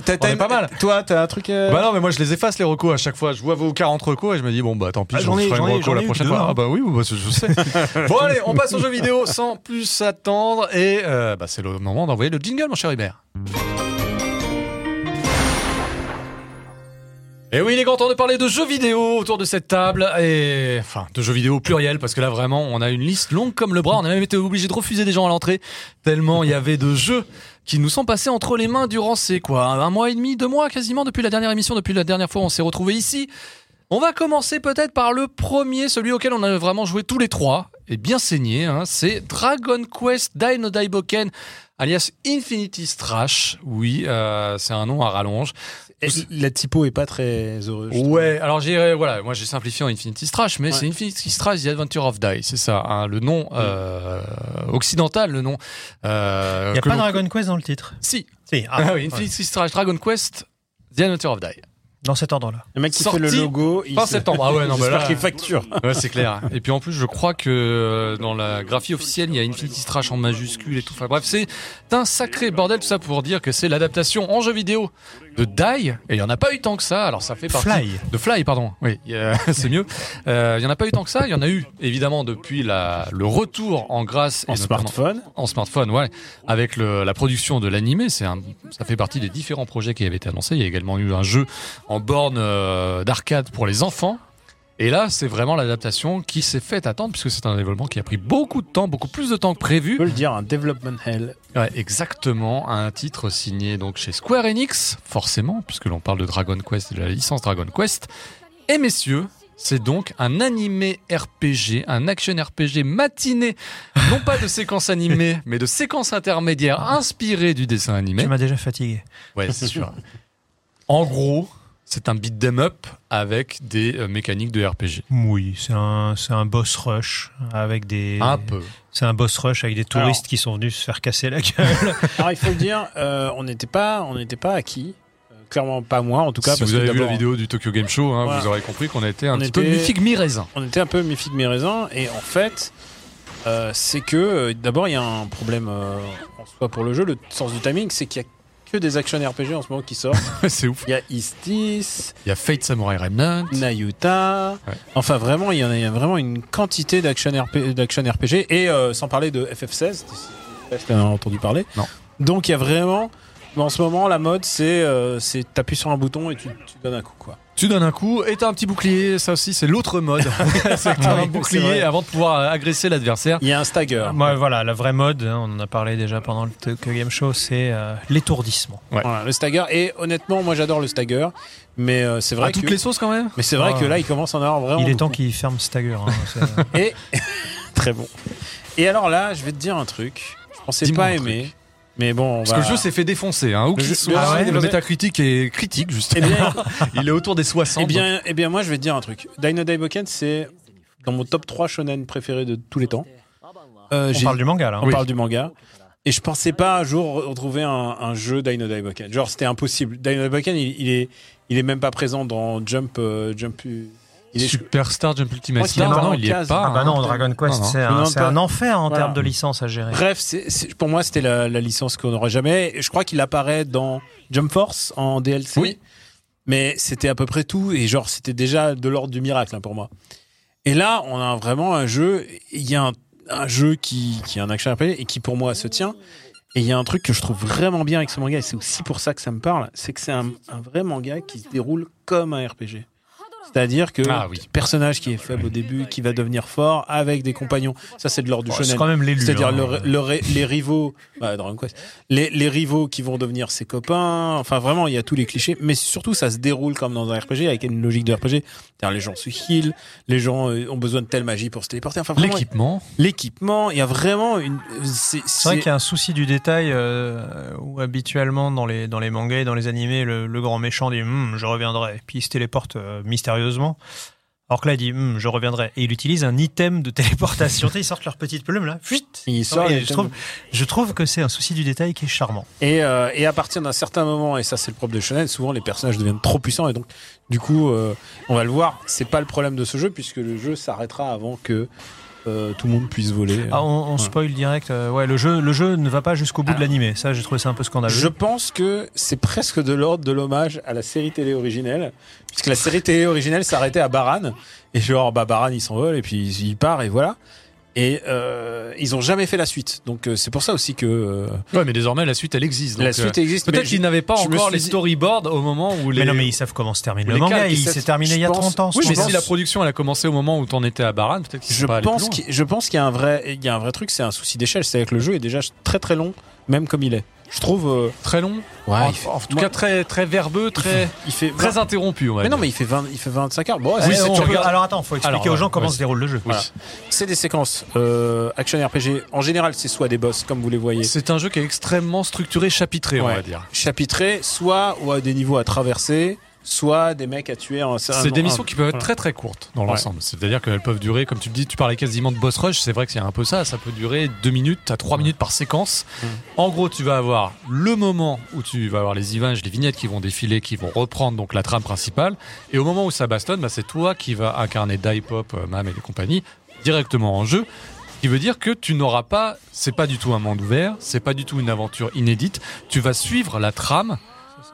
<laughs> T'as- une- pas mal. Toi, t'as un truc. euh, Bah non, mais moi je les efface les recos à chaque fois. Je vois vos 40 recos et je me dis, bon bah tant pis, Ah, je j'en ferai j'en une reco la prochaine fois. hein. Ah bah oui, bah, je je sais. <laughs> bon allez, on passe aux jeux vidéo sans plus s'attendre. Et euh, bah, c'est le moment d'envoyer le jingle, mon cher Hubert. Et oui, il est grand temps de parler de jeux vidéo autour de cette table. Et enfin, de jeux vidéo pluriel, parce que là vraiment, on a une liste longue comme le bras. On a même été obligé de refuser des gens à l'entrée, tellement il y avait de jeux qui nous sont passés entre les mains durant ces quoi un mois et demi, deux mois quasiment depuis la dernière émission, depuis la dernière fois où on s'est retrouvés ici. On va commencer peut-être par le premier, celui auquel on a vraiment joué tous les trois et bien saigné. Hein, c'est Dragon Quest Dai no Daiboken, alias Infinity Strash. Oui, euh, c'est un nom à rallonge. La typo est pas très heureuse. Ouais, alors j'ai voilà, moi j'ai simplifié en Infinity Strash, mais Ouais. c'est Infinity Strash The Adventure of Dai, c'est ça, hein, le nom euh, occidental, le nom. Euh, Il n'y a pas Dragon Quest dans le titre Si, Si, <laughs> ah, ah, oui, Infinity Strash Dragon Quest The Adventure of Dai. dans cet ordre-là. Le mec qui Sorti fait le logo. il Fin se- septembre. Ah ouais, non, <laughs> bah J'espère là- qu'il facture. <laughs> Ouais, c'est clair. Et puis en plus, je crois que euh, dans la graphie officielle, il y a Infinity Strash en majuscule et tout. Enfin bref, c'est un sacré bordel tout ça pour dire que c'est l'adaptation en jeu vidéo de Die. Et il y en a pas eu tant que ça. Alors ça fait partie Fly. de Fly, pardon. Oui, a- <laughs> c'est mieux. Euh, Il y en a pas eu tant que ça. Il y en a eu évidemment depuis la, le retour en grâce et En smartphone. en smartphone, ouais, avec le- la production de l'animé, c'est ça fait partie des différents projets qui avaient été annoncés. Il y a également eu un jeu en borne euh, d'arcade pour les enfants. Et là, c'est vraiment l'adaptation qui s'est fait attendre puisque c'est un développement qui a pris beaucoup de temps, beaucoup plus de temps que prévu. On peut le dire, un development hell. Ouais, exactement, un titre signé donc chez Square Enix, forcément, puisque l'on parle de Dragon Quest et de la licence Dragon Quest. Et messieurs, C'est donc un animé RPG, un action RPG matiné, non pas de séquences animées, <laughs> mais de séquences intermédiaires inspirées du dessin animé. Tu m'as déjà fatigué. Ouais, c'est sûr. <laughs> En gros, c'est un beat 'em up avec des euh, mécaniques de RPG. Oui, c'est un, c'est un boss rush avec des. Un peu. C'est un boss rush avec des touristes Alors- qui sont venus se faire casser la gueule. <laughs> Alors il faut le dire, euh, on n'était pas, on n'était pas acquis. Euh, clairement pas moi en tout cas. si parce vous que avez vu la vidéo du Tokyo Game Show, hein, Voilà. vous aurez compris qu'on était un On petit peu mi-figue mi-raisin. On était un peu mi-figue mi-raisin et en fait, euh, c'est que d'abord il y a un problème euh, en soi pour le jeu. Le sens du timing, c'est qu'il y a que des action RPG en ce moment qui sortent. <laughs> c'est ouf. Il y a Istis, Il y a Fate Samurai Remnant. Nayuta. Ouais. Enfin, vraiment, il y en a, il y a vraiment une quantité d'action RP d'action RPG. Et euh, sans parler de FF16, tu as entendu parler. Non. Donc, il y a vraiment. En ce moment, la mode, c'est euh, c'est t'appuies sur un bouton et tu, tu donnes un coup, quoi. Tu donnes un coup et t'as un petit bouclier. Ça aussi, c'est l'autre mode. <laughs> <laughs> c'est que t'as Ah un bouclier avant de pouvoir euh, agresser l'adversaire. Il y a un stagger. Moi, voilà, la vraie mode, hein, on en a parlé déjà pendant le Tokyo Game Show, c'est euh, l'étourdissement. Voilà, le stagger. Et honnêtement, moi, j'adore le stagger. Mais euh, c'est vrai À toutes que. les sauces quand même? Mais c'est vrai Ah. que là, il commence à en avoir vraiment. Il est temps qu'il ferme Stagger. hein, <laughs> Et très bon. Et alors là, je vais te dire un truc. Je pensais Dis-moi pas aimer. Mais bon, on Parce va- que le jeu s'est fait défoncer. Hein. Où Le qu'il jeu- soit, le jeu s'est le métacritique est critique, Eh justement. bien, <laughs> Il est autour des 60. Eh bien, eh bien, moi, je vais te dire un truc. Dino Daiboken, c'est dans mon top 3 shonen préférés de tous les temps. Euh, On parle du manga là. hein. on parle du manga. Et je pensais pas un jour retrouver un, un jeu Dino Daiboken. Genre, c'était impossible. Dino Daiboken, il, il est, il est même pas présent dans Jump. euh, Jump il est, Superstar Jump Ultimate non, il y est pas. Ah bah hein. non, Dragon Quest, c'est un, c'est enfer en Voilà. termes de licence à gérer. Bref, c'est- c'est- pour moi, c'était la, la licence qu'on n'aura jamais. Je crois qu'il apparaît dans Jump Force en DLC. Oui. Mais c'était à peu près tout. Et genre, c'était déjà de l'ordre du miracle hein, pour moi. Et là, on a vraiment un jeu. Il y a un, un jeu qui, qui est un action RPG et qui, pour moi, se tient. Et il y a un truc que je trouve vraiment bien avec ce manga, et c'est aussi pour ça que ça me parle, c'est que c'est un, un vrai manga qui se déroule comme un RPG. C'est-à-dire que Ah oui. personnage qui est faible au début, qui va devenir fort avec des compagnons. Ça, c'est de l'ordre du Oh, c'est quand même l'élu. C'est-à-dire hein. le- le ré- les rivaux, bah, Dragon Quest, les, les rivaux qui vont devenir ses copains. Enfin, vraiment, il y a tous les clichés. Mais surtout, ça se déroule comme dans un RPG avec une logique de RPG. C'est-à-dire, les gens se heal, les gens euh, ont besoin de telle magie pour se téléporter. Enfin, L'équipement. l'équipement, il y a vraiment une. C'est vrai qu'il y a un souci du détail euh, où habituellement dans les, dans les mangas et dans les animés, le, le grand méchant dit Hum, je reviendrai, puis il se téléporte euh, mystérieusement. Alors que là, il dit Hum, je reviendrai. Et il utilise un item de téléportation. <laughs> Ils sortent leur petite plume là. Fuit il sort, Et il je, trouve, je trouve que c'est un souci du détail qui est charmant. Et, euh, et à partir d'un certain moment, et ça c'est le problème de Shonen, souvent les personnages deviennent trop puissants et donc du coup, euh, on va le voir, c'est pas le problème de ce jeu puisque le jeu s'arrêtera avant que euh, tout le monde puisse voler. Ah, on, on Ouais. spoil direct. euh, ouais, le jeu, le jeu ne va pas jusqu'au bout de Alors, l'animé. Ça, j'ai trouvé ça un peu scandaleux. Je pense que c'est presque de l'ordre de l'hommage à la série télé originelle, puisque la série télé originelle s'arrêtait à Baran, et genre bah Baran il s'envole et puis il part et voilà. Et euh, ils ont jamais fait la suite, donc euh, c'est pour ça aussi que euh, Ouais, mais désormais, la suite, elle existe. la suite euh, existe. Peut-être mais qu'ils n'avaient pas encore les dit- storyboards au moment où les. Mais non, mais ils savent comment se termine Ou le manga. Il s'est terminé il y a je pense- 30 ans. Oui, mais pense. si la production elle a commencé au moment où t'en étais à Baran, peut-être qu'ils Je pense, je pense qu'il y a un vrai, il y a un vrai truc, c'est un souci d'échelle. C'est-à-dire que le jeu est déjà très très long, même comme il est. Je trouve. euh, Très long. ouais, en, il fait- en tout moi, cas, très, très verbeux, très, il fait. très interrompu. mais non, mais il fait 20, il fait 25 heures. Bon, Oui, on Alors attends, faut expliquer Alors, aux gens ouais, comment se déroule le jeu. Voilà. C'est des séquences euh, action RPG. En général, c'est soit des boss, comme vous les voyez, C'est un jeu qui est extrêmement structuré, chapitré, on va dire. chapitrés, soit ou à des niveaux à traverser, soit des mecs à tuer. En, C'est des missions qui peuvent être très très courtes dans Ouais. l'ensemble. C'est-à-dire qu'elles peuvent durer, comme tu le dis, tu parlais quasiment de boss rush, c'est vrai que c'est un peu ça, ça peut durer 2 minutes à 3 minutes par séquence. Mm. En gros, tu vas avoir le moment où tu vas avoir les images, les vignettes qui vont défiler, qui vont reprendre donc la trame principale. Et au moment où ça bastonne, bah, c'est toi qui vas incarner Dye-Pop, euh, Mam et les compagnies directement en jeu. Ce qui veut dire que tu n'auras pas, c'est pas du tout un monde ouvert, c'est pas du tout une aventure inédite. Tu vas suivre la trame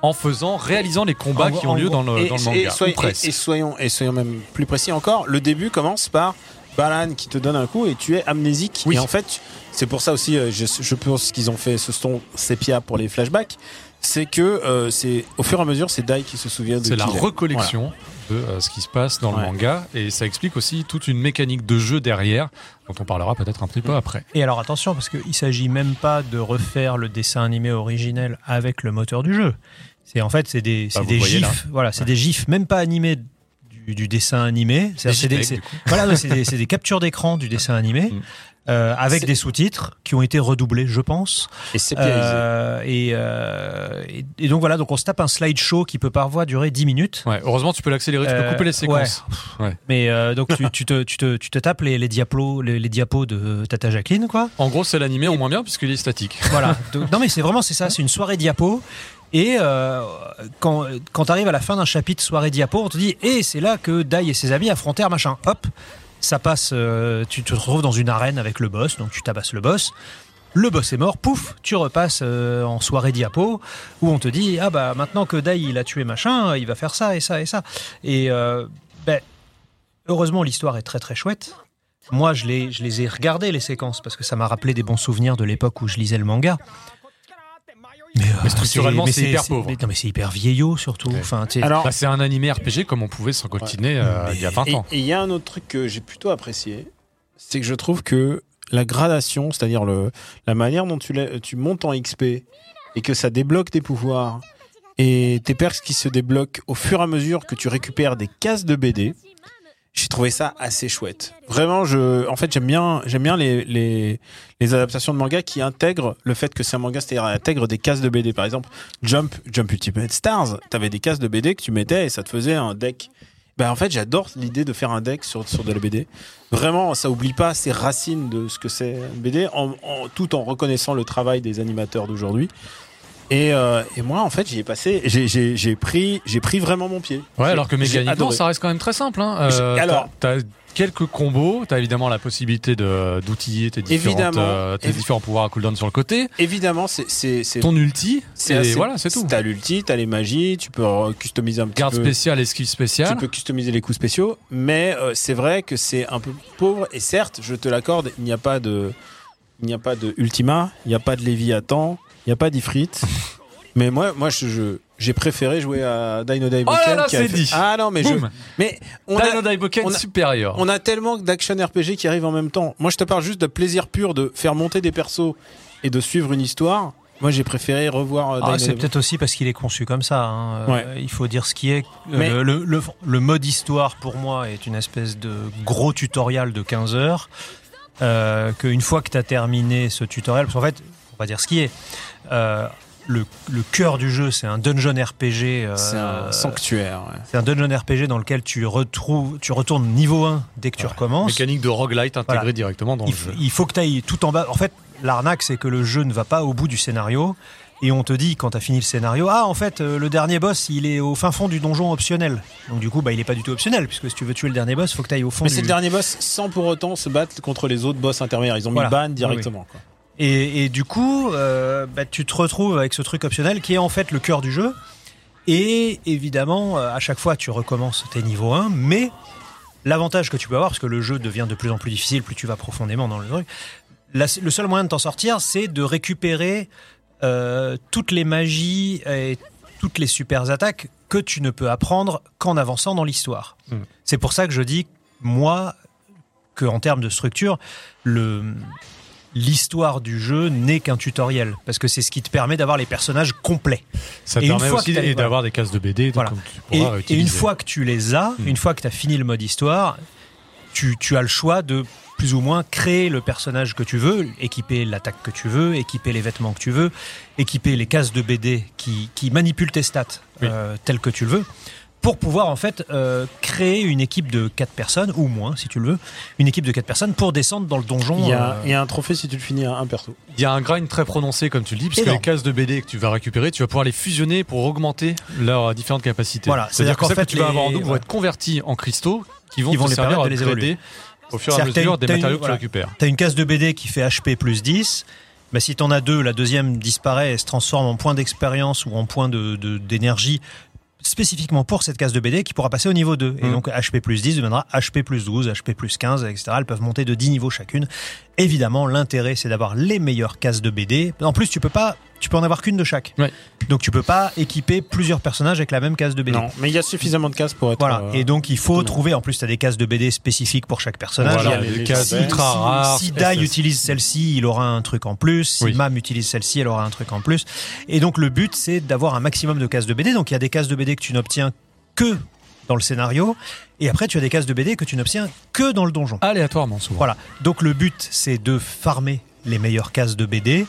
en faisant, réalisant les combats En- qui ont lieu gros- dans le, et, dans le et- manga. et soyons, ou presque. et- et soyons, et soyons même plus précis encore. Le début commence par Balan qui te donne un coup et tu es amnésique. Oui. Et en fait, c'est pour ça aussi, euh, je, je pense qu'ils ont fait ce ton sépia pour les flashbacks. C'est que euh, c'est au fur et à mesure, c'est Dai qui se souvient de C'est la recollection de euh, ce qui se passe dans Ouais. le manga et ça explique aussi toute une mécanique de jeu derrière dont on parlera peut-être un petit Mm. peu après. Et alors attention, parce qu'il s'agit même pas de refaire le dessin animé originel avec le moteur du jeu. C'est en fait c'est des, Bah, des gifs, voilà, c'est des gifs, même pas animés du, dessin animé. C'est des- voilà, des, c'est des captures d'écran du dessin animé. Euh, avec des sous-titres qui ont été redoublés, je pense. Et c'est. Euh, et, euh, et, et donc voilà, donc on se tape un slideshow qui peut parfois durer 10 minutes. Ouais, heureusement, tu peux l'accélérer, tu peux Euh, couper les séquences. Mais euh, donc tu, tu, te, tu, te, tu te tapes les, les, diapos, les, les diapos de Tata Jacqueline, quoi. En gros, c'est l'animé en moins bien puisqu'il est statique. Voilà. <laughs> Donc, non mais c'est vraiment c'est ça, c'est une soirée diapo. Et euh, quand, quand tu arrives à la fin d'un chapitre soirée diapo, on te dit et c'est là que Dai et ses amis affrontèrent machin. Hop, ça passe. euh, tu te retrouves dans une arène avec le boss, donc tu tabasses le boss. Le boss est mort, pouf, tu repasses euh, en soirée diapo où on te dit ah bah maintenant que Dai il a tué machin, il va faire ça et ça et ça. Et euh, ben, heureusement l'histoire est très très chouette. Moi je les je les ai regardées les séquences parce que ça m'a rappelé des bons souvenirs de l'époque où je lisais le manga. Mais, euh, Mais structurellement, c'est hyper pauvre. mais non, mais c'est hyper vieillot surtout. Ouais. Enfin, Alors, Bah, c'est un animé RPG comme on pouvait s'en coltiner euh, Mais- il y a 20 et ans. et il y a un autre truc que j'ai plutôt apprécié, c'est que je trouve que la gradation, c'est-à-dire la manière dont tu, montes en XP et que ça débloque tes pouvoirs et tes perks qui se débloquent au fur et à mesure que tu récupères des cases de BD, j'ai trouvé ça assez chouette. Vraiment, je, en fait, j'aime bien, j'aime bien les, les, les adaptations de manga qui intègrent le fait que c'est un manga, c'est-à-dire intègrent des cases de BD. Par exemple, Jump, Jump Ultimate Stars, t'avais des cases de BD que tu mettais et ça te faisait un deck. Ben, en fait, j'adore l'idée de faire un deck sur, sur de la BD. Vraiment, ça oublie pas ces racines de ce que c'est une BD, en, en- tout en reconnaissant le travail des animateurs d'aujourd'hui. Et, euh, et moi, en fait, j'y ai passé, j'ai- pris, j'ai pris vraiment mon pied. Ouais, alors que j'ai mécaniquement, adoré. ça reste quand même très simple. Hein. Euh, alors- t'as t'as quelques combos, t'as évidemment la possibilité d'outiller tes, différentes, euh, tes différents pouvoirs à cooldown sur le côté. Évidemment, c'est Ton ulti, c'est voilà, c'est tout. T'as l'ulti, t'as les magies, tu peux euh, customiser un petit Garde peu. spéciale, esquive Tu spéciale. peux customiser les coups spéciaux, mais c'est vrai que c'est un peu pauvre. Et certes, je te l'accorde, il n'y a pas de, il n'y a pas de Ultima, il n'y a pas de Léviathan, il n'y a pas d'Ifrit. <laughs> mais moi, moi, je, je- j'ai préféré jouer à Dino Daiboken. Oh là là, a c'est fait- dit. Ah non, mais je, mais on a, Dino Daiboken on a- supérieur. on a tellement d'action RPG qui arrivent en même temps. Moi, je te parle juste de plaisir pur de faire monter des persos et de suivre une histoire. Moi, j'ai préféré revoir euh, Ah, Dino c'est peut-être aussi parce qu'il est conçu comme ça. hein. Euh, Ouais. il faut dire ce qui est. Euh, Mais- le, le- le- le mode histoire, pour moi, est une espèce de gros tutoriel de 15 heures. Euh, Qu'une fois que tu as terminé ce tutoriel, parce qu'en fait, dire ce qui est. Euh, le, le cœur du jeu, c'est un dungeon RPG. euh, C'est un sanctuaire. ouais. c'est un dungeon RPG dans lequel tu retrouves, tu retournes niveau 1 dès que tu recommences. Mécanique de roguelite intégrée Voilà. directement dans il, le jeu. il faut que tu ailles tout en bas. En fait, l'arnaque, c'est que le jeu ne va pas au bout du scénario. Et on te dit, quand tu as fini le scénario, ah, en fait, euh, le dernier boss, il est au fin fond du donjon optionnel. Donc, du coup, bah, il est pas du tout optionnel, puisque si tu veux tuer le dernier boss, il faut que tu ailles au fond Mais du. c'est le dernier boss sans pour autant se battre contre les autres boss intermédiaires. Ils ont mis Voilà. ban directement. quoi. Et, et du coup, euh, bah, tu te retrouves avec ce truc optionnel qui est en fait le cœur du jeu. Et évidemment, euh, à chaque fois, tu recommences tes niveaux 1, mais l'avantage que tu peux avoir, parce que le jeu devient de plus en plus difficile, plus tu vas profondément dans le truc, la- le seul moyen de t'en sortir, c'est de récupérer euh, toutes les magies et toutes les super attaques que tu ne peux apprendre qu'en avançant dans l'histoire. Mm. C'est pour ça que je dis, moi, que en termes de structure, le l'histoire du jeu n'est qu'un tutoriel parce que c'est ce qui te permet d'avoir les personnages complets. Ça et permet aussi d'avoir des cases de BD Voilà. tu Et, et une fois que tu les as, Mm. une fois que tu as fini le mode histoire, tu, tu as le choix de plus ou moins créer le personnage que tu veux, équiper l'attaque que tu veux, équiper les vêtements que tu veux, équiper les cases de BD qui, qui manipulent tes stats Oui. euh, telles que tu le veux, pour pouvoir en fait euh, créer une équipe de 4 personnes, ou moins si tu le veux, une équipe de 4 personnes pour descendre dans le donjon. Il y, a, euh, il y a un trophée si tu le finis à un perso. Il y a un grind très prononcé, comme tu le dis, puisque Énorme. les cases de BD que tu vas récupérer, tu vas pouvoir les fusionner pour augmenter leurs différentes capacités. Voilà, c'est-à-dire c'est-à-dire que qu'en celles que fait, tu vas avoir en double vont ouais. être convertis en cristaux qui vont Qui te vont les servir permettre à de les évoluer. au fur et à que mesure t'as des une- t'as une- matériaux que voilà. tu récupères. T'as une case de BD qui fait HP plus 10. Bah, si t'en as deux, la deuxième disparaît et se transforme en point d'expérience ou en point de- de- d'énergie spécifiquement pour cette case de BD qui pourra passer au niveau 2. Et Mm. donc HP plus 10 deviendra HP plus 12, HP plus 15, etc. Elles peuvent monter de 10 niveaux chacune. Évidemment, l'intérêt, c'est d'avoir les meilleures cases de BD. En plus, tu peux pas, tu peux en avoir qu'une de chaque. Ouais. Donc tu peux pas équiper plusieurs personnages avec la même case de BD. Non, mais il y a suffisamment de cases pour être. Voilà. euh, Et donc il faut non. trouver, en plus tu as des cases de BD spécifiques pour chaque personnage. Voilà, il y a des les cases légendaires. ultra rares. Si Dai utilise celle-ci, il aura un truc en plus. Si Oui. Mam utilise celle-ci, elle aura un truc en plus. Et donc le but, c'est d'avoir un maximum de cases de BD. Donc il y a des cases de BD que tu n'obtiens que dans le scénario. Et après, tu as des cases de BD que tu n'obtiens que dans le donjon. Aléatoirement, souvent. Voilà. Donc le but, c'est de farmer les meilleures cases de BD,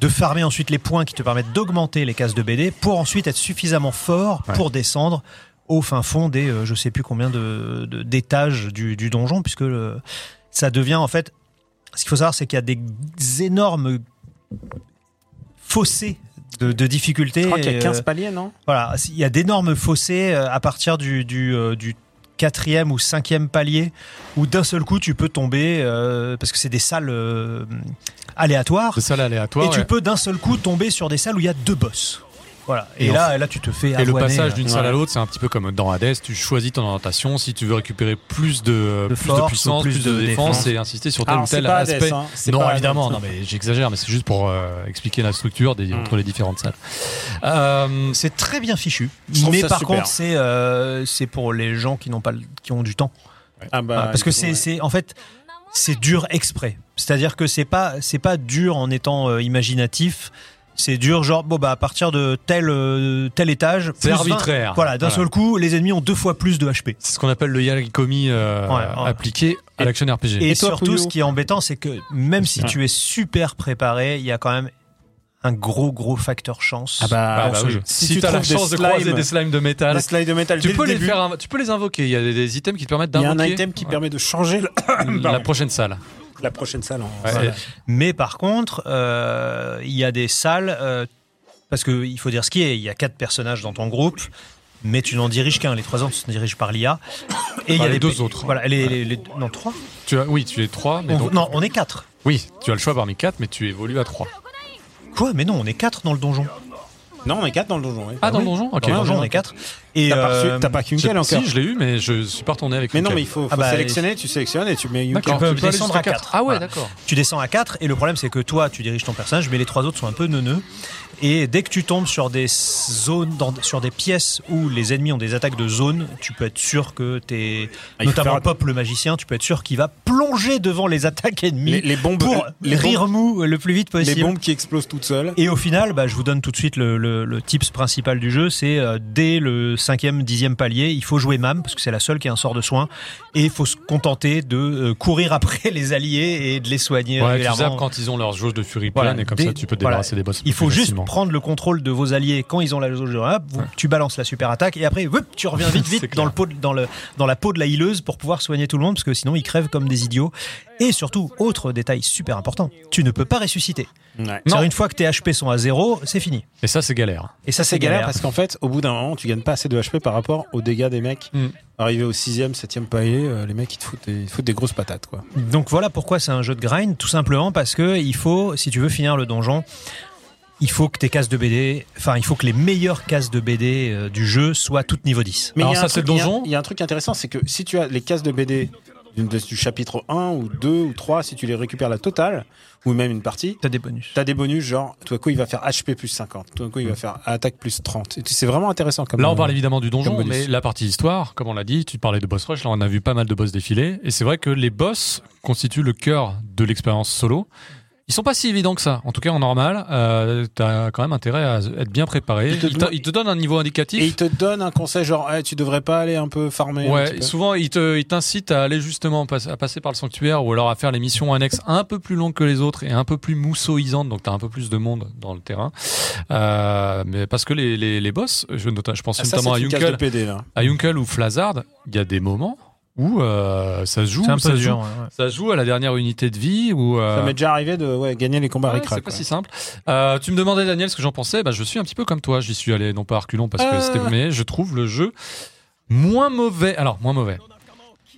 de farmer ensuite les points qui te permettent d'augmenter les cases de BD pour ensuite être suffisamment fort Ouais. pour descendre au fin fond des euh, je sais plus combien de de- d'étages du, du donjon puisque le- ça devient en fait ce qu'il faut savoir c'est qu'il y a des énormes fossés de, de difficulté Je crois qu'il y a et, 15 euh, paliers, non? voilà, il y a d'énormes fossés euh, à partir du, du, euh, du quatrième ou cinquième palier où d'un seul coup tu peux tomber euh, parce que c'est des salles euh, aléatoires C'est ça l'aléatoire. et tu peux d'un seul coup tomber sur des salles où il y a deux boss. Voilà. Et, Et là, là, tu te fais Et le passage euh, d'une salle à l'autre, c'est un petit peu comme dans Hades. Tu choisis ton orientation. Si tu veux récupérer plus de, De plus force de puissance, plus plus, de, de défense, défense. et insister sur tel Alors, ou tel pas aspect. Hades, hein. C'est Non, pas évidemment, Hades. non, mais j'exagère, mais c'est juste pour euh, expliquer la structure des, Mm. entre les différentes salles. Euh, C'est très bien fichu. Mais par super. contre, c'est euh, c'est pour les gens qui n'ont pas qui ont du temps. Ah bah, parce que c'est en fait c'est dur exprès. C'est-à-dire que c'est pas c'est pas dur en étant euh, imaginatif. C'est dur genre bon bah à partir de tel euh, tel étage. C'est plus 20. arbitraire. Voilà, d'un Voilà. seul coup, les ennemis ont deux fois plus de HP. c'est ce qu'on appelle le Yarikomi euh, Ouais, ouais. appliqué à l'action RPG. Et, Et toi, surtout, Pouillot ce qui est embêtant, c'est que même si Ouais. tu es super préparé, il y a quand même un gros gros facteur chance. Ah bah, Ah bah oui. Si, tu as la chance de croiser slimes- des slimes de métal, des slides de métal tu peux, le les début, faire, tu peux les invoquer. Il y a des, des items qui te permettent Il y a un d'invoquer item qui permet de changer le- <coughs> la prochaine salle. la prochaine salle en Ouais, Mais par contre, euh, il y a des salles, euh, parce qu'il faut dire ce qui est, il y a quatre personnages dans ton groupe, mais tu n'en diriges qu'un. Les trois autres se dirigent par l'IA. Et il y Bah, a les les deux autres. Voilà, les, les- les- non, trois. Tu as, oui, tu es trois, mais On- donc- non, on est quatre. oui, tu as le choix parmi quatre, mais tu évolues à trois. Quoi? Mais non, on est quatre dans le donjon. Non, on est 4 dans le donjon. oui. Ah, dans oui. le donjon Ok. Dans le donjon, on est quatre. Et T'as pas, euh, pas quelle encore Si, je l'ai eu, mais je suis pas retourné avec Mais non, mais il faut, faut Ah bah, sélectionner, tu sélectionnes et tu mets une D'accord, tu peux aller descendre à quatre. quatre. Ah ouais, Voilà. d'accord. tu descends à 4 et le problème c'est que toi tu diriges ton personnage mais les trois autres sont un peu neuneux et dès que tu tombes sur des zones dans- sur des pièces où les ennemis ont des attaques de zone tu peux être sûr que t'es Ah, notamment faire- Pop le magicien tu peux être sûr qu'il va plonger devant les attaques ennemies les, les bombes, pour les rire bombes, mou le plus vite les possible bombes qui explosent toutes seules. et au final, bah, je vous donne tout de suite le, le, le tips principal du jeu, c'est euh, dès le cinquième, dixième palier, il faut jouer MAM, parce que c'est la seule qui a un sort de soin, et il faut se contenter de euh, courir après <laughs> les alliés et de les soigner Ouais, tu quand ils ont leur jauge de Fury Voilà, pleine et comme dès- ça tu peux te voilà. débarrasser des boss. Il faut juste. Prendre le contrôle de vos alliés quand ils ont la jauge de hop, vous- tu balances la super attaque et après whoop, tu reviens <laughs> vite vite dans le pot de- dans le dans la peau de la hileuse pour pouvoir soigner tout le monde parce que sinon ils crèvent comme des idiots. Et surtout, autre détail super important, tu ne peux pas ressusciter. Ouais. Une fois que tes HP sont à zéro, c'est fini. Et ça, c'est galère. Et ça c'est galère parce qu'en fait, au bout d'un moment, tu gagnes pas assez de HP par rapport aux dégâts des mecs. Mm. Arrivé au sixième, septième palier, euh, les mecs ils te foutent des, ils te foutent des grosses patates quoi. Donc voilà pourquoi c'est un jeu de grind, tout simplement parce que il faut, si tu veux finir le donjon, il faut que tes cases de BD, enfin il faut que les meilleures cases de BD euh, du jeu soient toutes niveau 10. Mais Alors il y a ça, un c'est truc- le donjon Il y, a un truc intéressant, c'est que si tu as les cases de BD du, du chapitre 1 ou 2 ou 3, si tu les récupères la totale, ou même une partie, T'as des bonus. t'as des bonus genre, tout à coup il va faire HP plus 50, tout à coup il va faire attaque plus 30. Et C'est vraiment intéressant comme Là, on euh, parle évidemment du donjon, mais la partie histoire, comme on l'a dit, tu parlais de boss rush, là on a vu pas mal de boss défiler, et c'est vrai que les boss constituent le cœur de l'expérience solo. Ils sont pas si évidents que ça. En tout cas, en normal, euh, t'as quand même intérêt à être bien préparé. Il te Ils te, ils te donnent un niveau indicatif. Et il te donne un conseil genre, Eh, tu devrais pas aller un peu farmer. un Ouais, peu souvent ils te- ils t'incitent à aller justement à passer par le sanctuaire ou alors à faire les missions annexes un peu plus longues que les autres et un peu plus mousseauisantes, donc t'as un peu plus de monde dans le terrain. Euh, mais parce que les, les, les boss, je, je pense Ah, ça, notamment à là. à Yunkel ou Flazard, il y a des moments où euh, ça se joue, C'est un ça peu se dur. joue, ouais, ouais. ça se joue à la dernière unité de vie ou euh, Ça m'est déjà arrivé de ouais, gagner les combats Ouais, ric-rac, c'est pas si simple. Euh, tu me demandais Daniel ce que j'en pensais. Bah, je suis un petit peu comme toi. J'y suis allé non pas à reculons parce que Euh. c'était mais je trouve le jeu moins mauvais. Alors moins mauvais.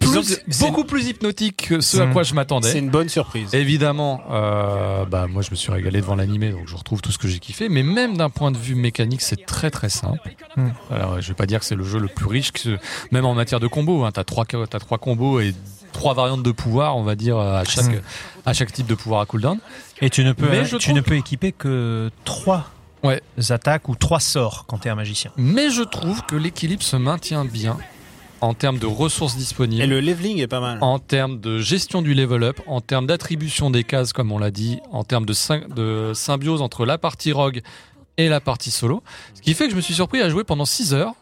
Plus- c'est- beaucoup plus hypnotique que ce à Mm. quoi je C'est m'attendais. une bonne surprise. Évidemment, euh, bah moi je me suis régalé devant l'animé, donc je retrouve tout ce que j'ai kiffé. Mais même d'un point de vue mécanique, c'est très très simple. Mm. Alors je vais pas dire que c'est le jeu le plus riche, que même en matière de combos. Hein, t'as trois t'as trois combos et trois variantes de pouvoir, on va dire à chaque Mm. à chaque type de pouvoir à cooldown. Et tu ne peux, Mais tu trouve ne peux équiper que trois Ouais. attaques ou trois sorts quand t'es un magicien. Mais je trouve que l'équilibre se maintient bien en termes de ressources disponibles, Et le leveling est pas mal. en termes de gestion du level up, en termes d'attribution des cases, comme on l'a dit, en termes de, sym- de symbiose entre la partie rogue et la partie solo. Ce qui fait que je me suis surpris à jouer pendant 6 heures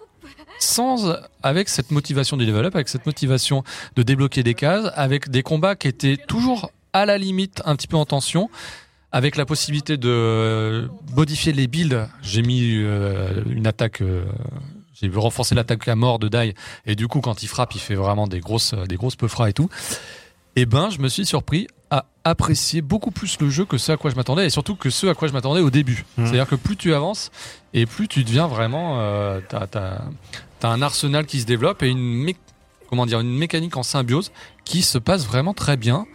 sans avec cette motivation du level up, avec cette motivation de débloquer des cases, avec des combats qui étaient toujours à la limite, un petit peu en tension, avec la possibilité de euh, modifier les builds. J'ai mis euh, une attaque. euh, j'ai renforcé l'attaque à mort de Dai et du coup quand il frappe il fait vraiment des grosses des grosses peufras et tout. Et ben je me suis surpris à apprécier beaucoup plus le jeu que ce à quoi je m'attendais et surtout que ce à quoi je m'attendais au début. Mhm. C'est-à-dire que plus tu avances et plus tu deviens vraiment euh, t'as, t'as- t'as un arsenal qui se développe et une mé- comment dire une mécanique en symbiose qui se passe vraiment très bien.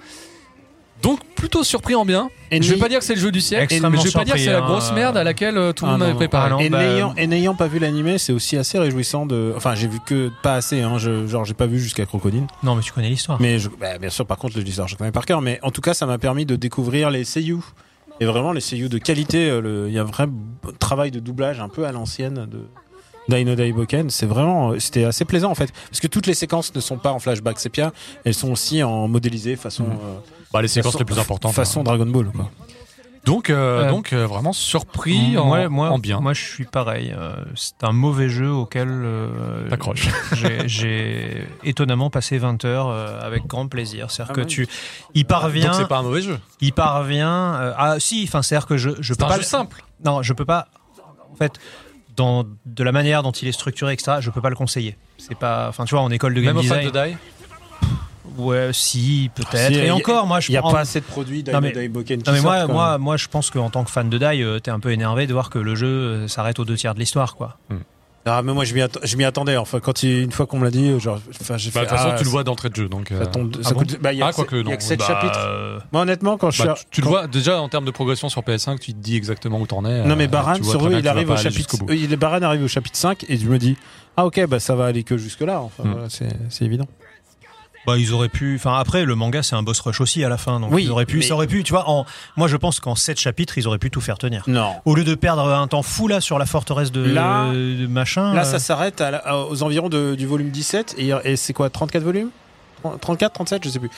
Donc plutôt surpris en bien. Et je vais pas dire que c'est le jeu du siècle, mais je vais pas dire que c'est la grosse hein. merde à laquelle euh, tout le Ah monde m'avait préparé. Ah non. Et bah, n'ayant et n'ayant pas vu l'animé, c'est aussi assez réjouissant de. Enfin, j'ai vu que pas assez. Hein, je, genre, j'ai pas vu jusqu'à Crocodile. Non, mais tu connais l'histoire. Mais je, bah, bien sûr, par contre, l'histoire, je connais par cœur. Mais en tout cas, ça m'a permis de découvrir les seiyuu. Et vraiment, les seiyuu de qualité. euh, le- Il y a un vrai travail de doublage un peu à l'ancienne de Daino Daiboken. C'est vraiment, c'était assez plaisant en fait, parce que toutes les séquences ne sont pas en flashback sépia, elles sont aussi en modélisé façon. Mhm. euh, Bah, les séquences façon- les plus importantes. Façon hein. Dragon Ball. Quoi. Donc, euh, Euh, donc euh, vraiment surpris en, moi, moi, en bien. Moi, je suis pareil. Euh, C'est un mauvais jeu auquel euh, T'accroches. <laughs> j'ai- étonnamment passé 20 heures euh, avec grand plaisir. C'est-à-dire Ah que oui. tu, il parvient, Donc c'est pas un mauvais jeu. il parvient. euh, ah si, enfin, c'est-à-dire que je, je C'est peux un pas. jeu le- simple. Non, je peux pas. En fait, dans de la manière dont il est structuré, etc. Je peux pas le conseiller. C'est pas. Enfin, tu vois, en école de game Même design. de Die. Ouais, si, peut-être. Si, Et a- encore, moi, je Il n'y a pas assez de produits Daino mais- Non mais moi, moi, moi, je pense qu'en tant que fan de Die, euh, t'es un peu énervé de voir que le jeu euh, s'arrête aux deux tiers de l'histoire, quoi. Ah, mais moi, je m'y atta- attendais. Enfin, quand il- une fois qu'on me l'a dit, genre, enfin, j'ai Bah, fait. de toute façon, ah, tu le vois d'entrée de jeu. Donc, Ça tombe, Ah ça bon coûte- bah, il y a Ah, que quoique, sept- il y a non. que 7 Bah, chapitres. euh, Moi, honnêtement, quand je bah, tu, tu le vois déjà en termes de progression sur PS5, tu te dis exactement où t'en es. Non, mais euh, Baran, sur eux, il arrive au chapitre. euh, Baran arrive au chapitre 5 et je me dis, ah, ok, bah, ça va aller que jusque-là. Enfin, Hmm. voilà, c'est c'est évident. Bah, ils auraient pu. Enfin, après, le manga, c'est un boss rush aussi à la fin. Donc, Oui, ils auraient pu. mais- Ça aurait pu. Tu vois, en, moi, je pense qu'en 7 chapitres, ils auraient pu tout faire tenir. Non. Au lieu de perdre un temps fou là sur la forteresse de, Là- de machin. Là, euh, ça s'arrête la- aux environs de- du volume 17. Et, et c'est quoi 34 volumes? 34, 37, je sais plus.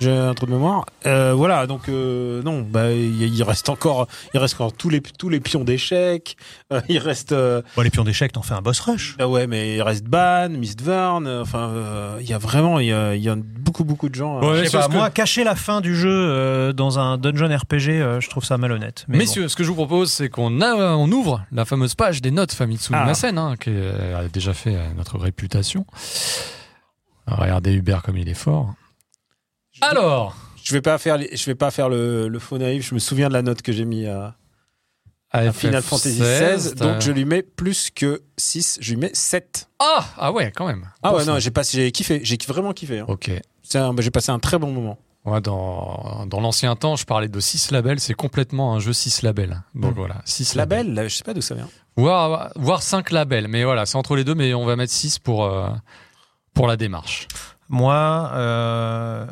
J'ai un trou de mémoire. Euh, voilà, donc euh, non, bah il reste encore, il reste encore tous les tous les pions d'échecs. Euh, il reste, euh, bon, les pions d'échecs, t'en fais un boss rush. ah ouais, mais il reste Ban, Mistborn. euh, Enfin, euh, il y a vraiment, il y a, il y a beaucoup beaucoup de gens. Ouais, Je sais sauf pas, que- moi, cacher la fin du jeu euh, dans un dungeon RPG, euh, je trouve ça malhonnête. Mais Messieurs, ce que je vous propose, c'est qu'on a- on ouvre la fameuse page des notes Famitsu Ah. Masen, hein, qui a déjà fait notre réputation. Regardez Hubert comme il est fort. Alors, Je vais pas faire, je vais pas faire le, le faux naïf. Je me souviens de la note que j'ai mis à, à Final Fantasy XVI. Donc je lui mets plus que 6. Je lui mets 7. Ah, ah ouais, quand même. Ah Bon, ouais, non, j'ai kiffé. J'ai vraiment kiffé. hein. Ok. Bah, j'ai passé un très bon moment. Dans, dans l'ancien temps, je parlais de 6 labels. C'est complètement un jeu 6 labels. Donc Hmm. voilà, 6 labels. Label, là, je sais pas d'où ça vient. Voire, voire 5 labels. Mais voilà, c'est entre les deux, mais on va mettre 6 pour, euh, pour la démarche. Moi, euh,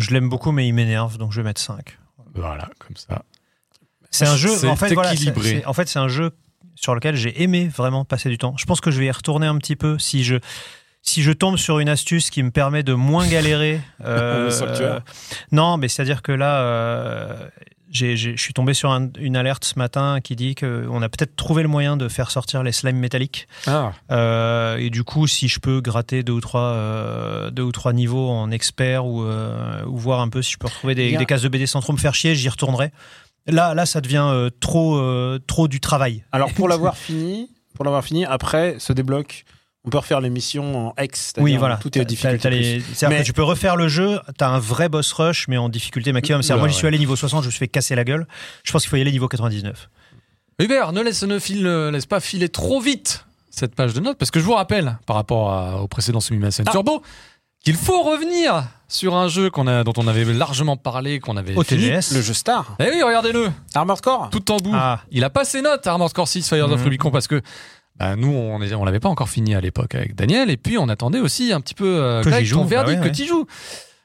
je l'aime beaucoup, mais il m'énerve, donc je vais mettre 5. Voilà, comme ça. C'est un jeu, en fait, voilà, en fait, c'est un jeu sur lequel j'ai aimé vraiment passer du temps. Je pense que je vais y retourner un petit peu si je si je tombe sur une astuce qui me permet de moins galérer. <laughs> euh, euh, non, mais c'est à dire que là, euh, je suis tombé sur un- une alerte ce matin qui dit qu'on a peut-être trouvé le moyen de faire sortir les slimes métalliques. Ah, Euh, et du coup, si je peux gratter deux ou trois, euh, deux ou trois niveaux en expert ou, euh, ou voir un peu si je peux retrouver des, a- cases de BD sans trop me faire chier, j'y retournerai. Là, là, ça devient euh, trop, euh, trop du travail. Alors pour <laughs> l'avoir fini, pour l'avoir fini, après se débloque. On peut refaire les missions en X. c'est-à-dire Oui, voilà. Tout est difficulté. les- Mais- que tu peux refaire le jeu, t'as un vrai boss rush, mais en difficulté maximum. C'est-à-dire, moi, j'y suis allé niveau 60, je me suis fait casser la gueule. Je pense qu'il faut y aller niveau 99. Hubert, ne laisse, ne file, ne laisse pas filer trop vite cette page de notes, parce que je vous rappelle, par rapport à- au précédent Sumimasen Ah. Turbo, qu'il faut revenir sur un jeu qu'on a, dont on avait largement parlé, qu'on avait Au fini. TGS. Le jeu Star. Eh oui, regardez-le, Armored Core. tout en bout. Ah. Il a pas ses notes, Armored Core 6, Fires of Mhm. Rubicon, parce que bah, nous, on on l'avait pas encore fini à l'époque avec Daniel, et puis on attendait aussi un petit peu euh, Que Greg, joue, ton bah verdict, ouais, que tu joues.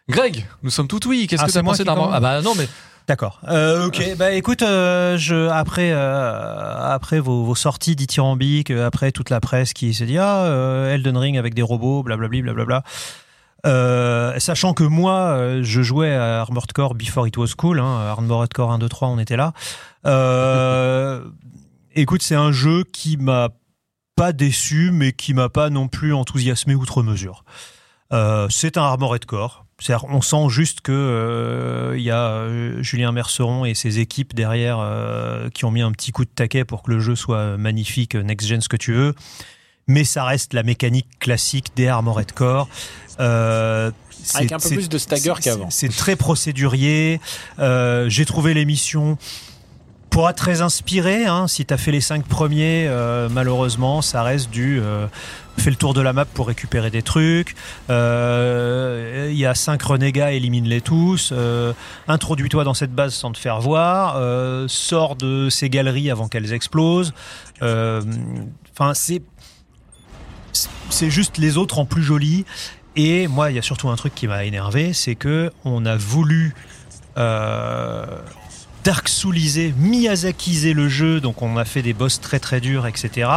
Greg, nous sommes tout oui. Qu'est-ce Ah, que tu as pensé commence Ah bah non, mais D'accord. Euh, ok. Bah écoute, euh, je après euh, après vos, vos sorties dithyrambiques, après toute la presse qui se dit ah Elden Ring avec des robots, blablabli, blablabla. Euh, sachant que moi, je jouais à Armored Core before it was cool, hein, Armored Core 1, 2, 3, on était là. <laughs> Écoute, c'est un jeu qui m'a pas déçu, mais qui m'a pas non plus enthousiasmé outre mesure. Euh, c'est un Armored Core. C'est-à-dire, on sent juste que euh, il y a euh, Julien Merceron et ses équipes derrière euh, qui ont mis un petit coup de taquet pour que le jeu soit magnifique, next gen, ce que tu veux. Mais ça reste la mécanique classique des Armored Core. Euh, Avec un peu plus de stagger qu'avant. C'est très procédurier. Euh, J'ai trouvé l'émission pour être très inspiré. Hein, si tu as fait les cinq premiers, euh, malheureusement, ça reste du. Euh, fais le tour de la map pour récupérer des trucs. Euh, Il y a cinq renégats, élimine-les tous. Euh, Introduis-toi dans cette base sans te faire voir. Euh, sors de ces galeries avant qu'elles explosent. Euh, Enfin, c'est c'est juste les autres en plus joli. Et moi, il y a surtout un truc qui m'a énervé, c'est que on a voulu euh, Dark Souliser, Miyazakiser le jeu, donc on a fait des boss très très durs, etc.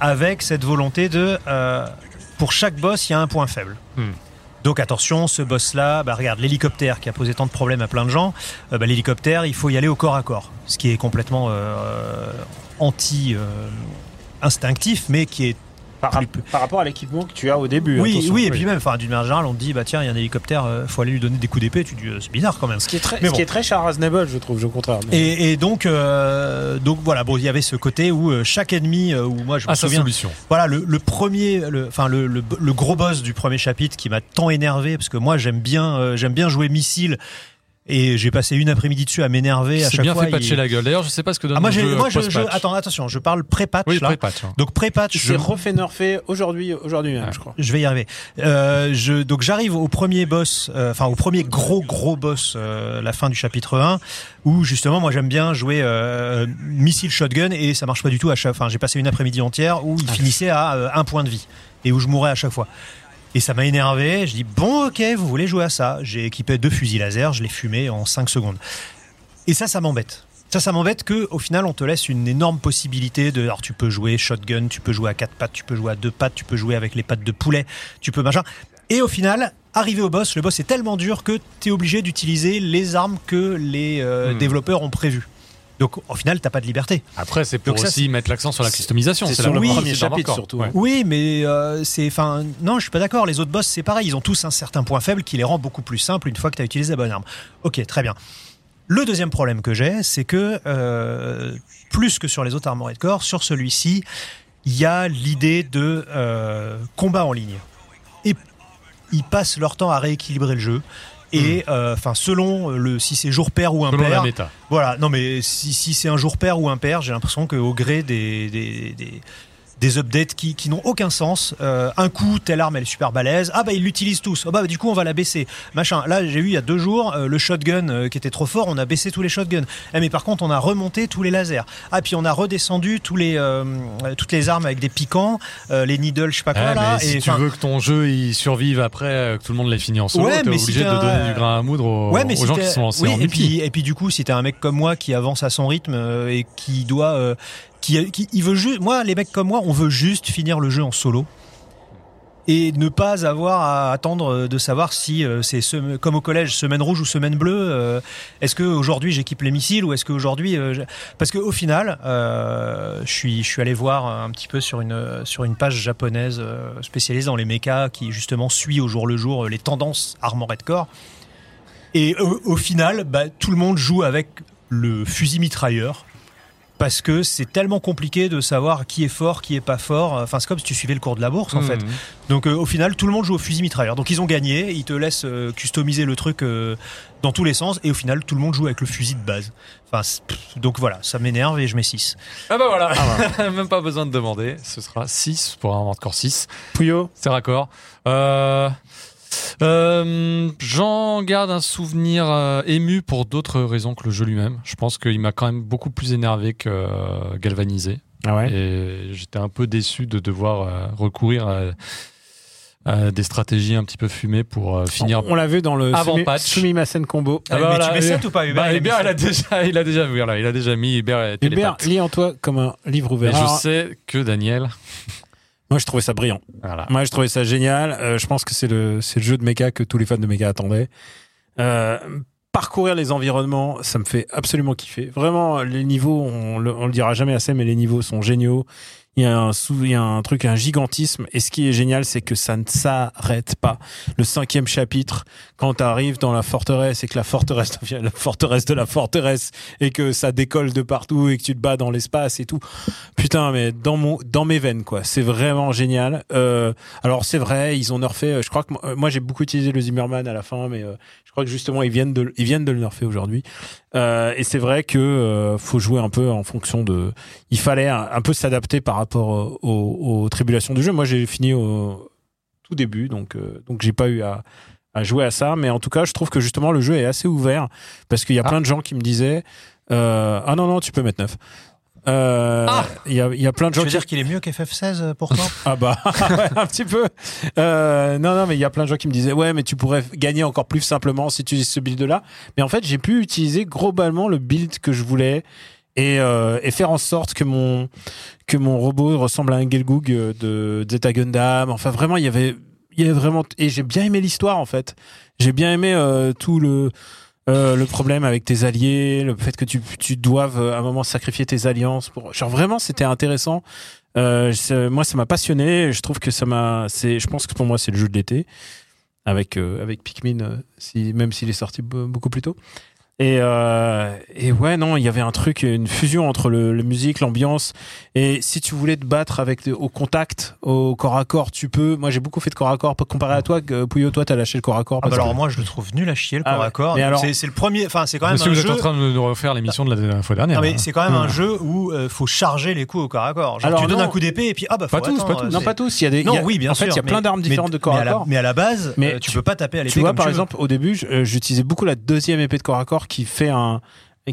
Avec cette volonté de, euh, pour chaque boss, il y a un point faible. Hmm. Donc attention, ce boss-là, bah regarde l'hélicoptère qui a posé tant de problèmes à plein de gens. euh, bah, l'hélicoptère, il faut y aller au corps à corps, ce qui est complètement euh, anti euh, instinctif, mais qui est Par, par rapport à l'équipement que tu as au début. oui, attention. oui, et puis même, enfin, d'une manière générale, on te dit, bah tiens, il y a un hélicoptère, euh, faut aller lui donner des coups d'épée. Tu dis, euh, c'est bizarre quand même. Ce qui est très, Mais ce qui bon. est très Charles je trouve, au contraire. Mais- Et, et donc, euh, donc voilà, bon, il y avait ce côté où euh, chaque ennemi, euh, où moi je me Ah, souviens, solution. voilà, le, le premier, le, enfin le, le, le gros boss du premier chapitre qui m'a tant énervé parce que moi j'aime bien, euh, j'aime bien jouer missile et j'ai passé une après-midi dessus à m'énerver à C'est chaque bien fois. fait patcher il- la gueule. D'ailleurs, je sais pas ce que donne Ah, moi, le j'ai, jeu moi je, je- post-patch. attends, attention, je parle pré-patch Oui, là. pré-patch. hein. Donc pré-patch, je, refait nerfé aujourd'hui, aujourd'hui même, Ouais. je crois. Je vais y arriver. Euh, je, donc j'arrive au premier boss, euh, enfin au premier gros gros boss, euh, la fin du chapitre 1, où justement moi j'aime bien jouer euh, missile shotgun et ça marche pas du tout à chaque. Enfin j'ai passé une après-midi entière où il finissait à euh, un point de vie et où je mourais à chaque fois. Et ça m'a énervé. Je dis bon ok vous voulez jouer à ça. J'ai équipé deux fusils laser, je les fumé en 5 secondes. Et ça ça m'embête. Ça, ça m'embête que au final on te laisse une énorme possibilité de. Alors tu peux jouer shotgun, tu peux jouer à quatre pattes, tu peux jouer à deux pattes, tu peux jouer avec les pattes de poulet, tu peux machin. Et au final, arrivé au boss, le boss est tellement dur que tu es obligé d'utiliser les armes que les euh, Hmm. développeurs ont prévues. Donc au final, t'as pas de liberté. Après, c'est pour Donc ça, aussi mettre l'accent sur la customisation. C'est sur le première premier chapitre, surtout. Ouais. Oui, mais euh, c'est. Enfin, non, je suis pas d'accord. Les autres boss, c'est pareil. Ils ont tous un certain point faible qui les rend beaucoup plus simples une fois que tu as utilisé la bonne arme. Ok, très bien. Le deuxième problème que j'ai, c'est que euh, plus que sur les autres Armored Core, sur celui-ci, il y a l'idée de euh, combat en ligne. Et ils passent leur temps à rééquilibrer le jeu. Et euh, enfin, selon le si c'est jour pair ou impair, méta. voilà, non mais si, si c'est un jour pair ou impair, j'ai l'impression qu'au gré des, des, des, des updates qui, qui n'ont aucun sens, euh, un coup, telle arme elle est super balèze, ah bah ils l'utilisent tous, ah bah du coup on va la baisser, machin. Là j'ai vu il y a deux jours euh, le shotgun euh, qui était trop fort, on a baissé tous les shotguns. Eh, mais par contre on a remonté tous les lasers. Ah puis on a redescendu tous les, euh, toutes les armes avec des piquants, euh, les needles, je sais pas quoi Eh, là. mais si et, tu veux que ton jeu il survive après euh, que tout le monde l'ait fini en solo, Ouais, t'es si obligé t'as de donner du grain à moudre aux, Ouais, mais aux si gens qui sont lancés oui, en et puis, et puis du coup, si t'es un mec comme moi qui avance à son rythme euh, et qui doit, euh, qui, il veut juste, moi, les mecs comme moi, on veut juste finir le jeu en solo et ne pas avoir à attendre de savoir si euh, c'est comme au collège semaine rouge ou semaine bleue. euh, est-ce que aujourd'hui j'équipe les missiles ou est-ce que aujourd'hui euh, parce qu'au final, euh, je suis je suis allé voir un petit peu sur une sur une page japonaise spécialisée dans les mechas qui justement suit au jour le jour les tendances Armored Core. Et au, au final, bah, tout le monde joue avec le fusil mitrailleur. Parce que c'est tellement compliqué de savoir qui est fort, qui est pas fort. Enfin, c'est comme si tu suivais le cours de la bourse, en Mhm. fait. Donc, euh, au final, tout le monde joue au fusil mitrailleur. Donc, ils ont gagné. Ils te laissent euh, customiser le truc euh, dans tous les sens. Et au final, tout le monde joue avec le fusil de base. Enfin, pff, donc voilà, ça m'énerve et je mets 6. Ah bah voilà, <laughs> même pas besoin de demander. Ce sera 6 pour un encore 6. Pouillot C'est raccord. Euh, euh, J'en garde un souvenir euh, ému pour d'autres raisons que le jeu lui-même. Je pense qu'il m'a quand même beaucoup plus énervé que euh, galvanisé. Ah ouais? Et j'étais un peu déçu de devoir euh, recourir à, à des stratégies un petit peu fumées pour euh, finir. On l'a vu dans le Avant Sumi- patch. Sumimasen combo. Ah bah mais voilà, tu mets 7 ou pas, Hubert Bah, il Hubert, il a déjà, <laughs> il a déjà, voilà, il a déjà mis Hubert et Hubert, lis en toi comme un livre Mais ouvert. je sais que Daniel, Moi, je trouvais ça brillant. voilà. Moi, je trouvais ça génial. Euh, je pense que c'est le, c'est le jeu de mecha que tous les fans de mecha attendaient. Euh, parcourir les environnements, ça me fait absolument kiffer. Vraiment, les niveaux, on le, on le dira jamais assez, mais les niveaux sont géniaux. Il y a un sous, il y a un truc, un gigantisme. Et ce qui est génial, c'est que ça ne s'arrête pas. Le cinquième chapitre, quand tu arrives dans la forteresse et que la forteresse <laughs> devient la forteresse de la forteresse et que ça décolle de partout et que tu te bats dans l'espace et tout. Putain, mais dans mon, dans mes veines, quoi. C'est vraiment génial. Euh, alors c'est vrai, ils ont nerfé. euh, Je crois que moi, euh, moi, j'ai beaucoup utilisé le Zimmerman à la fin, mais euh, je crois que justement ils viennent de, ils viennent de le nerfer aujourd'hui. Euh, et c'est vrai que euh, faut jouer un peu en fonction de. Il fallait un, un peu s'adapter par rapport euh, aux, aux tribulations du jeu. Moi, j'ai fini au tout début, donc euh, donc j'ai pas eu à, à jouer à ça. Mais en tout cas, je trouve que justement le jeu est assez ouvert parce qu'il y a Ah. plein de gens qui me disaient ah non non tu peux mettre neuf. Euh, Ah. Il y, a, il y a plein de Tu gens veux qui dire qu'il est mieux qu'FF16 pour toi ah bah <laughs> ouais, un petit peu. Euh, non non mais il y a plein de gens qui me disaient ouais mais tu pourrais gagner encore plus simplement si tu utilises ce build là. Mais en fait j'ai pu utiliser globalement le build que je voulais et, euh, et faire en sorte que mon que mon robot ressemble à un Gelgoog euh, de Zeta Gundam. Enfin vraiment il y avait il y avait vraiment et j'ai bien aimé l'histoire en fait. J'ai bien aimé euh, tout le euh, le problème avec tes alliés, le fait que tu, tu doives euh, à un moment sacrifier tes alliances pour genre vraiment c'était intéressant. Euh, moi ça m'a passionné, je trouve que ça m'a je pense que pour moi c'est le jeu de l'été avec avec Pikmin même s'il est sorti be- beaucoup plus tôt. Et, euh, et ouais, non, il y avait un truc, une fusion entre le, le musique, l'ambiance. Et si tu voulais te battre avec au contact, au corps à corps, tu peux. Moi, j'ai beaucoup fait de corps à corps. Comparé à toi, que- Pouillot, toi, t'as lâché le corps à corps. Ah bah alors que- moi je le trouve nul à chier le Ah corps ouais. à corps. Mais alors- C'est le premier, enfin c'est quand même Monsieur, un vous êtes en train de nous refaire l'émission de la, de la fois dernière. Non mais hein. c'est quand même un <laughs> jeu où euh, faut charger les coups au corps à corps. Genre Alors tu donnes non. un coup d'épée et puis ah bah faut Pas tous, attendre, pas tous. euh, non, pas tous. Il y a des. Non, il y a- oui, bien en sûr. fait, il y a plein d'armes différentes de corps à la- corps. Mais à la base, Mais euh, tu peux pas taper à l'épée. Tu vois, par exemple, au début, je- euh, j'utilisais beaucoup la deuxième épée de corps à corps qui fait un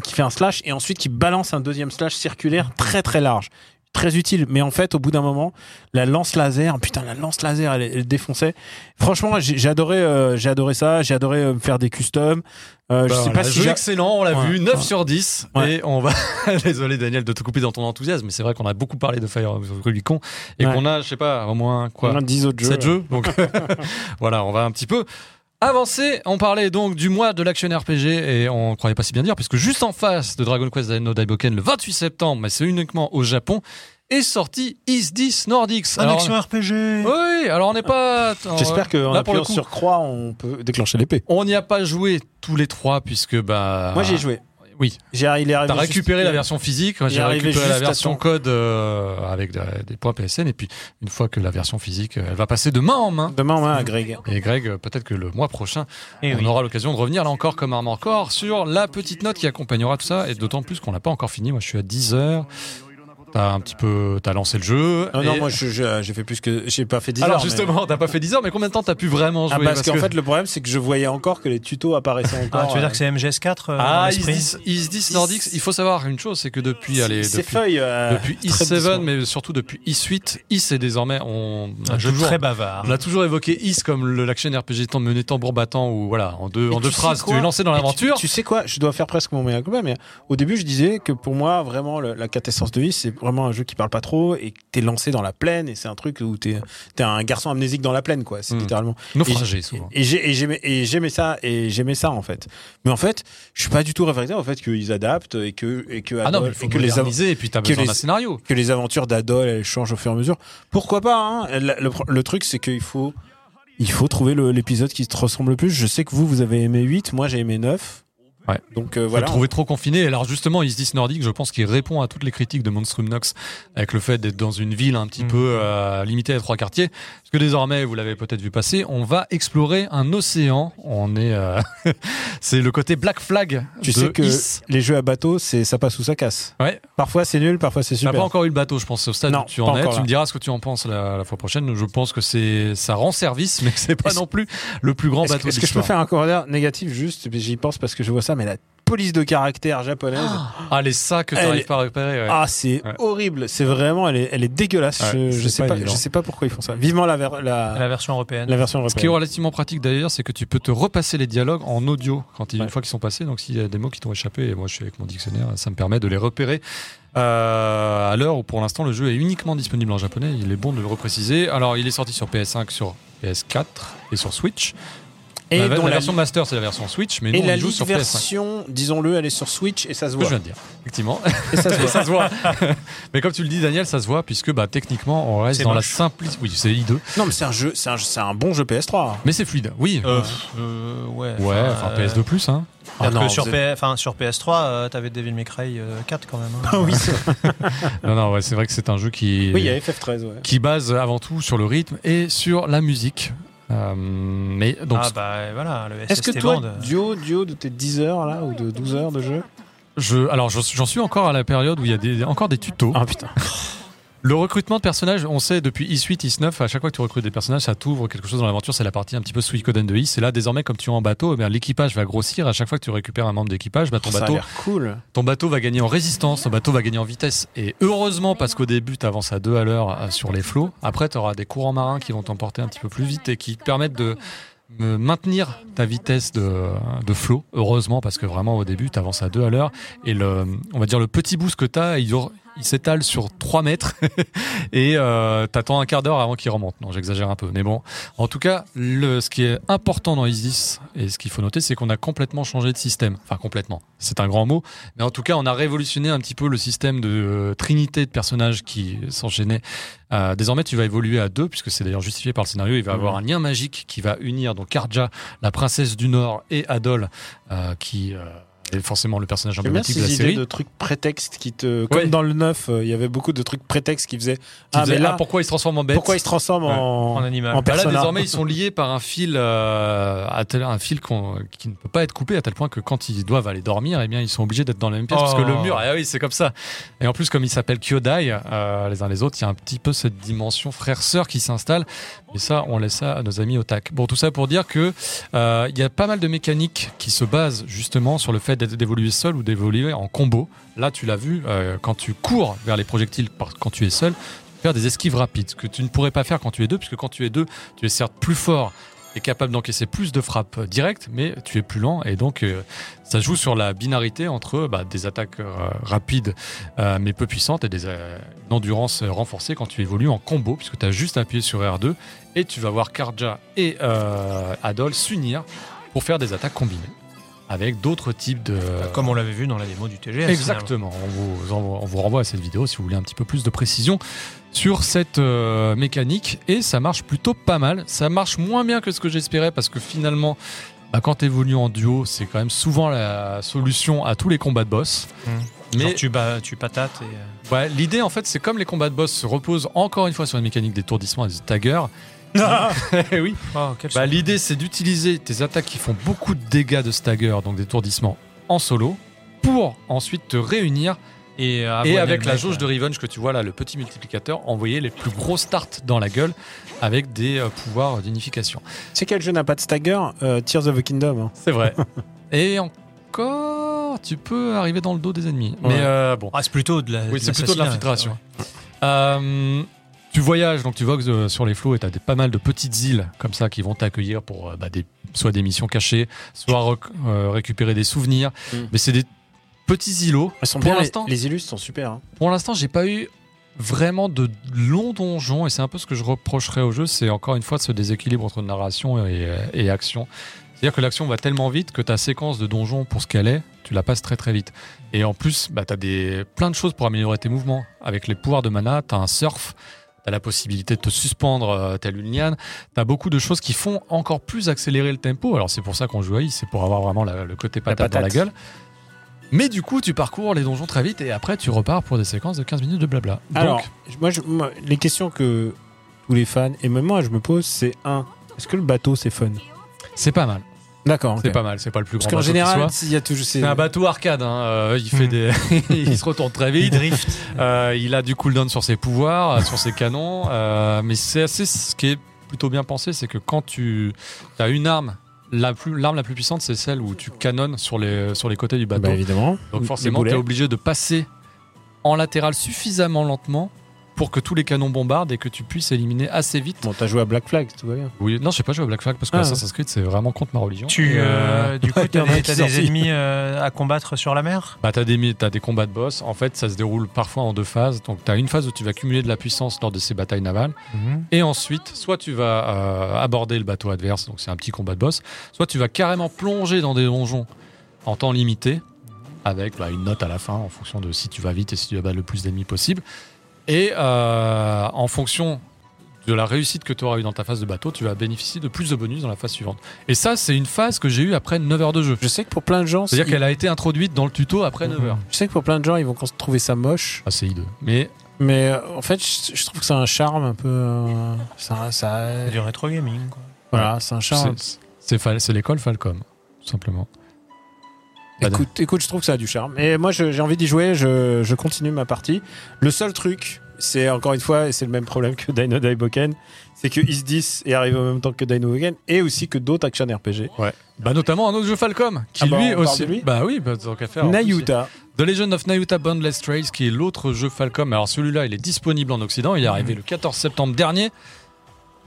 qui fait un slash et ensuite qui balance un deuxième slash circulaire très très large. Très utile, mais en fait, au bout d'un moment, la lance laser, putain, la lance laser, elle, elle défonçait. Franchement, j'ai adoré, euh, j'ai adoré ça. J'ai adoré euh, me faire des customs. Euh, je Bah sais pas si jeu excellent, on l'a Ouais. vu, 9 Ouais. sur 10. Ouais. Et on va. <laughs> Désolé Daniel de te couper dans ton enthousiasme, mais c'est vrai qu'on a beaucoup parlé de Fire Rubicon et qu'on a, je sais pas, au moins quoi, On a 10 autres jeux. 7 jeux. Donc <laughs> voilà, on va un petit peu avancer. On parlait donc du mois de l'action RPG et on croyait pas si bien dire, puisque juste en face de Dragon Quest no Daiboken, le 28 septembre, mais c'est uniquement au Japon, est sorti Is This Nordics. Un Alors, action RPG. oui, alors on n'est pas. J'espère qu'en appuyant sur croix, on peut déclencher l'épée. on n'y a pas joué tous les trois, puisque bah. Moi, j'ai joué. Oui. J'ai il est arrivé T'as récupéré juste- la version physique, j'ai récupéré la version code euh, avec des, des points PSN, et puis une fois que la version physique, euh, elle va passer de main en main. Demain, ouais, à Greg. Et Greg, euh, peut-être que le mois prochain, Eh on oui. aura l'occasion de revenir là encore comme Armor Core sur la petite note qui accompagnera tout ça, et d'autant plus qu'on n'a pas encore fini. Moi, je suis à 10 heures. T'as un petit peu, t'as lancé le jeu. Non, non, et- moi, je- je- j'ai fait plus que. J'ai pas fait 10 Alors heures, mais- justement, t'as pas fait 10 heures, mais combien de temps t'as pu vraiment jouer? Ah, parce, qu'en que- fait, le problème, c'est que je voyais encore que les tutos apparaissaient encore. Ah, tu veux dire euh, que c'est MGS4 euh, Ah, Is l'esprit This, Is This Nordics, il faut savoir une chose, c'est que depuis, allez, depuis, feuilles. euh, depuis très Is7, doucement. mais surtout depuis Is8, Is est désormais, on a Un jeu toujours, très bavard. on a toujours évoqué Is comme le- l'action RPG temps mené tambour battant où voilà, en deux, Et en deux phrases, tu es lancé dans tu- l'aventure. Tu, sais quoi? Je dois faire presque mon mea culpa, mais au début, je disais que pour moi, vraiment, la quintessence de Is, c'est vraiment un jeu qui parle pas trop et que t'es lancé dans la plaine et c'est un truc où t'es es un garçon amnésique dans la plaine, quoi. C'est Hmm. littéralement. Naufragé Et- souvent. Et j'ai- et j'aimais ça et j'aimais ça en fait. Mais en fait, je suis pas du tout réfractaire au fait qu'ils adaptent et que et que Ah non, mais et que les et puis t'as besoin d'un scénario. que les aventures d'Adol elles changent au fur et à mesure. Pourquoi pas hein? Le, le truc c'est qu'il faut il faut trouver l'épisode qui te ressemble le plus. Je sais que vous vous avez aimé 8, moi j'ai aimé 9. Ouais. Donc euh, Voilà. trouver trop confiné. Alors justement, Is This Nordic, je pense qu'il répond à toutes les critiques de Monstrum Nox avec le fait d'être dans une ville un petit Mm. peu euh, limitée à trois quartiers. Parce que désormais, vous l'avez peut-être vu passer, on va explorer un océan. On est, euh, <laughs> c'est le côté Black Flag Tu de sais que Is. les jeux à bateau, c'est ça passe ou ça casse. Ouais. Parfois c'est nul, parfois c'est T'as super. pas encore eu le bateau, je pense, au stade Non, où tu en es. Tu me diras ce que tu en penses la, la fois prochaine. Je pense que c'est ça rend service, <laughs> mais c'est pas non plus le plus grand bateau est-ce que je peux faire un corridor négatif juste? J'y pense parce que je vois ça, mais la police de caractère japonaise. Ah, les sacs que t'arrives pas à ouais. Ah, c'est Ouais. horrible. C'est vraiment, elle est, elle est dégueulasse. Ouais, je, je sais pas je sais pas pourquoi ils font ça. Vivement la, ver- la, La version européenne. la version Ce qui est européenne. relativement pratique d'ailleurs, c'est que tu peux te repasser les dialogues en audio quand ils, une fois qu'ils sont passés. Donc s'il y a des mots qui t'ont échappé, et moi je suis avec mon dictionnaire, ça me permet de les repérer. Euh, à l'heure où pour l'instant le jeu est uniquement disponible en japonais, il est bon de le repréciser. Alors il est sorti sur PS5, sur PS4 et sur Switch. Et la, dont la la- version Master, c'est la version Switch, mais nous, la on y joue sur PS5. version, disons-le, elle est sur Switch et ça se Ce que je voit. viens de dire, effectivement. Et ça se <laughs> voit. ça se voit. <laughs> mais comme tu le dis, Daniel, ça se voit puisque bah, techniquement, on reste dans la simplicité. Oui, c'est I2, Non, mais c'est un jeu, c'est un, bon jeu PS3. mais c'est fluide. Oui. Euh, euh, ouais. ouais, enfin euh, PS2 plus, hein. Ah que sur, vous P- enfin, sur PS3, euh, t'avais Devil May Cry euh, 4 quand même. hein. Ah oui, <laughs> Non, non, ouais, c'est vrai que c'est un jeu qui, oui, il y a FF13, ouais. qui base avant tout sur le rythme et sur la musique. Euh, mais donc, ah bah voilà, le Est-ce que toi, Band, euh, duo, duo de tes 10 heures là, ou de 12 heures de jeu? Je, alors j'en j'en suis encore à la période où il y a des, encore des tutos. Ah putain. <laughs> Le recrutement de personnages, on sait depuis Is8, Is9, à chaque fois que tu recrutes des personnages, ça t'ouvre quelque chose dans l'aventure. C'est la partie un petit peu Suikoden de Is. Et là, désormais, comme tu es en bateau, eh l'équipage va grossir. À chaque fois que tu récupères un membre d'équipage, bah, ton, ça bateau, l'air cool. ton bateau va gagner en résistance, ton bateau va gagner en vitesse. Et heureusement, parce qu'au début, tu avances à deux à l'heure euh, sur les flots. Après, tu auras des courants marins qui vont t'emporter un petit peu plus vite et qui te permettent de me maintenir ta vitesse de, de flot, heureusement, parce que vraiment au début, tu avances à deux à l'heure. Et le, on va dire le petit boost que tu as, il, il s'étale sur 3 mètres <laughs> et euh, t'attends un quart d'heure avant qu'il remonte. Non, j'exagère un peu. Mais bon, en tout cas, le, ce qui est important dans Isis et ce qu'il faut noter, c'est qu'on a complètement changé de système. Enfin, complètement. C'est un grand mot. Mais en tout cas, on a révolutionné un petit peu le système de euh, trinité de personnages qui s'enchaînaient. Euh, désormais, tu vas évoluer à deux, puisque c'est d'ailleurs justifié par le scénario. Il va y avoir un lien magique qui va unir donc Karja, la princesse du Nord, et Adol, euh, qui est forcément le personnage emblématique de la série. de trucs prétextes qui te. Comme Ouais. dans le 9, euh, il y avait beaucoup de trucs prétextes qui faisaient. Qui Ah, mais là, ah, pourquoi il se transforme en bête pourquoi ils se transforment en, En animal. en Bah là, désormais, ils sont liés par un fil, euh, à tel, un fil qui ne peut pas être coupé à tel point que quand ils doivent aller dormir, eh bien, ils sont obligés d'être dans la même pièce parce que Oh. le mur, ah oui, c'est comme ça. Et en plus, comme ils s'appellent Kyodai, euh, les uns les autres, il y a un petit peu cette dimension frère-sœur qui s'installe. Et ça, on laisse ça à nos amis au tac. Bon, tout ça pour dire que euh, il y a pas mal de mécaniques qui se basent justement sur le fait d'évoluer seul ou d'évoluer en combo. Là, tu l'as vu, euh, quand tu cours vers les projectiles quand tu es seul, faire des esquives rapides, ce que tu ne pourrais pas faire quand tu es deux, puisque quand tu es deux, tu es certes plus fort et capable d'encaisser plus de frappes directes, mais tu es plus lent et donc euh, ça joue sur la binarité entre bah, des attaques euh, rapides euh, mais peu puissantes et des une endurance euh, renforcée quand tu évolues en combo, puisque tu as juste appuyé sur R2 et tu vas voir Karja et Adol s'unir pour faire des attaques combinées avec d'autres types de... Comme on l'avait vu dans la démo du TGS. Exactement. On vous, on vous renvoie à cette vidéo si vous voulez un petit peu plus de précision sur cette euh, mécanique et ça marche plutôt pas mal. Ça marche moins bien que ce que j'espérais parce que finalement, bah, quand tu évolues en duo, c'est quand même souvent la solution à tous les combats de boss. Mais Mais tu, bats, tu patates et. euh, ouais, l'idée en fait, c'est comme les combats de boss se reposent encore une fois sur une mécanique d'étourdissement et de stagger. <laughs> Eh oui. Oh, Bah. L'idée, c'est d'utiliser tes attaques qui font beaucoup de dégâts de stagger, donc d'étourdissement, en solo, pour ensuite te réunir Et, et avoiner avec la mec, jauge ouais. de Revenge que tu vois là, le petit multiplicateur, envoyer les plus gros starts dans la gueule avec des euh, pouvoirs d'unification. C'est quel jeu n'a pas de stagger Euh, Tears of the Kingdom. hein. C'est vrai. <laughs> et encore, tu peux arriver dans le dos des ennemis. Ouais. Mais euh, bon, Ah, c'est plutôt de la. oui, c'est plutôt de l'assassinat, l'infiltration. ouais. Euh, tu voyages, donc tu vogues euh, sur les flots et tu as des, pas mal de petites îles comme ça qui vont t'accueillir pour euh, bah, des, soit des missions cachées, soit rec- euh, récupérer des souvenirs. Mm. Mais c'est des petits îlots. Ils sont Pour bien, les, l'instant- les illustres sont super. hein. Pour l'instant, j'ai pas eu vraiment de longs donjons et c'est un peu ce que je reprocherais au jeu, c'est encore une fois ce déséquilibre entre narration et, euh, et action. C'est-à-dire que l'action va tellement vite que ta séquence de donjon pour ce qu'elle est, tu la passes très très vite. Et en plus, bah, tu as des, plein de choses pour améliorer tes mouvements. Avec les pouvoirs de mana, tu as un surf, tu as la possibilité de te suspendre euh, telle une liane, tu as beaucoup de choses qui font encore plus accélérer le tempo. Alors c'est pour ça qu'on joue à I, c'est pour avoir vraiment la- le côté patate, dans la patate. gueule. Mais du coup, tu parcours les donjons très vite et après tu repars pour des séquences de 15 minutes de blabla. Alors, Donc, moi, je- moi, les questions que tous les fans et même moi je me pose, c'est un, est-ce que le bateau c'est fun? C'est pas mal. D'accord. C'est pas mal, c'est pas le plus Parce grand qu'en bateau qui général, s'il y a toujours. C'est un bateau arcade, hein, euh, il fait Hmm. des, <laughs> il se retourne très Il vite. drift. Euh, il a du cooldown sur ses pouvoirs, euh, sur ses canons, euh, mais c'est assez ce qui est plutôt bien pensé, c'est que quand tu as une arme, la plus l'arme la plus puissante, c'est celle où tu canonnes sur les sur les côtés du bateau. Bah évidemment. Donc forcément, tu es obligé de passer en latéral suffisamment lentement pour que tous les canons bombardent et que tu puisses éliminer assez vite. Bon, t'as joué à Black Flag, tout va bien. Oui, non, je sais pas jouer à Black Flag parce que Ah, Assassin's Creed c'est vraiment contre ma religion. Tu, Et, euh, du coup, <laughs> t'as des, t'as ennemis euh, à combattre sur la mer? Bah, t'as des, t'as des combats de boss. En fait, ça se déroule parfois en deux phases. Donc, t'as une phase où tu vas cumuler de la puissance lors de ces batailles navales. Et ensuite, soit tu vas euh, aborder le bateau adverse, donc c'est un petit combat de boss, soit tu vas carrément plonger dans des donjons en temps limité, avec bah, une note à la fin en fonction de si tu vas vite et si tu battre le plus d'ennemis possible. Et euh, en fonction de la réussite que tu auras eu dans ta phase de bateau, tu vas bénéficier de plus de bonus dans la phase suivante. Et ça, c'est une phase que j'ai eue après 9 heures de jeu. Je sais que pour plein de gens, C'est-à-dire qu'elle a été introduite dans le tuto après 9 heures. je sais que pour plein de gens, ils vont trouver ça moche. Ah, c'est hideux. Mais Mais euh, en fait, je, je trouve que c'est un charme un peu. euh, ça, ça- C'est du rétro gaming. Quoi. voilà, c'est un charme. c'est l'école Falcom, tout simplement. Écoute, écoute, je trouve que ça a du charme. Et moi, j'ai envie d'y jouer. Je, je continue ma partie. Le seul truc, c'est encore une fois, et c'est le même problème que Dino Daiboken, c'est que Is 10 est arrivé en même temps que Dino Daiboken et aussi que d'autres action RPG. Bah notamment un autre jeu Falcom qui Ah bah, lui aussi. lui bah oui, bah, tant qu'à faire. Nayuta. The Legend of Nayuta Boundless Trails qui est l'autre jeu Falcom. Alors celui-là, il est disponible en Occident. Il est arrivé le 14 septembre dernier.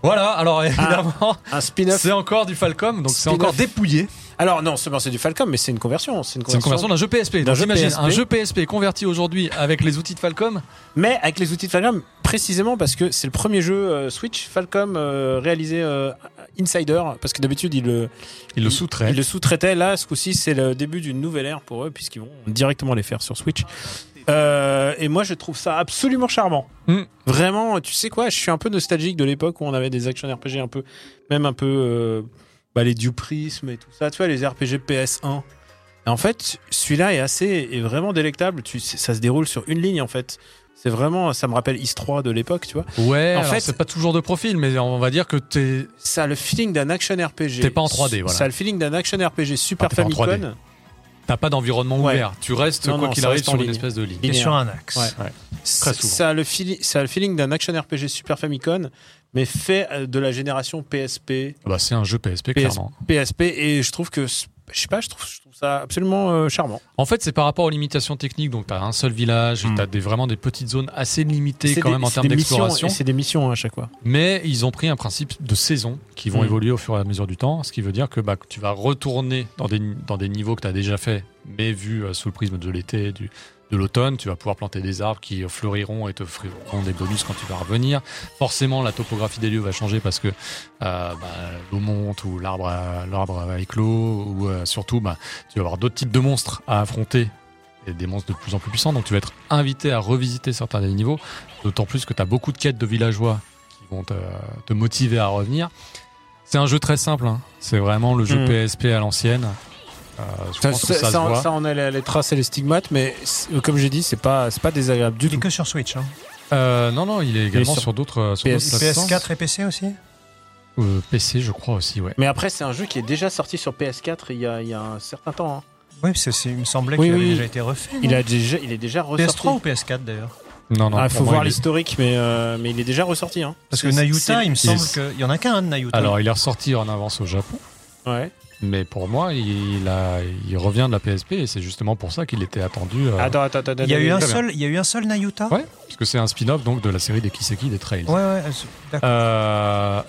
Voilà. Alors évidemment, Un spin-off. c'est encore du Falcom, donc c'est encore dépouillé. Alors, non, seulement c'est du Falcom, mais c'est une conversion. C'est une conversion d'un jeu PSP. D'un Donc jeu imagine PSP. un jeu PSP converti aujourd'hui avec les outils de Falcom. Mais avec les outils de Falcom, précisément parce que c'est le premier jeu euh, Switch Falcom euh, réalisé euh, Insider. Parce que d'habitude, il le, Il le sous-trait. Ils le sous-traitaient. Là, ce coup-ci, c'est le début d'une nouvelle ère pour eux, puisqu'ils vont directement les faire sur Switch. Euh, et moi, je trouve ça absolument charmant. Mm. Vraiment, tu sais quoi, je suis un peu nostalgique de l'époque où on avait des action RPG un peu, même un peu, euh, bah, les Prism et tout ça, tu vois, les RPG PS1. Et en fait, celui-là est assez, est vraiment délectable. Tu, ça se déroule sur une ligne, en fait. C'est vraiment, ça me rappelle Is 3 de l'époque, tu vois. Ouais. En fait- c'est pas toujours de profil, mais on va dire que t'es. Ça a le feeling d'un action RPG. T'es pas en 3D, voilà. Ça a le feeling d'un action RPG Super Ah, t'es pas en 3D. Famicom. T'as pas d'environnement Ouais. ouvert. Tu restes Non, quoi qu'il arrive sur une ligne. espèce de ligne. Et sur un axe. Ouais. Très Ça, souvent. ça a le feeling, ça a le feeling d'un action RPG Super Famicom, mais fait euh, de la génération PSP, Bah, c'est un jeu PSP, PS- clairement. PSP, et je trouve que, je sais pas, je trouve, je trouve ça absolument euh, charmant. En fait, c'est par rapport aux limitations techniques. Donc, tu as un seul village, Mm. tu as des, vraiment des petites zones assez limitées quand des- même en termes d'exploration. C'est des missions hein, à chaque fois. Mais ils ont pris un principe de saison qui vont Mm. évoluer au fur et à mesure du temps. Ce qui veut dire que bah, tu vas retourner dans des, dans des niveaux que tu as déjà fait, mais vu euh, sous le prisme de l'été, du, de l'automne. Tu vas pouvoir planter des arbres qui fleuriront et te offriront des bonus quand tu vas revenir. Forcément, la topographie des lieux va changer parce que euh, bah, l'eau monte ou l'arbre l'arbre éclos ou euh, surtout bah, tu vas avoir d'autres types de monstres à affronter et des monstres de plus en plus puissants. Donc tu vas être invité à revisiter certains des niveaux, d'autant plus que tu as beaucoup de quêtes de villageois qui vont te, te motiver à revenir. C'est un jeu très simple, hein. c'est vraiment le jeu. PSP à l'ancienne. Euh, Ça, ça, on a les, les traces et les stigmates, mais euh, comme j'ai dit, c'est pas, c'est pas désagréable du Il est tout. que sur Switch. Hein. Euh, non, non, il est également sur sur d'autres euh, sur PS- d'autres plateformes. PS4 et PC aussi Euh, PC, je crois aussi, ouais. Mais après, c'est un jeu qui est déjà sorti sur PS4 il y a, il y a un certain temps. hein. Oui, c'est- il me semblait Oui, qu'il avait oui. déjà été refait. Il, a déjà, il est déjà ressorti. PS3 ou PS4 d'ailleurs Non, non. Ah, il faut voir il est- l'historique, mais, euh, mais il est déjà ressorti. Hein. Parce que Nayuta, il me il semble est- qu'il y en a qu'un de Nayuta. Alors, il est ressorti en avance au Japon, Ouais. Mais pour moi, il, a, il revient de la PSP et c'est justement pour ça qu'il était attendu. euh, Attends, attends, attends. il y a eu un bien. seul, il y a eu un seul Nayuta? Ouais, parce que c'est un spin-off donc de la série des Kiseki des Trails. ouais, ouais, c'est- d'accord. Euh,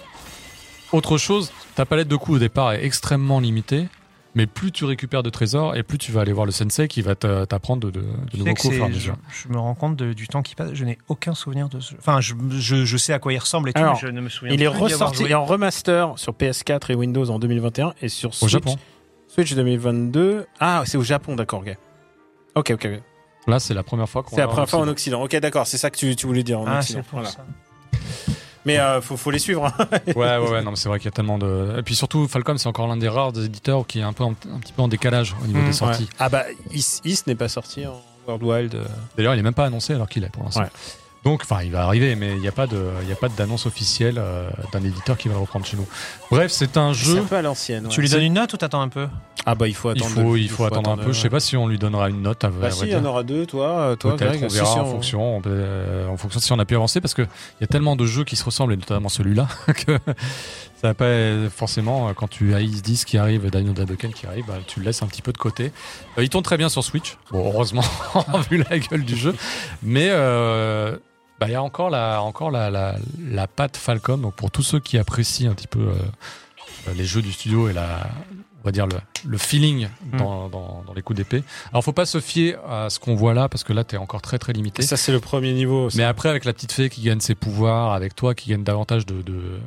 autre chose, ta palette de coups au départ est extrêmement limitée, mais plus tu récupères de trésors et plus tu vas aller voir le sensei qui va t'apprendre de, de, de nouveaux au mesure. je, je me rends compte de- du temps qui passe. Je n'ai aucun souvenir de ce. Enfin, je, je, je sais à quoi il ressemble et tout, Alors, mais je ne me souviens Il est ressorti en remaster sur PS4 et Windows en 2021 et sur Au Switch, Japon. Switch 2022. Ah, c'est au Japon, d'accord, ok. Ok, ok, ok. Là, c'est la première fois qu'on C'est la première fois en Occident. Ok, d'accord, c'est ça que tu, tu voulais dire en Ah, Occident. c'est pour Voilà. ça. Mais euh, faut, faut les suivre. hein. Ouais, ouais, ouais, non, mais c'est vrai qu'il y a tellement de. Et puis surtout, Falcom, c'est encore l'un des rares des éditeurs qui est un peu en- un petit peu en décalage au niveau Mm, des Ouais. sorties. Ah bah, Is, Is n'est pas sorti en World Wild. euh. D'ailleurs, il est même pas annoncé alors qu'il est pour l'instant. Ouais. Donc, enfin, il va arriver, mais il n'y a pas de, il y a pas d'annonce officielle euh, d'un éditeur qui va le reprendre chez nous. Bref, c'est un C'est jeu. un peu à l'ancienne. ouais. Tu lui donnes une note ou t'attends un peu Ah bah, il faut Il attendre. faut, de- il faut attendre un peu. Je sais pas si on lui donnera une note. À, Bah à si, il y en aura deux, toi, euh, toi, Peut-être, Greg. on verra si, en on- fonction, euh, en fonction de si on a pu avancer, parce que il y a tellement de jeux qui se ressemblent, et notamment celui-là, <laughs> que ça va pas forcément quand tu as Is 10 qui arrive, Dino Dadoken qui arrive, bah, tu le laisses un petit peu de côté. Euh, il tourne très bien sur Switch, bon heureusement <laughs> vu la gueule du jeu, mais euh, Bah, il y a encore la, encore la, la, la patte Falcon. Donc, pour tous ceux qui apprécient un petit peu euh, les jeux du studio et la, on va dire le, le feeling dans, dans, dans les coups d'épée. Alors, faut pas se fier à ce qu'on voit là, parce que là, t'es encore très très limité. Ça, c'est le premier niveau. ça. Mais après, avec la petite fée qui gagne ses pouvoirs, avec toi qui gagne davantage de, de,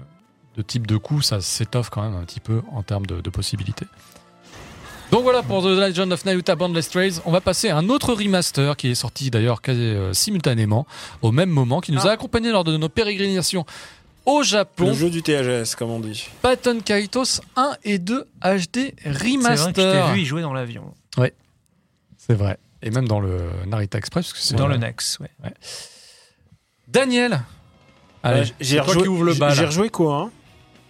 de types de coups, ça s'étoffe quand même un petit peu en termes de, de possibilités. Donc voilà pour The Legend of Naruto Boundless Trails. On va passer à un autre remaster qui est sorti d'ailleurs quasi euh, simultanément, au même moment, qui nous a accompagnés lors de nos pérégrinations au Japon. Le jeu du THS, comme on dit. Baton Kaitos 1 et 2 HD C'est vrai que je Remaster. t'ai vu y jouer dans l'avion. C'est vrai. Et même dans le Narita Express. Parce que c'est Dans vrai. le Nex, ouais. Daniel Allez, Ouais, le bal. J'ai rejoué quoi, hein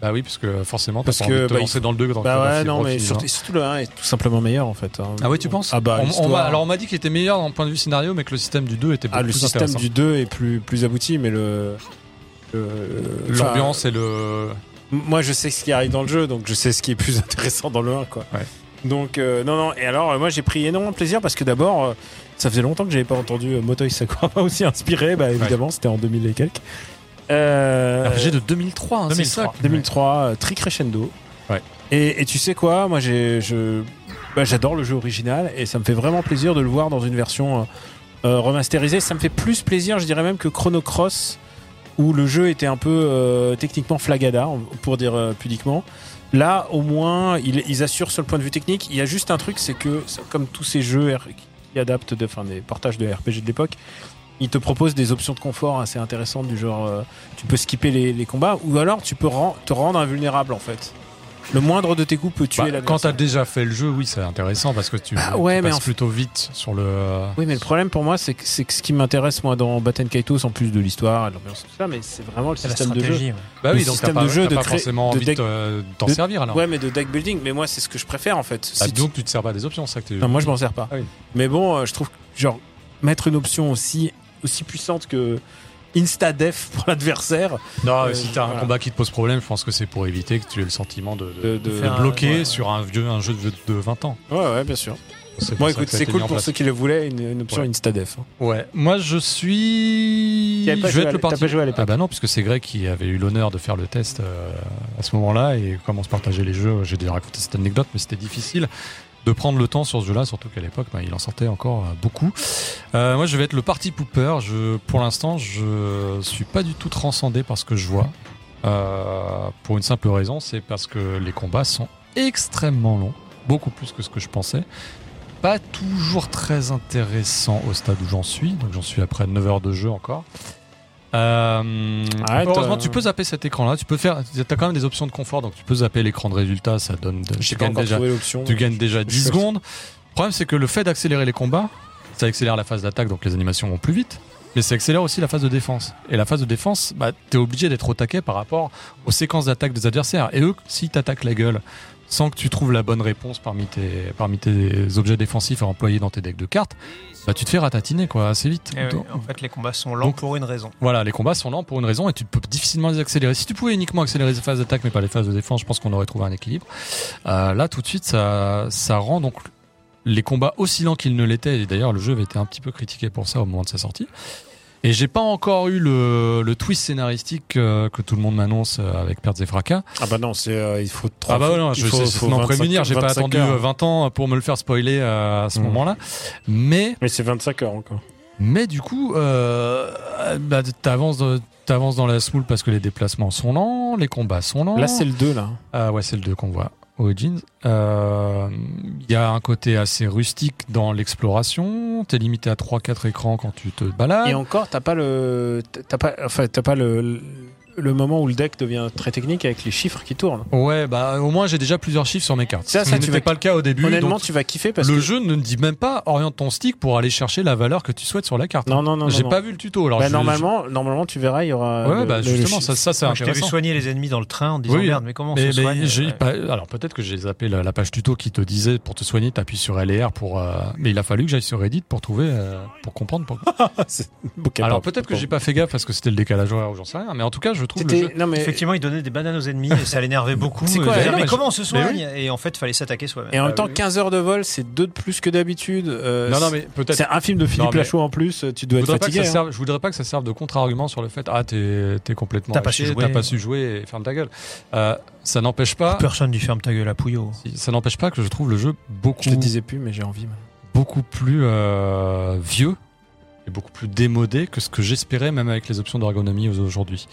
Bah oui, parce que forcément, t'as Parce que, bah, lancer dans le 2 dans Bah le ouais, non, mais surtout, hein. surtout le 1 est tout simplement meilleur en fait. hein. Ah ouais, tu penses? Ah bah, On- on, Alors on m'a dit qu'il était meilleur d'un point de vue scénario, mais que le système du 2 était beaucoup Ah, le plus système intéressant. du 2 est plus, plus abouti, mais le. le- L'ambiance et le. Moi, je sais ce qui arrive dans le jeu, donc je sais ce qui est plus <laughs> intéressant dans le 1, quoi. Ouais. Donc, euh, non, non. Et alors, euh, moi, j'ai pris énormément de plaisir parce que d'abord, euh, ça faisait longtemps que j'avais pas entendu euh, Motoi Sakuraba <laughs> aussi inspiré. Bah, évidemment, c'était en 2000 et quelques. Euh, RPG de 2003, hein, c'est 2003. ça 2003, euh, Tri Crescendo. Ouais. Et, et tu sais quoi, moi j'ai, je, bah, j'adore le jeu original et ça me fait vraiment plaisir de le voir dans une version euh, euh, remasterisée. Ça me fait plus plaisir, je dirais même que Chrono Cross, où le jeu était un peu euh, techniquement flagada, pour dire euh, pudiquement. Là, au moins, ils, ils assurent sur le point de vue technique. Il y a juste un truc, c'est que, comme tous ces jeux qui adaptent, de, enfin, des portages de RPG de l'époque, ils te proposent des options de confort assez intéressantes du genre, euh, tu peux skipper les, les combats, ou alors tu peux ren- te rendre invulnérable en fait. Le moindre de tes coups peut tuer Bah, la quand t'as déjà fait le jeu, oui, c'est intéressant parce que tu, Bah tu mais passes en- plutôt vite sur le. Oui, mais le problème pour moi, c'est que, ce qui m'intéresse moi dans Batten Kaitos, en plus de l'histoire, et de l'ambiance, tout ça, mais c'est vraiment le système de jeu. ouais. Bah le oui, donc t'as système pas, de jeu de pas forcément de envie de t'en de- servir alors. Ouais, mais de deck building, mais moi, c'est ce que je préfère en fait. Bah, Si tu- donc tu te sers pas des options, c'est ça que tu. Non, moi, je m'en sers pas. Ah oui. Mais bon, euh, je trouve genre, mettre une option aussi, aussi puissante que insta-def pour l'adversaire, Non, Euh, si t'as un voilà. combat qui te pose problème, je pense que c'est pour éviter que tu aies le sentiment de, de, de, de- faire un- bloquer ouais. sur un vieux un jeu de, de 20 ans. Ouais, ouais, bien sûr. Ça écoute, c'est cool pour ceux qui le voulaient, une, une option Ouais. insta-def. hein. Ouais, moi je suis. Pas je vais être le parti. pas joué à Ah bah non, puisque c'est Greg qui avait eu l'honneur de faire le test euh, à ce moment-là et comme on se partageait les jeux, j'ai déjà raconté cette anecdote, mais c'était difficile de prendre le temps sur ce jeu-là, surtout qu'à l'époque, bah, il en sortait encore euh, beaucoup. Euh, moi, je vais être le party pooper. Je, pour l'instant, je suis pas du tout transcendé par ce que je vois. Euh, pour une simple raison, c'est parce que les combats sont extrêmement longs, beaucoup plus que ce que je pensais. Pas toujours très intéressant au stade où j'en suis, donc j'en suis après 9 heures de jeu encore. Euh, Arrête, heureusement, euh. tu peux zapper cet écran-là. Tu peux faire. T'as quand même des options de confort, donc tu peux zapper l'écran de résultat. Ça donne. De, tu gagnes déjà, tu gagnes déjà je 10 fais- secondes. Le problème, c'est que le fait d'accélérer les combats, ça accélère la phase d'attaque, donc les animations vont plus vite. Mais ça accélère aussi la phase de défense. Et la phase de défense, bah, t'es obligé d'être au taquet par rapport aux séquences d'attaque des adversaires. Et eux, s'ils t'attaquent la gueule sans que tu trouves la bonne réponse parmi tes, parmi tes objets défensifs à employer dans tes decks de cartes, bah, tu te fais ratatiner quoi, assez vite. Oui, Donc, en fait, les combats sont lents Donc- pour une raison. voilà, les combats sont lents pour une raison et tu peux difficilement les accélérer. Si tu pouvais uniquement accélérer les phases d'attaque mais pas les phases de défense, je pense qu'on aurait trouvé un équilibre. Euh, là, tout de suite, ça, ça rend donc les combats aussi lents qu'ils ne l'étaient. Et d'ailleurs, le jeu avait été un petit peu critiqué pour ça au moment de sa sortie. Et j'ai pas encore eu le, le twist scénaristique euh, que tout le monde m'annonce euh, avec Pertes et Fracas. Ah bah non, c'est euh, il faut trop. Ah bah non, je il faut- sais faut m'en 25 prémunir, j'ai pas 25 attendu heures. euh, 20 ans pour me le faire spoiler à ce Mhm. moment-là. Mais Mais c'est 25 heures encore. mais du coup, bah, t'avances, dans- t'avances dans la smoule parce que les déplacements sont lents, les combats sont lents. Là, c'est le 2 là. Ah ouais, c'est le 2 qu'on voit. Origins. Euh, Il y a un côté assez rustique dans l'exploration. T'es limité à 3-4 écrans quand tu te balades. Et encore, t'as pas le, t'as pas, enfin, t'as pas le, le, le moment où le deck devient très technique avec les chiffres qui tournent. Ouais, bah au moins j'ai déjà plusieurs chiffres sur mes cartes. Ça, ça, qui tu n'était vas- pas le cas au début. Honnêtement, donc tu vas kiffer parce le que jeu ne dit même pas oriente ton stick pour aller chercher la valeur que tu souhaites sur la carte. non, non, non, J'ai non, pas non. vu le tuto. Alors Bah, je- normalement, normalement, tu verras, il y aura. Ouais, le- bah le- le justement, chiffre. ça, ça c'est je t'ai vu intéressant. soigner les ennemis dans le train en disant Oui. merde, mais comment on Mais, se mais soigne j'ai Ouais. pas- alors peut-être que j'ai zappé la, la page tuto qui te disait pour te soigner, t'appuies sur L et R pour. euh, mais il a fallu que j'aille sur Reddit pour trouver, euh, pour comprendre. <laughs> Bon, alors peut-être que j'ai pas fait gaffe parce que c'était le décalage horaire ou j'en sais rien. Mais en tout cas, je trouve. le jeu. Non mais Effectivement, il donnait des bananes aux ennemis et ça l'énervait <laughs> beaucoup. C'est quoi, mais mais comment on se soigne Et en fait, fallait s'attaquer soi-même. et en même Ah, temps oui. 15 heures de vol, c'est deux de plus que d'habitude. euh, Non, non, mais peut-être. c'est un film de Philippe Lachaud en plus, tu dois Je être voudrais, pas que fatigué. ça hein. serve, je voudrais pas que ça serve de contre-argument sur le fait ah t'es t'es complètement T'as pas su jouer. t'as pas su jouer et ferme ta gueule. Euh, ça n'empêche pas Personne lui ferme ta gueule à Pouillot. ça n'empêche pas que je trouve le jeu beaucoup Je le disais plus, mais j'ai envie. beaucoup plus euh, vieux et beaucoup plus démodé que ce que j'espérais même avec les options d'ergonomie aujourd'hui.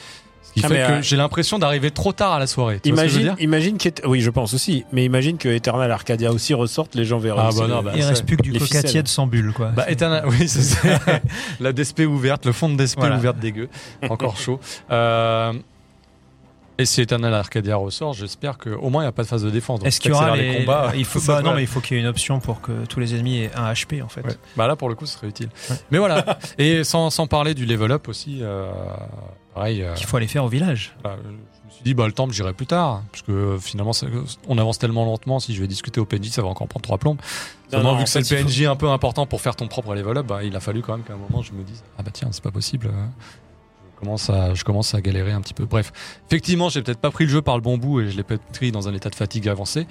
Ce qui Ah, fait mais, que euh, j'ai l'impression d'arriver trop tard à la soirée. Tu vois ce que je veux Imagine, dire imagine qu'Et- oui, je pense aussi, mais imagine que Eternal Arcadia aussi ressorte, les gens verront. Ah, bah non, bah, Il reste plus que du les coca ficelles. tiède sans bulle, quoi. Bah, Eternal- oui, c'est <laughs> la DSP ouverte, le fond de DSP Voilà. ouverte dégueu, encore chaud. Euh, et si Eternal Arcadia ressort, j'espère qu'au moins il n'y a pas de phase de défense. Est-ce qu'il y aura les, combats il faut, <laughs> bah, non, mais il faut qu'il y ait une option pour que tous les ennemis aient un HP en fait. Ouais. Bah là, pour le coup, ce serait utile. Ouais. Mais voilà. Et sans, sans parler du level up aussi, euh, pareil. euh, Qu'il faut aller faire au village. voilà, je me suis dit, bah, le temple, j'irai plus tard. Parce que euh, finalement, ça- on avance tellement lentement. Si je vais discuter au PNJ, ça va encore prendre trois plombes. Non, vu que c'est le il faut- PNJ un peu important pour faire ton propre level up, bah, il a fallu quand même qu'à un moment, je me dise, ah bah tiens, c'est pas possible. euh, Je commence, à, je commence à galérer un petit peu. Bref, effectivement, j'ai peut-être pas pris le jeu par le bon bout et je l'ai peut-être pris dans un état de fatigue avancé.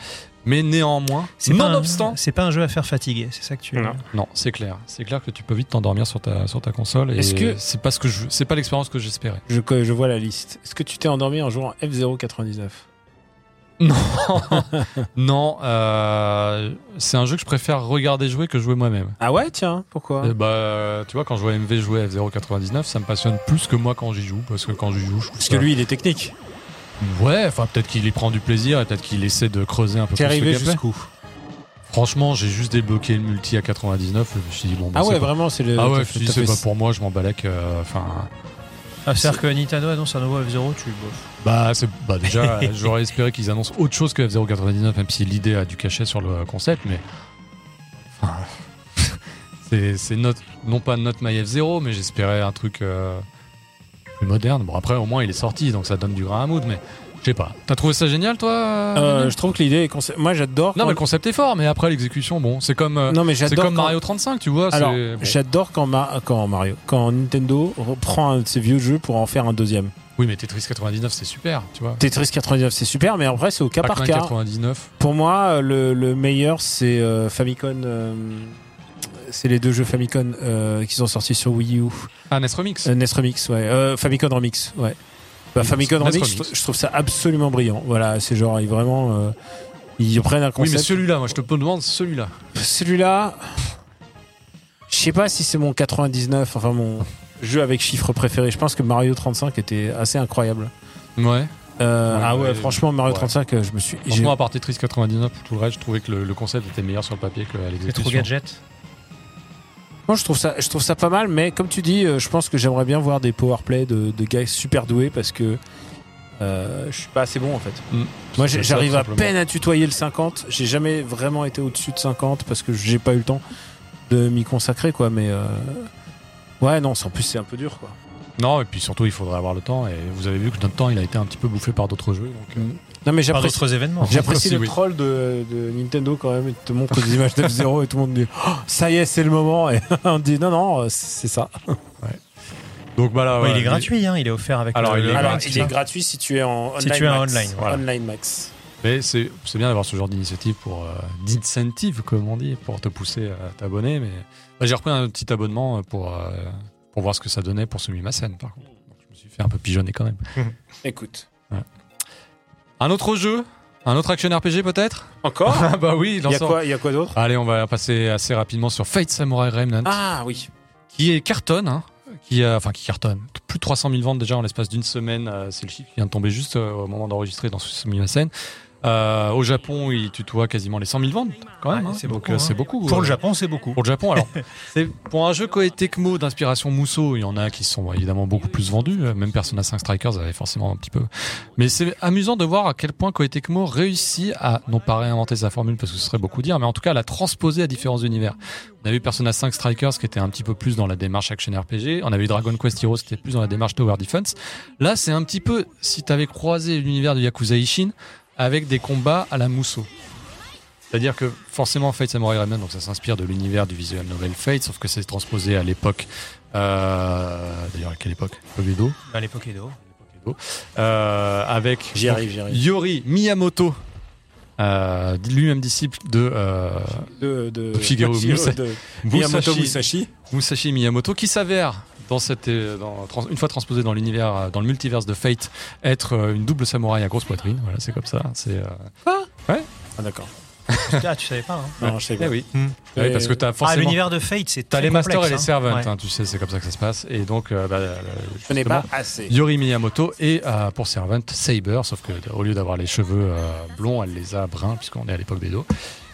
Mais néanmoins, C'est pas, un, nonobstant, c'est pas un jeu à faire fatiguer, c'est ça que tu. Non. non, c'est clair. C'est clair que tu peux vite t'endormir sur ta, sur ta console. Et Est-ce que- c'est pas ce que je, c'est pas l'expérience que j'espérais. Je, je vois la liste. Est-ce que tu t'es endormi en jouant F099 <laughs> Non, <laughs> non. euh, c'est un jeu que je préfère regarder jouer que jouer moi-même. Ah ouais, tiens, pourquoi? Eh bah, tu vois, quand je vois MV jouer F099, ça me passionne plus que moi quand j'y joue, parce que quand j'y joue, je trouve Parce ça- que lui, il est technique. Ouais, enfin peut-être qu'il y prend du plaisir et peut-être qu'il essaie de creuser un peu T'es plus le arrivé gameplay. jusqu'où? Franchement, j'ai juste débloqué le multi à 99. Je me suis dit bon. bah, Ah c'est ouais, pas- vraiment, c'est le. Ah ouais, je me suis dit, t'as c'est fait- pas pour moi, je m'en balèque. euh, Enfin, Ah, C'est-à-dire que Nintendo annonce un nouveau F0, tu bof. bah, c'est, bah déjà, <laughs> j'aurais espéré qu'ils annoncent autre chose que F099, même si l'idée a du cachet sur le concept, mais. Enfin, <laughs> c'est, c'est not- non pas Not My F0, mais j'espérais un truc euh, plus moderne. Bon, après, au moins, il est sorti, donc ça donne du grain à moudre, mais je sais pas. T'as trouvé ça génial, toi Euh, je trouve que l'idée est. Moi, j'adore. Non, quand- mais le concept est fort, mais après, l'exécution, bon, c'est comme. euh, Non, mais c'est j'adore. comme quand- Mario 35, tu vois. Alors, c'est- bon. j'adore quand, Ma- quand Mario, quand Nintendo reprend un de ses vieux jeux pour en faire un deuxième. Oui, mais Tetris 99, c'est super, tu vois. Tetris 99, c'est super, mais après, c'est au cas par Pac-Man cas. 99. Pour moi, le, le meilleur, c'est euh, Famicom. euh, c'est les deux jeux Famicom euh, qui sont sortis sur Wii U. Ah, NES Remix. Euh, NES Remix, ouais. Euh, Famicom Remix, ouais. Bah, Oui, Famicom Remix, Remix. je trou- je trouve ça absolument brillant. Voilà, c'est genre, ils vraiment. euh, ils prennent un oui, concept. mais celui-là, moi, je te demande celui-là. Celui-là, je sais pas si c'est mon 99, enfin mon jeu avec chiffre préféré. Je pense que Mario 35 était assez incroyable. Ouais. Euh, Ouais, ah ouais, ouais, franchement, Mario ouais. 35, euh, je me suis. Franchement, à part Tetris 99, pour tout le reste, je trouvais que le, le concept était meilleur sur le papier qu'à C'est trop l'exécution. gadget. Moi, je trouve ça, je trouve ça pas mal, mais comme tu dis, euh, je pense que j'aimerais bien voir des powerplay de, de gars super doués parce que euh, je suis pas assez bon en fait. Mm. Moi, j'arrive à peine à tutoyer le 50. J'ai jamais vraiment été au-dessus de 50 parce que j'ai pas eu le temps de m'y consacrer, quoi. Mais euh, ouais, non, en plus, c'est un peu dur, quoi. Non, et puis surtout, il faudrait avoir le temps. Et vous avez vu que notre temps, il a été un petit peu bouffé par d'autres jeux. Donc, euh, Non, mais Par j'apprécie. d'autres événements. J'apprécie le oui. troll de, de Nintendo quand même. Il te montre des images d'F0 et tout le monde dit Oh, ça y est, c'est le moment. Et <laughs> on dit non, non, c'est ça. donc ouais, il est gratuit, hein, il est offert avec Alors, le, il est Alors, il est gratuit si tu es en online. Si tu es en max. online, voilà. Online max. Mais c'est c'est bien d'avoir ce genre d'initiative pour euh, d'incentive, comme on dit, pour te pousser à t'abonner. Mais bah, j'ai repris un petit abonnement pour euh, pour voir ce que ça donnait pour celui ma scène. Par contre, Donc, je me suis fait un peu pigeonner quand même. Écoute. Un autre jeu, un autre action RPG peut-être? Encore? <laughs> Ah bah oui, il y a quoi, il y a quoi d'autre? Allez, on va passer assez rapidement sur Fate Samurai Remnant. Ah oui. qui est cartonne, hein, qui a, enfin qui cartonne, plus de 300 000 ventes déjà en l'espace d'une semaine, euh, c'est le chiffre qui vient de tomber juste euh, au moment d'enregistrer dans ce scène. Euh, au Japon, il tutoie quasiment les 100 000 ventes quand même. Ouais, hein. c'est beaucoup, euh, hein. c'est beaucoup. Pour euh, le Japon, c'est beaucoup. Pour le Japon, alors <laughs> pour un jeu Koei Tecmo d'inspiration Musso, il y en a qui sont évidemment beaucoup plus vendus. euh, Même Persona 5 Strikers avait forcément un petit peu. Mais c'est amusant de voir à quel point Koei Tecmo réussit à non pas réinventer sa formule parce que ce serait beaucoup dire, mais en tout cas à la transposer à différents univers. On a vu Persona 5 Strikers qui était un petit peu plus dans la démarche action RPG. On avait eu Dragon Quest Heroes qui était plus dans la démarche Tower Defense. Là, c'est un petit peu si t'avais croisé l'univers de Yakuza Ishin avec des combats à la Musso. C'est-à-dire que forcément Fate Samurai Remnant, donc ça s'inspire de l'univers du visual novel Fate, sauf que c'est transposé à l'époque. Euh, D'ailleurs, à quelle époque? L'époque Edo? À l'époque Edo. euh, avec J'y donc, arrive, j'y arrive. Yori Miyamoto, euh, lui-même disciple de euh, De, de, Shigeru Musa- de Miyamoto Musashi, Musashi. Musashi Miyamoto, qui s'avère dans cette, euh, dans- trans- une fois transposé dans l'univers, euh, dans le multiverse de Fate, être euh, une double samouraï à grosse poitrine. Voilà, c'est comme ça. C'est euh, Ah, d'accord. Ah, tu savais pas. Hein. Non, je sais eh pas. oui. Hmm. Oui, parce que t'as Ah, forcément. l'univers de Fate, c'est T'as les masters et les hein. servants, Ouais. hein, tu sais, c'est comme ça que ça se passe. Et donc, euh, bah, Je connais justement, pas assez. Yori Miyamoto et euh, pour Servant Saber, sauf que au lieu d'avoir les cheveux euh, blonds, elle les a bruns puisqu'on est à l'époque Bédo.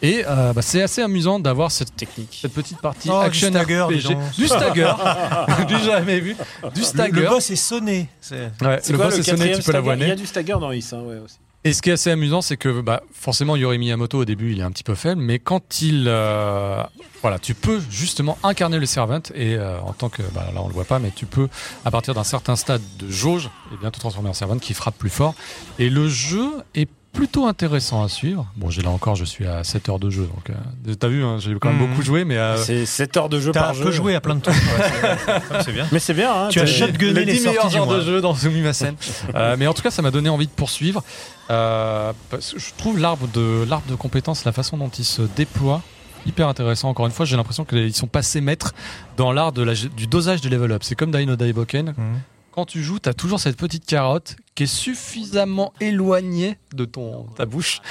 Et euh, bah, c'est assez amusant d'avoir cette, Technique. cette petite partie Oh, du action stagger, dis RPG. Du stagger, <laughs> <laughs> du jamais vu, du Le, stagger. le boss est sonné. C'est- Ouais, le quoi boss le est sonné, tu peux stagger? Il y l'avoiner. a du stagger dans Is, hein, ouais, aussi. Et ce qui est assez amusant, c'est que bah, forcément Yori Miyamoto au début il est un petit peu faible, mais quand il, euh, voilà, tu peux justement incarner le servant et euh, en tant que, bah, là on le voit pas, mais tu peux à partir d'un certain stade de jauge, et bien te transformer en servant qui frappe plus fort. Et le jeu est plutôt intéressant à suivre. Bon, j'ai là encore, je suis à 7 heures de jeu, donc euh, t'as vu, hein, j'ai quand même Mhm. beaucoup joué, mais euh, C'est 7 heures de jeu T'as par jeu. peu joué à plein de trucs. ouais, c'est- <laughs> c'est bien. Mais c'est bien. Hein, Tu as t'as- shotgunné les les 10 meilleurs sorties du heures de jeu dans Sumimasen. <laughs> euh, mais en tout cas, ça m'a donné envie de poursuivre. Euh, parce que je trouve l'arbre de, l'arbre de compétences, la façon dont il se déploie, hyper intéressant. Encore une fois, j'ai l'impression qu'ils sont passés maîtres dans l'art de la- du dosage de level up. C'est comme Dino Daiboken. Mhm. Quand tu joues, tu as toujours cette petite carotte qui est suffisamment éloignée de ton, ta bouche,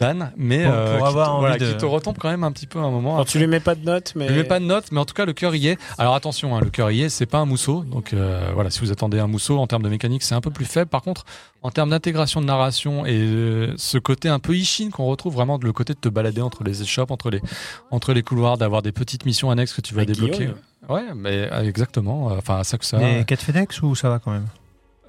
Dan, mais Pour- euh, pour qui, avoir te, envie voilà, de- qui te retombe quand même un petit peu à un moment. Alors, tu lui mets pas de notes, mais. Je mets pas de notes, mais en tout cas le cœur y est. Alors attention, hein, le cœur y est, c'est pas un mousseau. Donc euh, voilà, si vous attendez un mousseau en termes de mécanique, c'est un peu plus faible. Par contre, en termes d'intégration de narration et euh, ce côté un peu Ishin qu'on retrouve vraiment de le côté de te balader entre les échoppes, entre les entre les couloirs, d'avoir des petites missions annexes que tu vas débloquer. Guillaume. Ouais, mais euh, exactement. euh, Enfin, ça que ça. Les quêtes FedEx ou ça va quand même?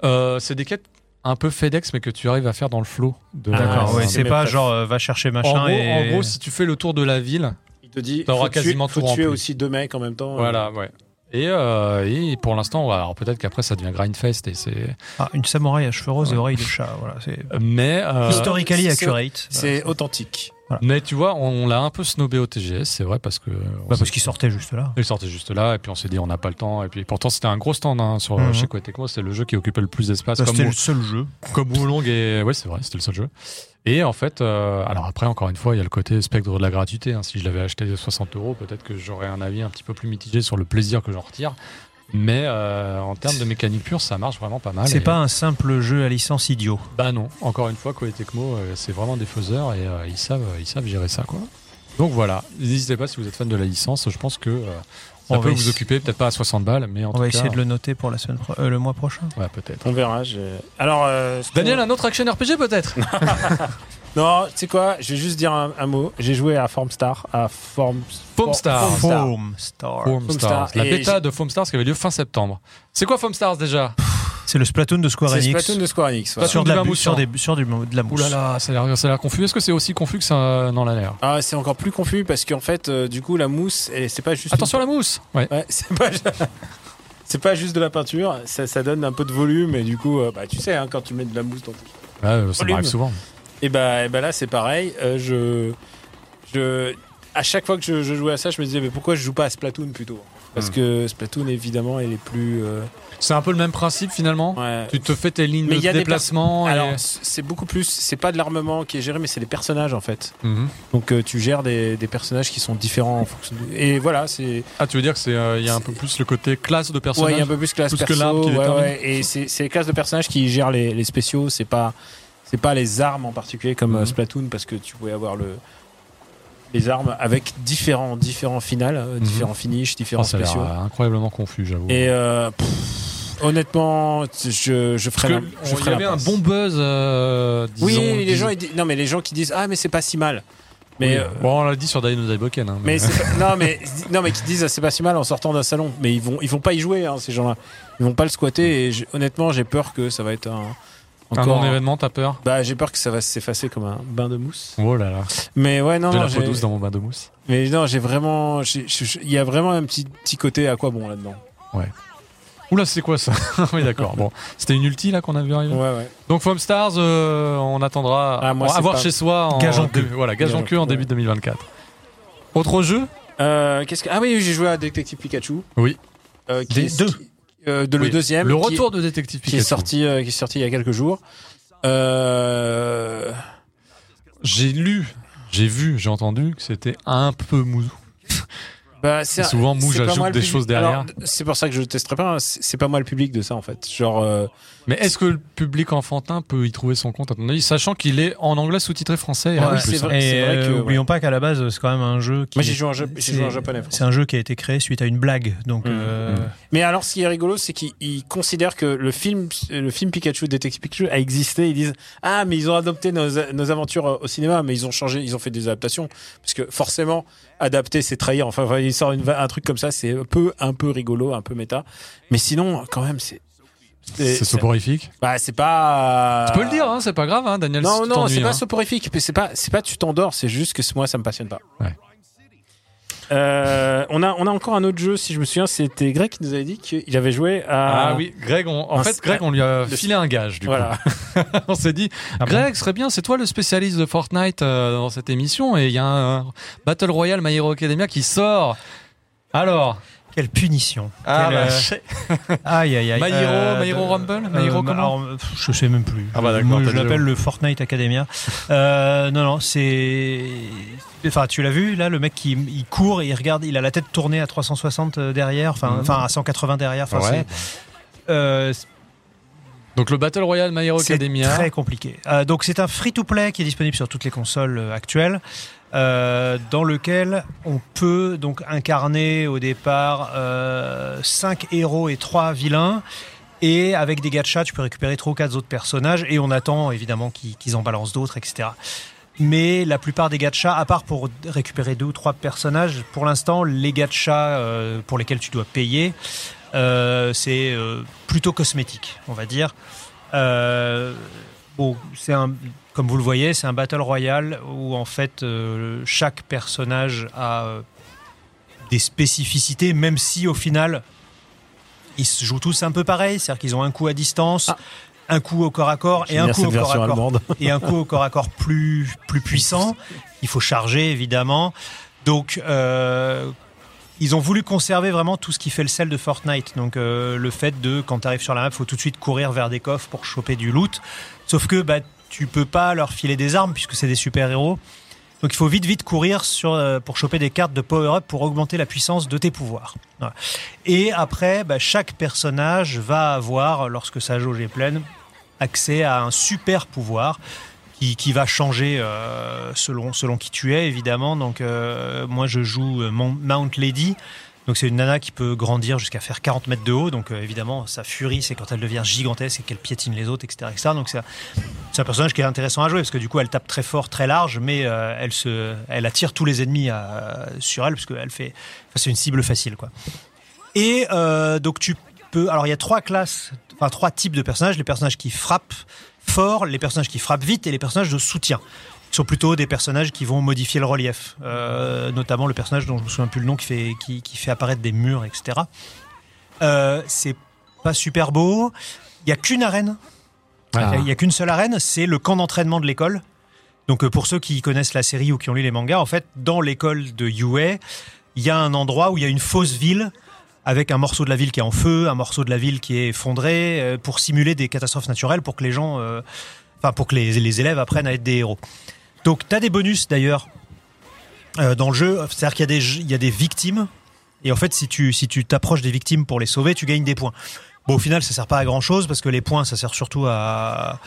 Euh, c'est des quêtes un peu FedEx, mais que tu arrives à faire dans le flow. De... D'accord, ouais, ouais, c'est pas genre euh, va chercher machin En gros, et en gros, si tu fais le tour de la ville, Il te dit. T'auras faut tuer- quasiment faut tout tuer rempli. aussi deux mecs en même temps. voilà, ouais. Et, euh, et pour l'instant, alors peut-être qu'après ça devient grindfest et c'est. Ah, une samouraï à cheveux roses et oreilles de chat, voilà, c'est Mais euh, historically accurate. C'est authentique. Mais tu vois, on, on l'a un peu snobé au TGS, c'est vrai, parce que. Bah, parce qu'il sortait juste là. il sortait juste là, et puis on s'est dit, on n'a pas le temps. Et puis pourtant, c'était un gros stand hein, sur, Mhm. chez Koei Tecmo, c'était le jeu qui occupait le plus d'espace, Bah, C'était le seul jeu. comme Wulong et. Ouais, c'est vrai, c'était le seul jeu. Et en fait, euh, alors après, encore une fois, il y a le côté spectre de la gratuité. hein. Si je l'avais acheté 60 euros, peut-être que j'aurais un avis un petit peu plus mitigé sur le plaisir que j'en retire. Mais euh, en termes de mécanique pure, ça marche vraiment pas mal. C'est Et- pas un simple jeu à licence idiot. Bah non, encore une fois, Koei Tecmo, euh, c'est vraiment des faiseurs et euh, ils, savent, ils savent gérer ça, quoi. Donc voilà, n'hésitez pas si vous êtes fan de la licence, je pense que euh, ça On peut va vous occuper, peut-être pas à 60 balles, mais en On tout va cas... essayer de le noter pour la semaine pro- euh, le mois prochain. Ouais, peut-être. On verra. je- Alors. euh, Daniel, un autre action RPG peut-être? <laughs> Non, tu sais quoi Je vais juste dire un, un mot. J'ai joué à Formstar. À Form... Foam Stars. Foam Star. Foam Star. Foam Foam Stars. Star. La bêta de Foam Stars qui avait lieu fin septembre. C'est quoi Foam Stars déjà? C'est le Splatoon de Square C'est Enix. Splatoon de Square Enix. voilà. Sur, de la, bu- sur, sang. des, sur du, de la Ouh mousse. là là, ça a l'air confus. Est-ce que c'est aussi confus que ça n'en a l'air Ah, c'est encore plus confus parce qu'en fait, euh, du coup, la mousse, c'est pas juste. Attention à la mousse Ouais. Ouais, <laughs> c'est pas. <laughs> C'est pas juste de la peinture, ça, ça donne un peu de volume et du coup, euh, bah, tu sais, hein, quand tu mets de la mousse dans ton... Ouais, ça m'arrive souvent. Et bah, et bah là, c'est pareil. euh, je, je, à chaque fois que je, je jouais à ça, je me disais, mais pourquoi je joue pas à Splatoon plutôt? Parce Hmm. que Splatoon, évidemment, elle est plus. euh, C'est un peu le même principe finalement? Ouais. Tu te fais tes lignes Mais de y a des déplacement et... Alors, c'est beaucoup plus. C'est pas de l'armement qui est géré, mais c'est les personnages en fait. Mhm. Donc, euh, tu gères des, des personnages qui sont différents en fonction. de- Et voilà, c'est. Ah, tu veux dire que c'est il y a un peu plus le côté classe de Ouais, personnage il y a un peu plus classe Plus que perso. qui ouais, ouais, et c'est c'est les classes de personnages qui gèrent les, les spéciaux. C'est pas c'est pas les armes en particulier comme euh, Mhm. Splatoon parce que tu pouvais avoir le les armes avec différents différents finales, euh, Mhm. différents finishes, différents Oh, ça spéciaux. incroyablement confus, j'avoue. Et euh, pff, honnêtement, je je la- y avait un bon buzz, euh, Oui, les gens ils non mais les gens qui disent ah mais c'est pas si mal. Mais Oui, euh, bon, on l'a dit sur Dino Daiboken. Hein, mais pas- non mais <laughs> non mais qui disent ah, c'est pas si mal en sortant d'un salon. Mais ils vont ils vont pas y jouer hein, ces gens-là. Ils vont pas le squatter et honnêtement j'ai peur que ça va être un un non événement, t'as peur? Bah, j'ai peur que ça va s'effacer comme un bain de mousse. Oh là là, Mais ouais, non, j'ai la peau douce dans mon bain de mousse. mais non, j'ai vraiment, il y a vraiment un petit petit côté à quoi bon là-dedans. Oula, c'est quoi ça <laughs> Oui, d'accord. Bon, c'était une ulti là qu'on a vu arriver? Ouais, ouais. Donc Foam Stars, euh, on attendera Ah, moi, à c'est voir pas- chez soi. En Gage en queue. Voilà, gage en queue en début 2024. Autre jeu? Euh, qu'est-ce que Ah oui, j'ai joué à Detective Pikachu. Oui. Euh, Des deux. qui- euh, de le deuxième, Le qui- retour de Détective qui, est Pikachu. sorti, euh, qui est sorti il y a quelques jours. Euh, J'ai lu, j'ai vu, j'ai entendu que c'était un peu mou. <laughs> bah, c'est Souvent, Mouge c'est pas ajoute moi le des public. choses derrière. C'est pour ça que je testerai pas. hein. C'est pas moi le public de ça en fait. Genre, Mais est-ce que le public enfantin peut y trouver son compte à ton avis, sachant qu'il est en anglais sous-titré français et Ouais, c'est plus, hein. vrai. Et c'est euh, que, ouais. oublions pas qu'à la base, c'est quand même un jeu qui. moi j'ai joué en, c'est- joué japonais. C'est un jeu qui a été créé suite à une blague. Donc, Mhm. euh, Mhm. Mais alors, ce qui est rigolo, c'est qu'ils ils considèrent que le film, le film Pikachu, Detective Pikachu, a existé. Ils disent ah, mais ils ont adopté nos, nos aventures euh, au cinéma, mais ils ont changé, ils ont fait des adaptations parce que forcément, adapter, c'est trahir. Enfin, enfin, ils sortent une va- un truc comme ça, c'est un peu, un peu rigolo, un peu méta. Mais sinon, quand même, c'est c'est soporifique. Bah, c'est pas. Tu peux le dire, hein, c'est pas grave, hein, Daniel. Non, non, c'est pas hein. soporifique. mais C'est pas, c'est pas tu t'endors, c'est juste que moi ça me passionne pas. Ouais. Euh, on a, on a encore un autre jeu, si je me souviens, c'était Greg qui nous avait dit qu'il avait joué à. Ah oui, Greg, on- en un- fait, Greg, on lui a le- filé un gage, du Voilà. coup. <laughs> on s'est dit, Greg, ce serait bien, c'est toi le spécialiste de Fortnite euh, dans cette émission, et il y a un, Battle Royale My Hero Academia qui sort. Alors, quelle punition. ah, Quelle, bah, euh, <laughs> Aïe, aïe, aïe. My Hero- Euh, My Hero de- Rumble My Hero euh, comment alors, euh, pff, Je sais même plus. Ah bah d'accord, je l'appelle le Fortnite Academia. Euh, non, non, c'est. Enfin, tu l'as vu, là, le mec qui il court et il regarde, il a la tête tournée à 360 derrière, enfin, enfin à 180 derrière. Enfin, Ouais. c'est- euh, Donc le Battle Royale My Hero c'est Academia. très compliqué. Euh, donc c'est un free-to-play qui est disponible sur toutes les consoles euh, actuelles, euh, dans lequel on peut donc incarner au départ 5 héros et 3 vilains. Et avec des gachas, tu peux récupérer 3 ou 4 autres personnages. Et on attend évidemment qu'ils en balancent d'autres, etc. Mais la plupart des gachas, à part pour récupérer deux ou trois personnages, pour l'instant, les gachas euh, pour lesquels tu dois payer, euh, c'est euh, plutôt cosmétique, on va dire. Euh, bon, c'est un, comme vous le voyez, c'est un battle royale où en fait euh, chaque personnage a euh, des spécificités, même si au final ils se jouent tous un peu pareil, c'est-à-dire qu'ils ont un coup à distance, Ah. un coup au corps à corps et J'aime un bien coup cette au corps version à corps allemande. et un coup au corps à corps plus, plus puissant. <laughs> Il faut charger, évidemment. Donc, euh, ils ont voulu conserver vraiment tout ce qui fait le sel de Fortnite. Donc, euh, le fait de, quand tu arrives sur la map, faut tout de suite courir vers des coffres pour choper du loot. Sauf que bah, tu peux pas leur filer des armes puisque c'est des super-héros. Donc, il faut vite, vite courir euh, pour choper des cartes de power-up pour augmenter la puissance de tes pouvoirs. Et après, bah, chaque personnage va avoir, lorsque sa jauge est pleine, accès à un super pouvoir qui, va changer euh, selon, selon qui tu es, évidemment. Donc, euh, moi, je joue euh, Mount Lady. Donc, c'est une nana qui peut grandir jusqu'à faire 40 mètres de haut. Donc, évidemment, sa furie, c'est quand elle devient gigantesque et qu'elle piétine les autres, etc. etc. Donc, c'est un- personnage qui est intéressant à jouer parce que du coup, elle tape très fort, très large, mais elle, se, elle attire tous les ennemis sur elle parce qu'elle fait. C'est une cible facile, quoi. Et donc, tu peux. Alors, il y a trois classes, enfin, trois types de personnages les personnages qui frappent fort, les personnages qui frappent vite et les personnages de soutien. Qui sont plutôt des personnages qui vont modifier le relief. Euh, notamment le personnage dont je me souviens plus le nom qui fait, qui, qui fait apparaître des murs, etc. Euh, c'est pas super beau. Il y a qu'une arène. Ah. Il y a qu'une seule arène, c'est le camp d'entraînement de l'école. Donc euh, pour ceux qui connaissent la série ou qui ont lu les mangas, en fait, dans l'école de UA, il y a un endroit où il y a une fausse ville avec un morceau de la ville qui est en feu, un morceau de la ville qui est effondré, euh, pour simuler des catastrophes naturelles, pour que les gens, euh, pour que les, élèves apprennent à être des héros. Donc tu as des bonus d'ailleurs euh, dans le jeu, c'est-à-dire qu'il y, a des victimes, et en fait si tu si tu t'approches des victimes pour les sauver, tu gagnes des points. Bon au final ça sert pas à grand chose parce que les points ça sert surtout à,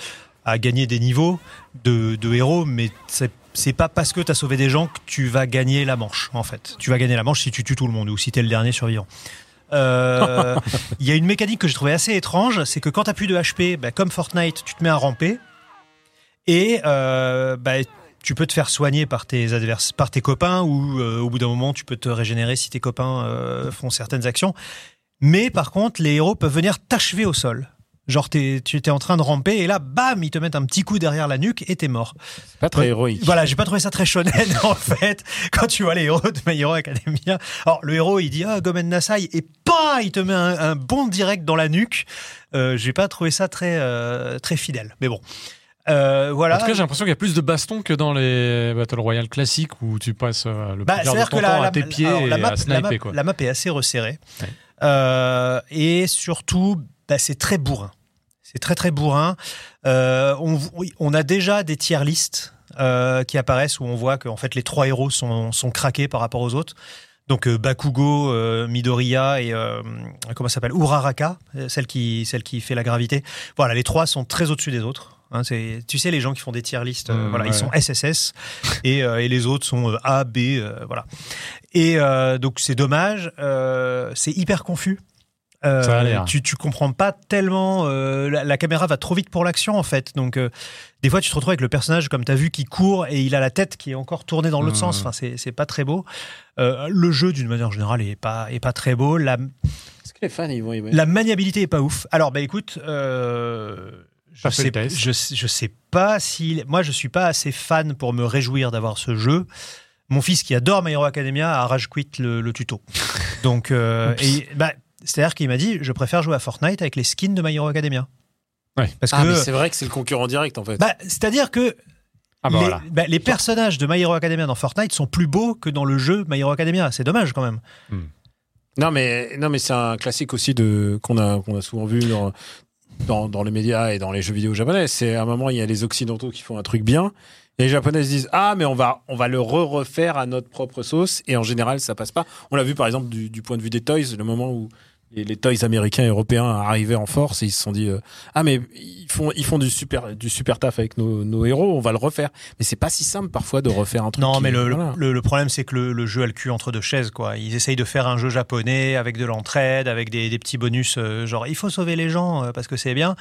à gagner des niveaux de, de héros, mais c'est c'est pas parce que tu as sauvé des gens que tu vas gagner la manche, en fait. Tu vas gagner la manche si tu tues tout le monde ou si tu es le dernier survivant. Euh, Il y a une mécanique que j'ai trouvé assez étrange, c'est que quand tu plus de HP, bah, comme Fortnite, tu te mets à ramper et euh, bah, tu peux te faire soigner par tes adversaires, par tes copains ou euh, au bout d'un moment tu peux te régénérer si tes copains font certaines actions. Mais par contre, les héros peuvent venir t'achever au sol. Genre, t'es- tu étais en train de ramper et là, bam, ils te mettent un petit coup derrière la nuque et t'es mort. Pas très héroïque. Voilà, j'ai pas trouvé ça très shonen <laughs> en fait. Quand tu vois les héros de My Hero Academia, alors le héros il dit ah Gomen Nasai et pas il te met un, un bond direct dans la nuque. Euh, j'ai pas trouvé ça très euh, très fidèle, mais bon. Euh, voilà. En tout cas, j'ai l'impression qu'il y a plus de bastons que dans les Battle Royale classiques où tu passes euh, le Bah, de que la, à la- tes pieds alors, la et map, à la sniper. map- quoi. la map est assez resserrée. Ouais. Euh, et surtout, bah, c'est très bourrin. C'est très très bourrin. Euh, on, a déjà des tiers listes euh, qui apparaissent où on voit que en fait les trois héros sont, sont craqués par rapport aux autres. Donc euh, Bakugo, euh, Midoriya et euh, comment s'appelle? Uraraka, celle qui celle qui fait la gravité. Voilà, les trois sont très au-dessus des autres. Hein, tu sais, les gens qui font des tiers listes, Mmh, voilà, ouais. ils sont SSS et, et les autres sont A, B, voilà. Et donc c'est dommage, c'est hyper confus. Euh, Ça a l'air. tu, tu comprends pas tellement. euh, la, la caméra va trop vite pour l'action en fait. Donc euh, des fois tu te retrouves avec le personnage comme tu as vu qui court et il a la tête qui est encore tournée dans l'autre Mmh. sens. Enfin c'est, c'est pas très beau. Euh, le jeu d'une manière générale est pas est pas très beau. La, Est-ce que les fans ils vont y la maniabilité est pas ouf. Alors bah écoute, euh, je sais, je, je sais pas si moi je suis pas assez fan pour me réjouir d'avoir ce jeu. Mon fils qui adore My Hero Academia a rage quit le, le tuto. Donc euh, et, bah, c'est-à-dire qu'il m'a dit je préfère jouer à Fortnite avec les skins de My Hero Academia. Ouais. Parce que Ah, mais c'est vrai que c'est le concurrent direct en fait. bah, c'est-à-dire que Ah bah les, voilà. bah, les personnages de My Hero Academia dans Fortnite sont plus beaux que dans le jeu My Hero Academia. C'est dommage quand même. Non, mais, non, mais c'est un classique aussi de, qu'on, a, qu'on a souvent vu dans, dans, dans les médias et dans les jeux vidéo japonais. C'est à un moment, il y a les Occidentaux qui font un truc bien. Et les Japonais se disent Ah, mais on va, on va le re-refaire à notre propre sauce. Et en général, ça passe pas. On l'a vu par exemple du, du point de vue des toys, le moment où les, les toys américains et européens arrivaient en force et ils se sont dit euh, Ah, mais ils font, ils font du, super, du super taf avec nos, nos héros, on va le refaire. Mais c'est pas si simple parfois de refaire un truc. Non, qui- mais le, voilà. le, le problème, c'est que le, le jeu a le cul entre deux chaises. Quoi. Ils essayent de faire un jeu japonais avec de l'entraide, avec des, des petits bonus, euh, genre il faut sauver les gens euh, parce que c'est bien.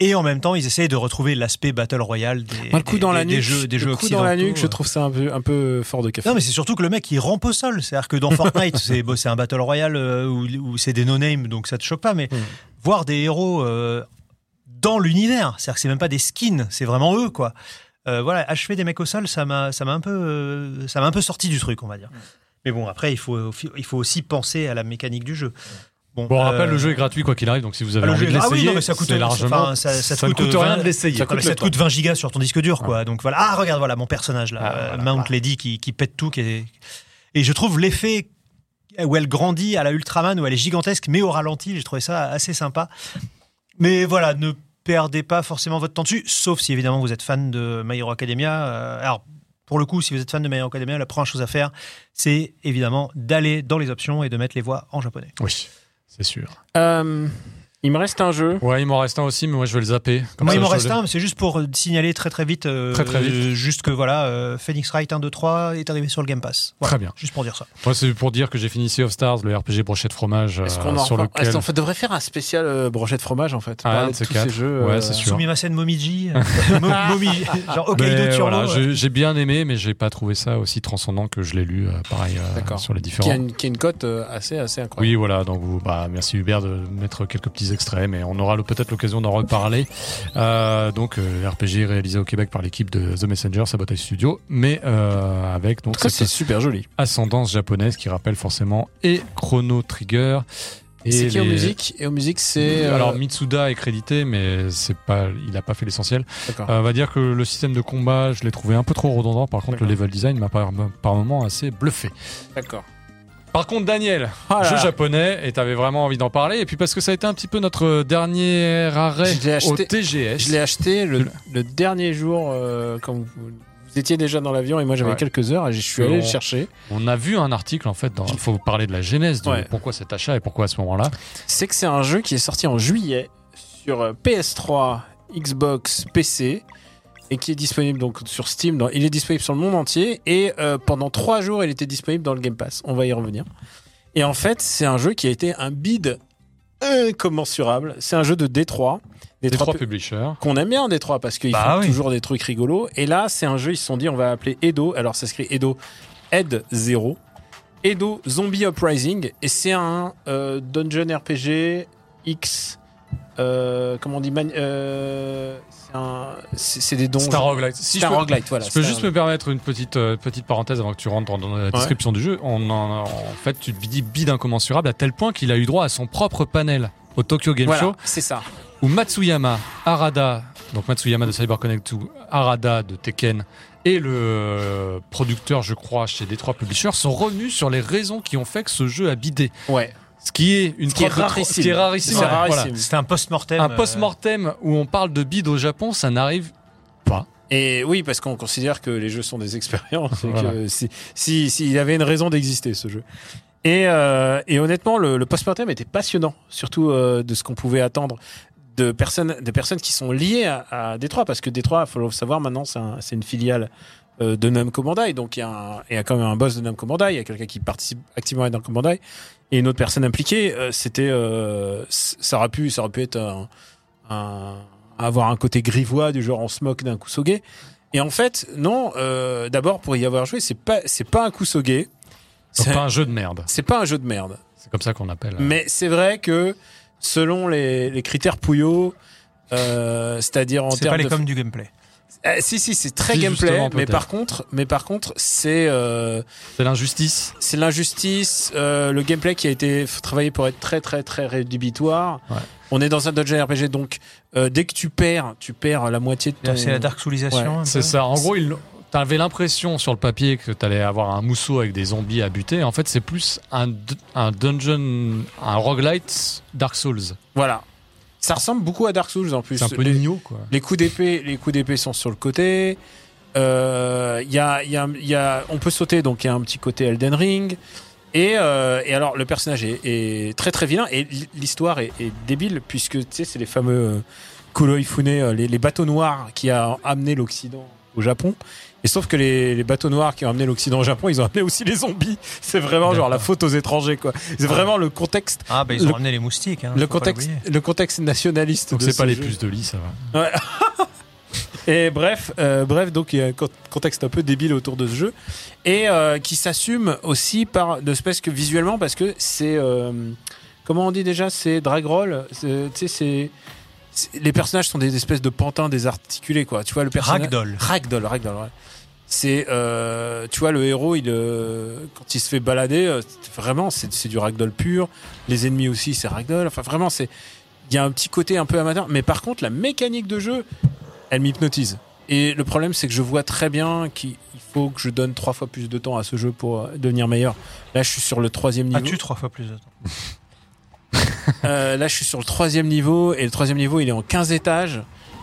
Et en même temps, ils essayent de retrouver l'aspect Battle Royale des, Moi, le coup des- dans la des nuque, jeux, des le jeux coup dans la nuque, je occidentaux. trouve ça un peu, un peu fort de café. Non, mais c'est surtout que le mec, il rampe au sol. C'est-à-dire que dans <laughs> Fortnite, c'est bon, c'est un Battle Royale euh, où, où c'est des no-name, donc ça te choque pas. Mais Mm. voir des héros euh, dans l'univers, c'est-à-dire que c'est même pas des skins, c'est vraiment eux, quoi. Euh, voilà, achever des mecs au sol, ça m'a, ça m'a un peu, euh, ça m'a un peu sorti du truc, on va dire. Mais bon, après, il faut, il faut aussi penser à la mécanique du jeu. Bon, Bon, on euh, rappelle, le jeu est gratuit quoi qu'il arrive, donc si vous avez ah, envie de ah oui, l'essayer, mais ça coûte- c'est largement, enfin, ça- coûte coûte rien 20, de l'essayer. Ça, ça te coûte 20 gigas sur ton disque dur, quoi. Donc voilà. Ah, regarde, voilà mon personnage là, Ah, euh, voilà. Mount Lady qui, qui pète tout, qui est... et je trouve l'effet où elle grandit à la Ultraman, où elle est gigantesque, mais au ralenti, j'ai trouvé ça assez sympa. Mais voilà, ne perdez pas forcément votre temps dessus, sauf si évidemment vous êtes fan de My Hero Academia. Euh, alors. Pour le coup, si vous êtes fan de My Hero Academia, la première chose à faire, c'est évidemment d'aller dans les options et de mettre les voix en japonais. Oui, c'est sûr. Euh, il me reste un jeu. Ouais, il m'en reste un aussi, mais moi je vais le zapper. Comme Moi, ça, il m'en reste un, mais c'est juste pour euh, signaler très très vite. euh, Très, très vite. euh, juste que voilà, euh, Phoenix Wright 1, 2, 3 est arrivé sur le Game Pass. Voilà, Très bien. Juste pour dire ça. Moi, c'est pour dire que j'ai fini Sea of Stars, le RPG brochette fromage, Est-ce euh, qu'on en sur lequel. Est-ce qu'on fait- devrait faire un spécial euh, brochette fromage en fait Ah, de ces tous quatre. ces jeux. Ouais, euh, c'est sûr. Sumimasen Momiji. <laughs> genre Hokkaido voilà, j'ai- bien aimé, mais j'ai pas trouvé ça aussi transcendant que je l'ai lu, euh, pareil, euh, sur les Qui a différents. une, qui a une cote euh, assez, assez incroyable. Oui, voilà, donc vous, bah, merci Hubert de mettre quelques petits extraits, mais on aura peut-être l'occasion d'en reparler. Euh, donc, euh, RPG réalisé au Québec par l'équipe de The Messenger, Sabotage Studio, mais euh, avec donc En cas, c'est cette super joli. ascendance japonaise qui rappelle forcément et Chrono Trigger. Et c'est qui aux les- musiques Et aux musiques, c'est. euh, Alors Mitsuda est crédité, mais c'est pas, il a pas fait l'essentiel. Euh, on va dire que le système de combat, je l'ai trouvé un peu trop redondant. Par contre, le level design m'a par, par moment assez bluffé. D'accord. Par contre, Daniel, là jeu japonais, et t'avais vraiment envie d'en parler. Et puis parce que ça a été un petit peu notre dernier arrêt Je l'ai au acheté- TGS. Je l'ai acheté le, le dernier jour euh, quand vous, vous étiez déjà dans l'avion et moi j'avais Ouais. quelques heures et je suis allé le chercher. On a vu un article en fait. Il faut parler de la genèse de Ouais. pourquoi cet achat et pourquoi à ce moment-là. C'est que c'est un jeu qui est sorti en juillet sur euh, PS3, Xbox, PC et qui est disponible donc sur Steam. dans- il est disponible sur le monde entier et euh, pendant trois jours il était disponible dans le Game Pass. On va y revenir. Et en fait, c'est un jeu qui a été un bid incommensurable. C'est un jeu de D3. Les D3 trois pu- publishers. qu'on aime bien en Détroit parce qu'ils Bah font oui. toujours des trucs rigolos. Et là, c'est un jeu, ils se sont dit, on va appeler Edo. Alors, ça s'écrit Edo Ed 0. Edo Zombie Uprising. Et c'est un euh, dungeon RPG X. euh, comment on dit euh, c'est des donjons. C'est un roguelite. Si je un peux- roguelite, voilà. je peux juste me permettre une petite, euh, petite parenthèse avant que tu rentres dans la description du jeu. On en, en fait, tu te dis bide incommensurable à tel point qu'il a eu droit à son propre panel au Tokyo Game Voilà, Show c'est ça. où Matsuyama, Arada, donc Matsuyama de CyberConnect 2, Arada de Tekken et le producteur, je crois, chez Detroit Publishers sont revenus sur les raisons qui ont fait que ce jeu a bidé. Ouais. Ce qui est une Ce qui est preuve de tro- rarissime. ce qui est rarissime. C'est ouais, rarissime. voilà. C'est un post-mortem. Un euh, post-mortem où on parle de bide au Japon, ça n'arrive pas. Et oui, parce qu'on considère que les jeux sont des expériences et Voilà. que si, si, s'il y avait une raison d'exister, ce jeu. Et, euh, et honnêtement, le, le post-mortem était passionnant, surtout euh, de ce qu'on pouvait attendre de personnes, des personnes qui sont liées à, à Détroit, parce que Détroit, il faut le savoir maintenant, c'est un- c'est une filiale euh, de Namco Bandai, donc il y, a un- il y a quand même un boss de Namco Bandai, il y a quelqu'un qui participe activement à Namco Bandai, et une autre personne impliquée. euh, C'était, euh, ça aurait pu, ça aurait pu être un, un- avoir un côté grivois du genre on se moque d'un Kusoge. Et en fait, non. euh, D'abord, pour y avoir joué, c'est pas, c'est pas un Kusoge. C'est pas un jeu de merde. c'est pas un jeu de merde. C'est comme ça qu'on appelle. euh, Mais c'est vrai que selon les, les critères Pouillot, euh, c'est-à-dire en C'est pas termes les de coms du gameplay. Euh, si si c'est très Si, gameplay, mais par contre, mais par contre c'est euh, C'est l'injustice. c'est l'injustice, euh, le gameplay qui a été travaillé pour être très très très rédhibitoire. Ouais. On est dans un dungeon RPG, donc euh, dès que tu perds, tu perds la moitié de ton. C'est la dark soulisation. Ouais, C'est ça. En gros, il... t'avais l'impression sur le papier que t'allais avoir un mousseau avec des zombies à buter. En fait, c'est plus un, un dungeon, un roguelite Dark Souls. Voilà. Ça ressemble beaucoup à Dark Souls en plus. C'est un peu Les- quoi. Les coups d'épée, les coups d'épée sont sur le côté. Euh, y a, y a, il y a, on peut sauter, donc il y a un petit côté Elden Ring. Et, euh, et alors le personnage est, est très très vilain et l'histoire est, est débile puisque tu sais c'est les fameux euh, Kuroifune, euh, les, les bateaux noirs qui a amené l'Occident au Japon. Et sauf que les, les bateaux noirs qui ont amené l'Occident au Japon, ils ont amené aussi les zombies. <laughs> C'est vraiment genre la faute aux étrangers quoi. C'est vraiment le contexte, Ah, bah ils ont Le- ramené les moustiques. Hein, le contexte, le contexte nationaliste. Donc c'est ce pas les jeu. puces de lit, ça va. <laughs> Et bref, euh, bref, donc il y a un con- contexte un peu débile autour de ce jeu et euh, qui s'assume aussi par de espèce que visuellement parce que c'est euh, comment on dit déjà, c'est drag roll, tu sais c'est- les personnages sont des espèces de pantins désarticulés quoi. Tu vois le personnage Ragdoll. Ragdoll, Ragdoll, ouais. C'est, euh, tu vois, le héros, il, euh, quand il se fait balader, euh, c'est- vraiment, c'est du ragdoll pur. Les ennemis aussi, c'est ragdoll. Enfin, vraiment, c'est, il y a un petit côté un peu amateur. Mais par contre, la mécanique de jeu, elle m'hypnotise. Et le problème, c'est que je vois très bien qu'il il faut que je donne trois fois plus de temps à ce jeu pour devenir meilleur. Là, je suis sur le troisième niveau. As-tu trois fois plus de temps là, je suis sur le troisième niveau et le troisième niveau, il est en 15 étages.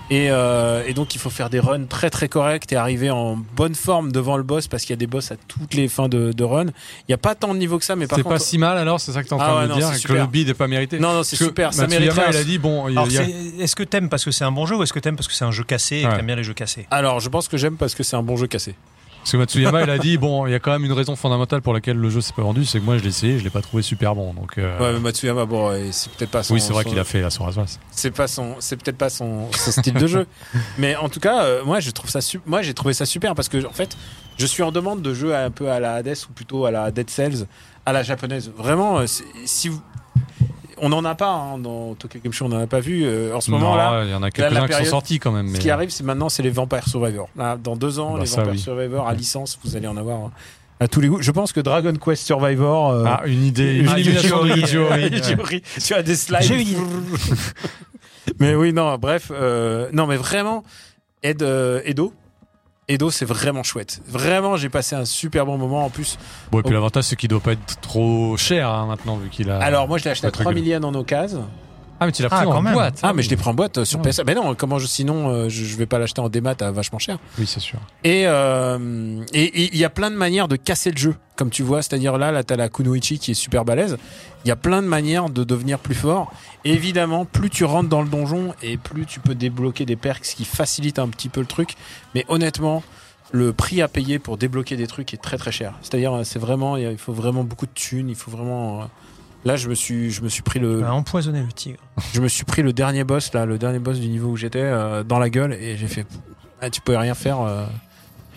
Et, euh, et donc, il faut faire des runs très très corrects et arriver en bonne forme devant le boss parce qu'il y a des boss à toutes les fins de, de run. Il n'y a pas tant de niveaux que ça, mais par C'est contre. pas si mal alors, c'est ça que t'es en Ah train ouais, de non, dire, c'est que super. le bid n'est pas mérité. Non, non, c'est que super. Ça Matsuyama, mériterait. il a dit bon, a- c'est- Est-ce que t'aimes parce que c'est un bon jeu ou est-ce que t'aimes parce que c'est un jeu cassé et Ouais. que t'aimes bien les jeux cassés? Alors, je pense que j'aime parce que c'est un bon jeu cassé. Parce que Matsuyama, il a dit bon, il y a quand même une raison fondamentale pour laquelle le jeu s'est pas vendu, c'est que moi je l'ai essayé, je l'ai pas trouvé super bon. Donc euh, Ouais, mais Matsuyama, bon, c'est peut-être pas son. oui, c'est vrai son- qu'il a fait la Sorasoas. C'est pas son, c'est peut-être pas son, son style de jeu. <laughs> Mais en tout cas, euh, moi, je trouve ça, su- moi, j'ai trouvé ça super parce que en fait, je suis en demande de jeux un peu à la Hades ou plutôt à la Dead Cells, à la japonaise. Vraiment, euh, si vous, on n'en a pas hein, dans Tokyo Game Show, on n'en a pas vu euh, en ce moment là. il y en a quelques-uns qui sont sortis quand même. Ce mais- qui arrive, c'est maintenant, c'est les Vampire Survivor. Là, dans deux ans, Bah, les Vampire oui. Survivor à licence, vous allez en avoir hein, à tous les goûts. Je pense que Dragon Quest Survivor. euh, Ah, une idée, une Ah, élimination de tu as <laughs> des slides. Une <laughs> mais oui, non, bref, euh, non, mais vraiment, Ed, euh, Edo, Edo, c'est vraiment chouette. Vraiment, j'ai passé un super bon moment. En plus, Bon, et puis l'avantage, c'est qu'il doit pas être trop cher hein, maintenant, vu qu'il a. alors moi, je l'ai acheté à pas très 3 gueule. millions en occasion. Ah, mais tu l'as Ah, pris quand en même. boîte. Ah, mais je l'ai pris en boîte euh, sur Ouais. PS. Mais non, comment je, sinon, euh, je, vais pas l'acheter en démat à vachement cher. Oui, c'est sûr. Et euh, et et il y a plein de manières de casser le jeu, comme tu vois. C'est-à-dire là, là, t'as la Kunoichi qui est super balèze. Il y a plein de manières de devenir plus fort. Et évidemment, plus tu rentres dans le donjon et plus tu peux débloquer des perks, ce qui facilite un petit peu le truc. Mais honnêtement, le prix à payer pour débloquer des trucs est très très cher. C'est-à-dire, c'est vraiment, il faut vraiment beaucoup de thunes. Il faut vraiment. Euh, Là, je me suis, je me suis pris le, a empoisonné le tigre. <laughs> je me suis pris le dernier boss là, le dernier boss du niveau où j'étais euh, dans la gueule et j'ai fait ah, tu pouvais rien faire euh,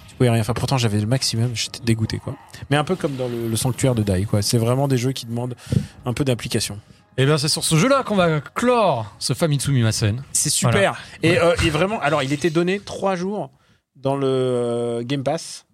tu pouvais rien faire. Pourtant j'avais le maximum j'étais dégoûté quoi. Mais un peu comme dans le, le sanctuaire de Dai quoi. C'est vraiment des jeux qui demandent un peu d'implication Et bien, c'est sur ce jeu-là qu'on va clore ce Famitsu Mimasen. c'est super. Et, euh, et vraiment alors il était donné trois jours dans le euh, Game Pass.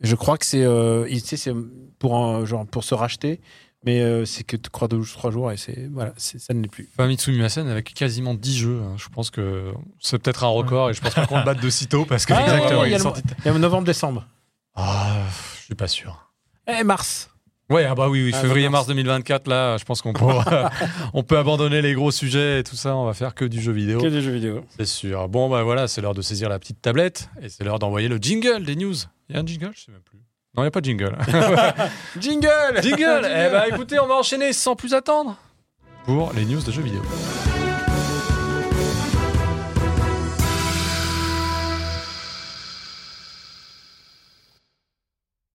Je crois que c'est euh, tu sais, c'est pour un, genre pour se racheter mais euh, c'est que tu trois jours et c'est voilà, ça ne l'est plus. Famitsu Mimasen avec quasiment 10 jeux. Hein. Je pense que c'est peut-être un record et je pense pas qu'on le batte de sitôt parce que. Ah, exactement, il, y a, novembre-décembre. Ah, je suis pas sûr. Eh, mars. Ouais, ah bah oui, ah, février-mars 2024, là, je pense qu'on peut, <laughs> on peut abandonner les gros sujets et tout ça, on va faire que du jeu vidéo. Que du jeu vidéo. C'est sûr. Bon, bah voilà, c'est l'heure de saisir la petite tablette et c'est l'heure d'envoyer le jingle des news. Il y a un jingle, je sais même plus. Non, il n'y a pas de jingle. <laughs> jingle Jingle Eh ben écoutez, on va enchaîner sans plus attendre pour les news de jeux vidéo.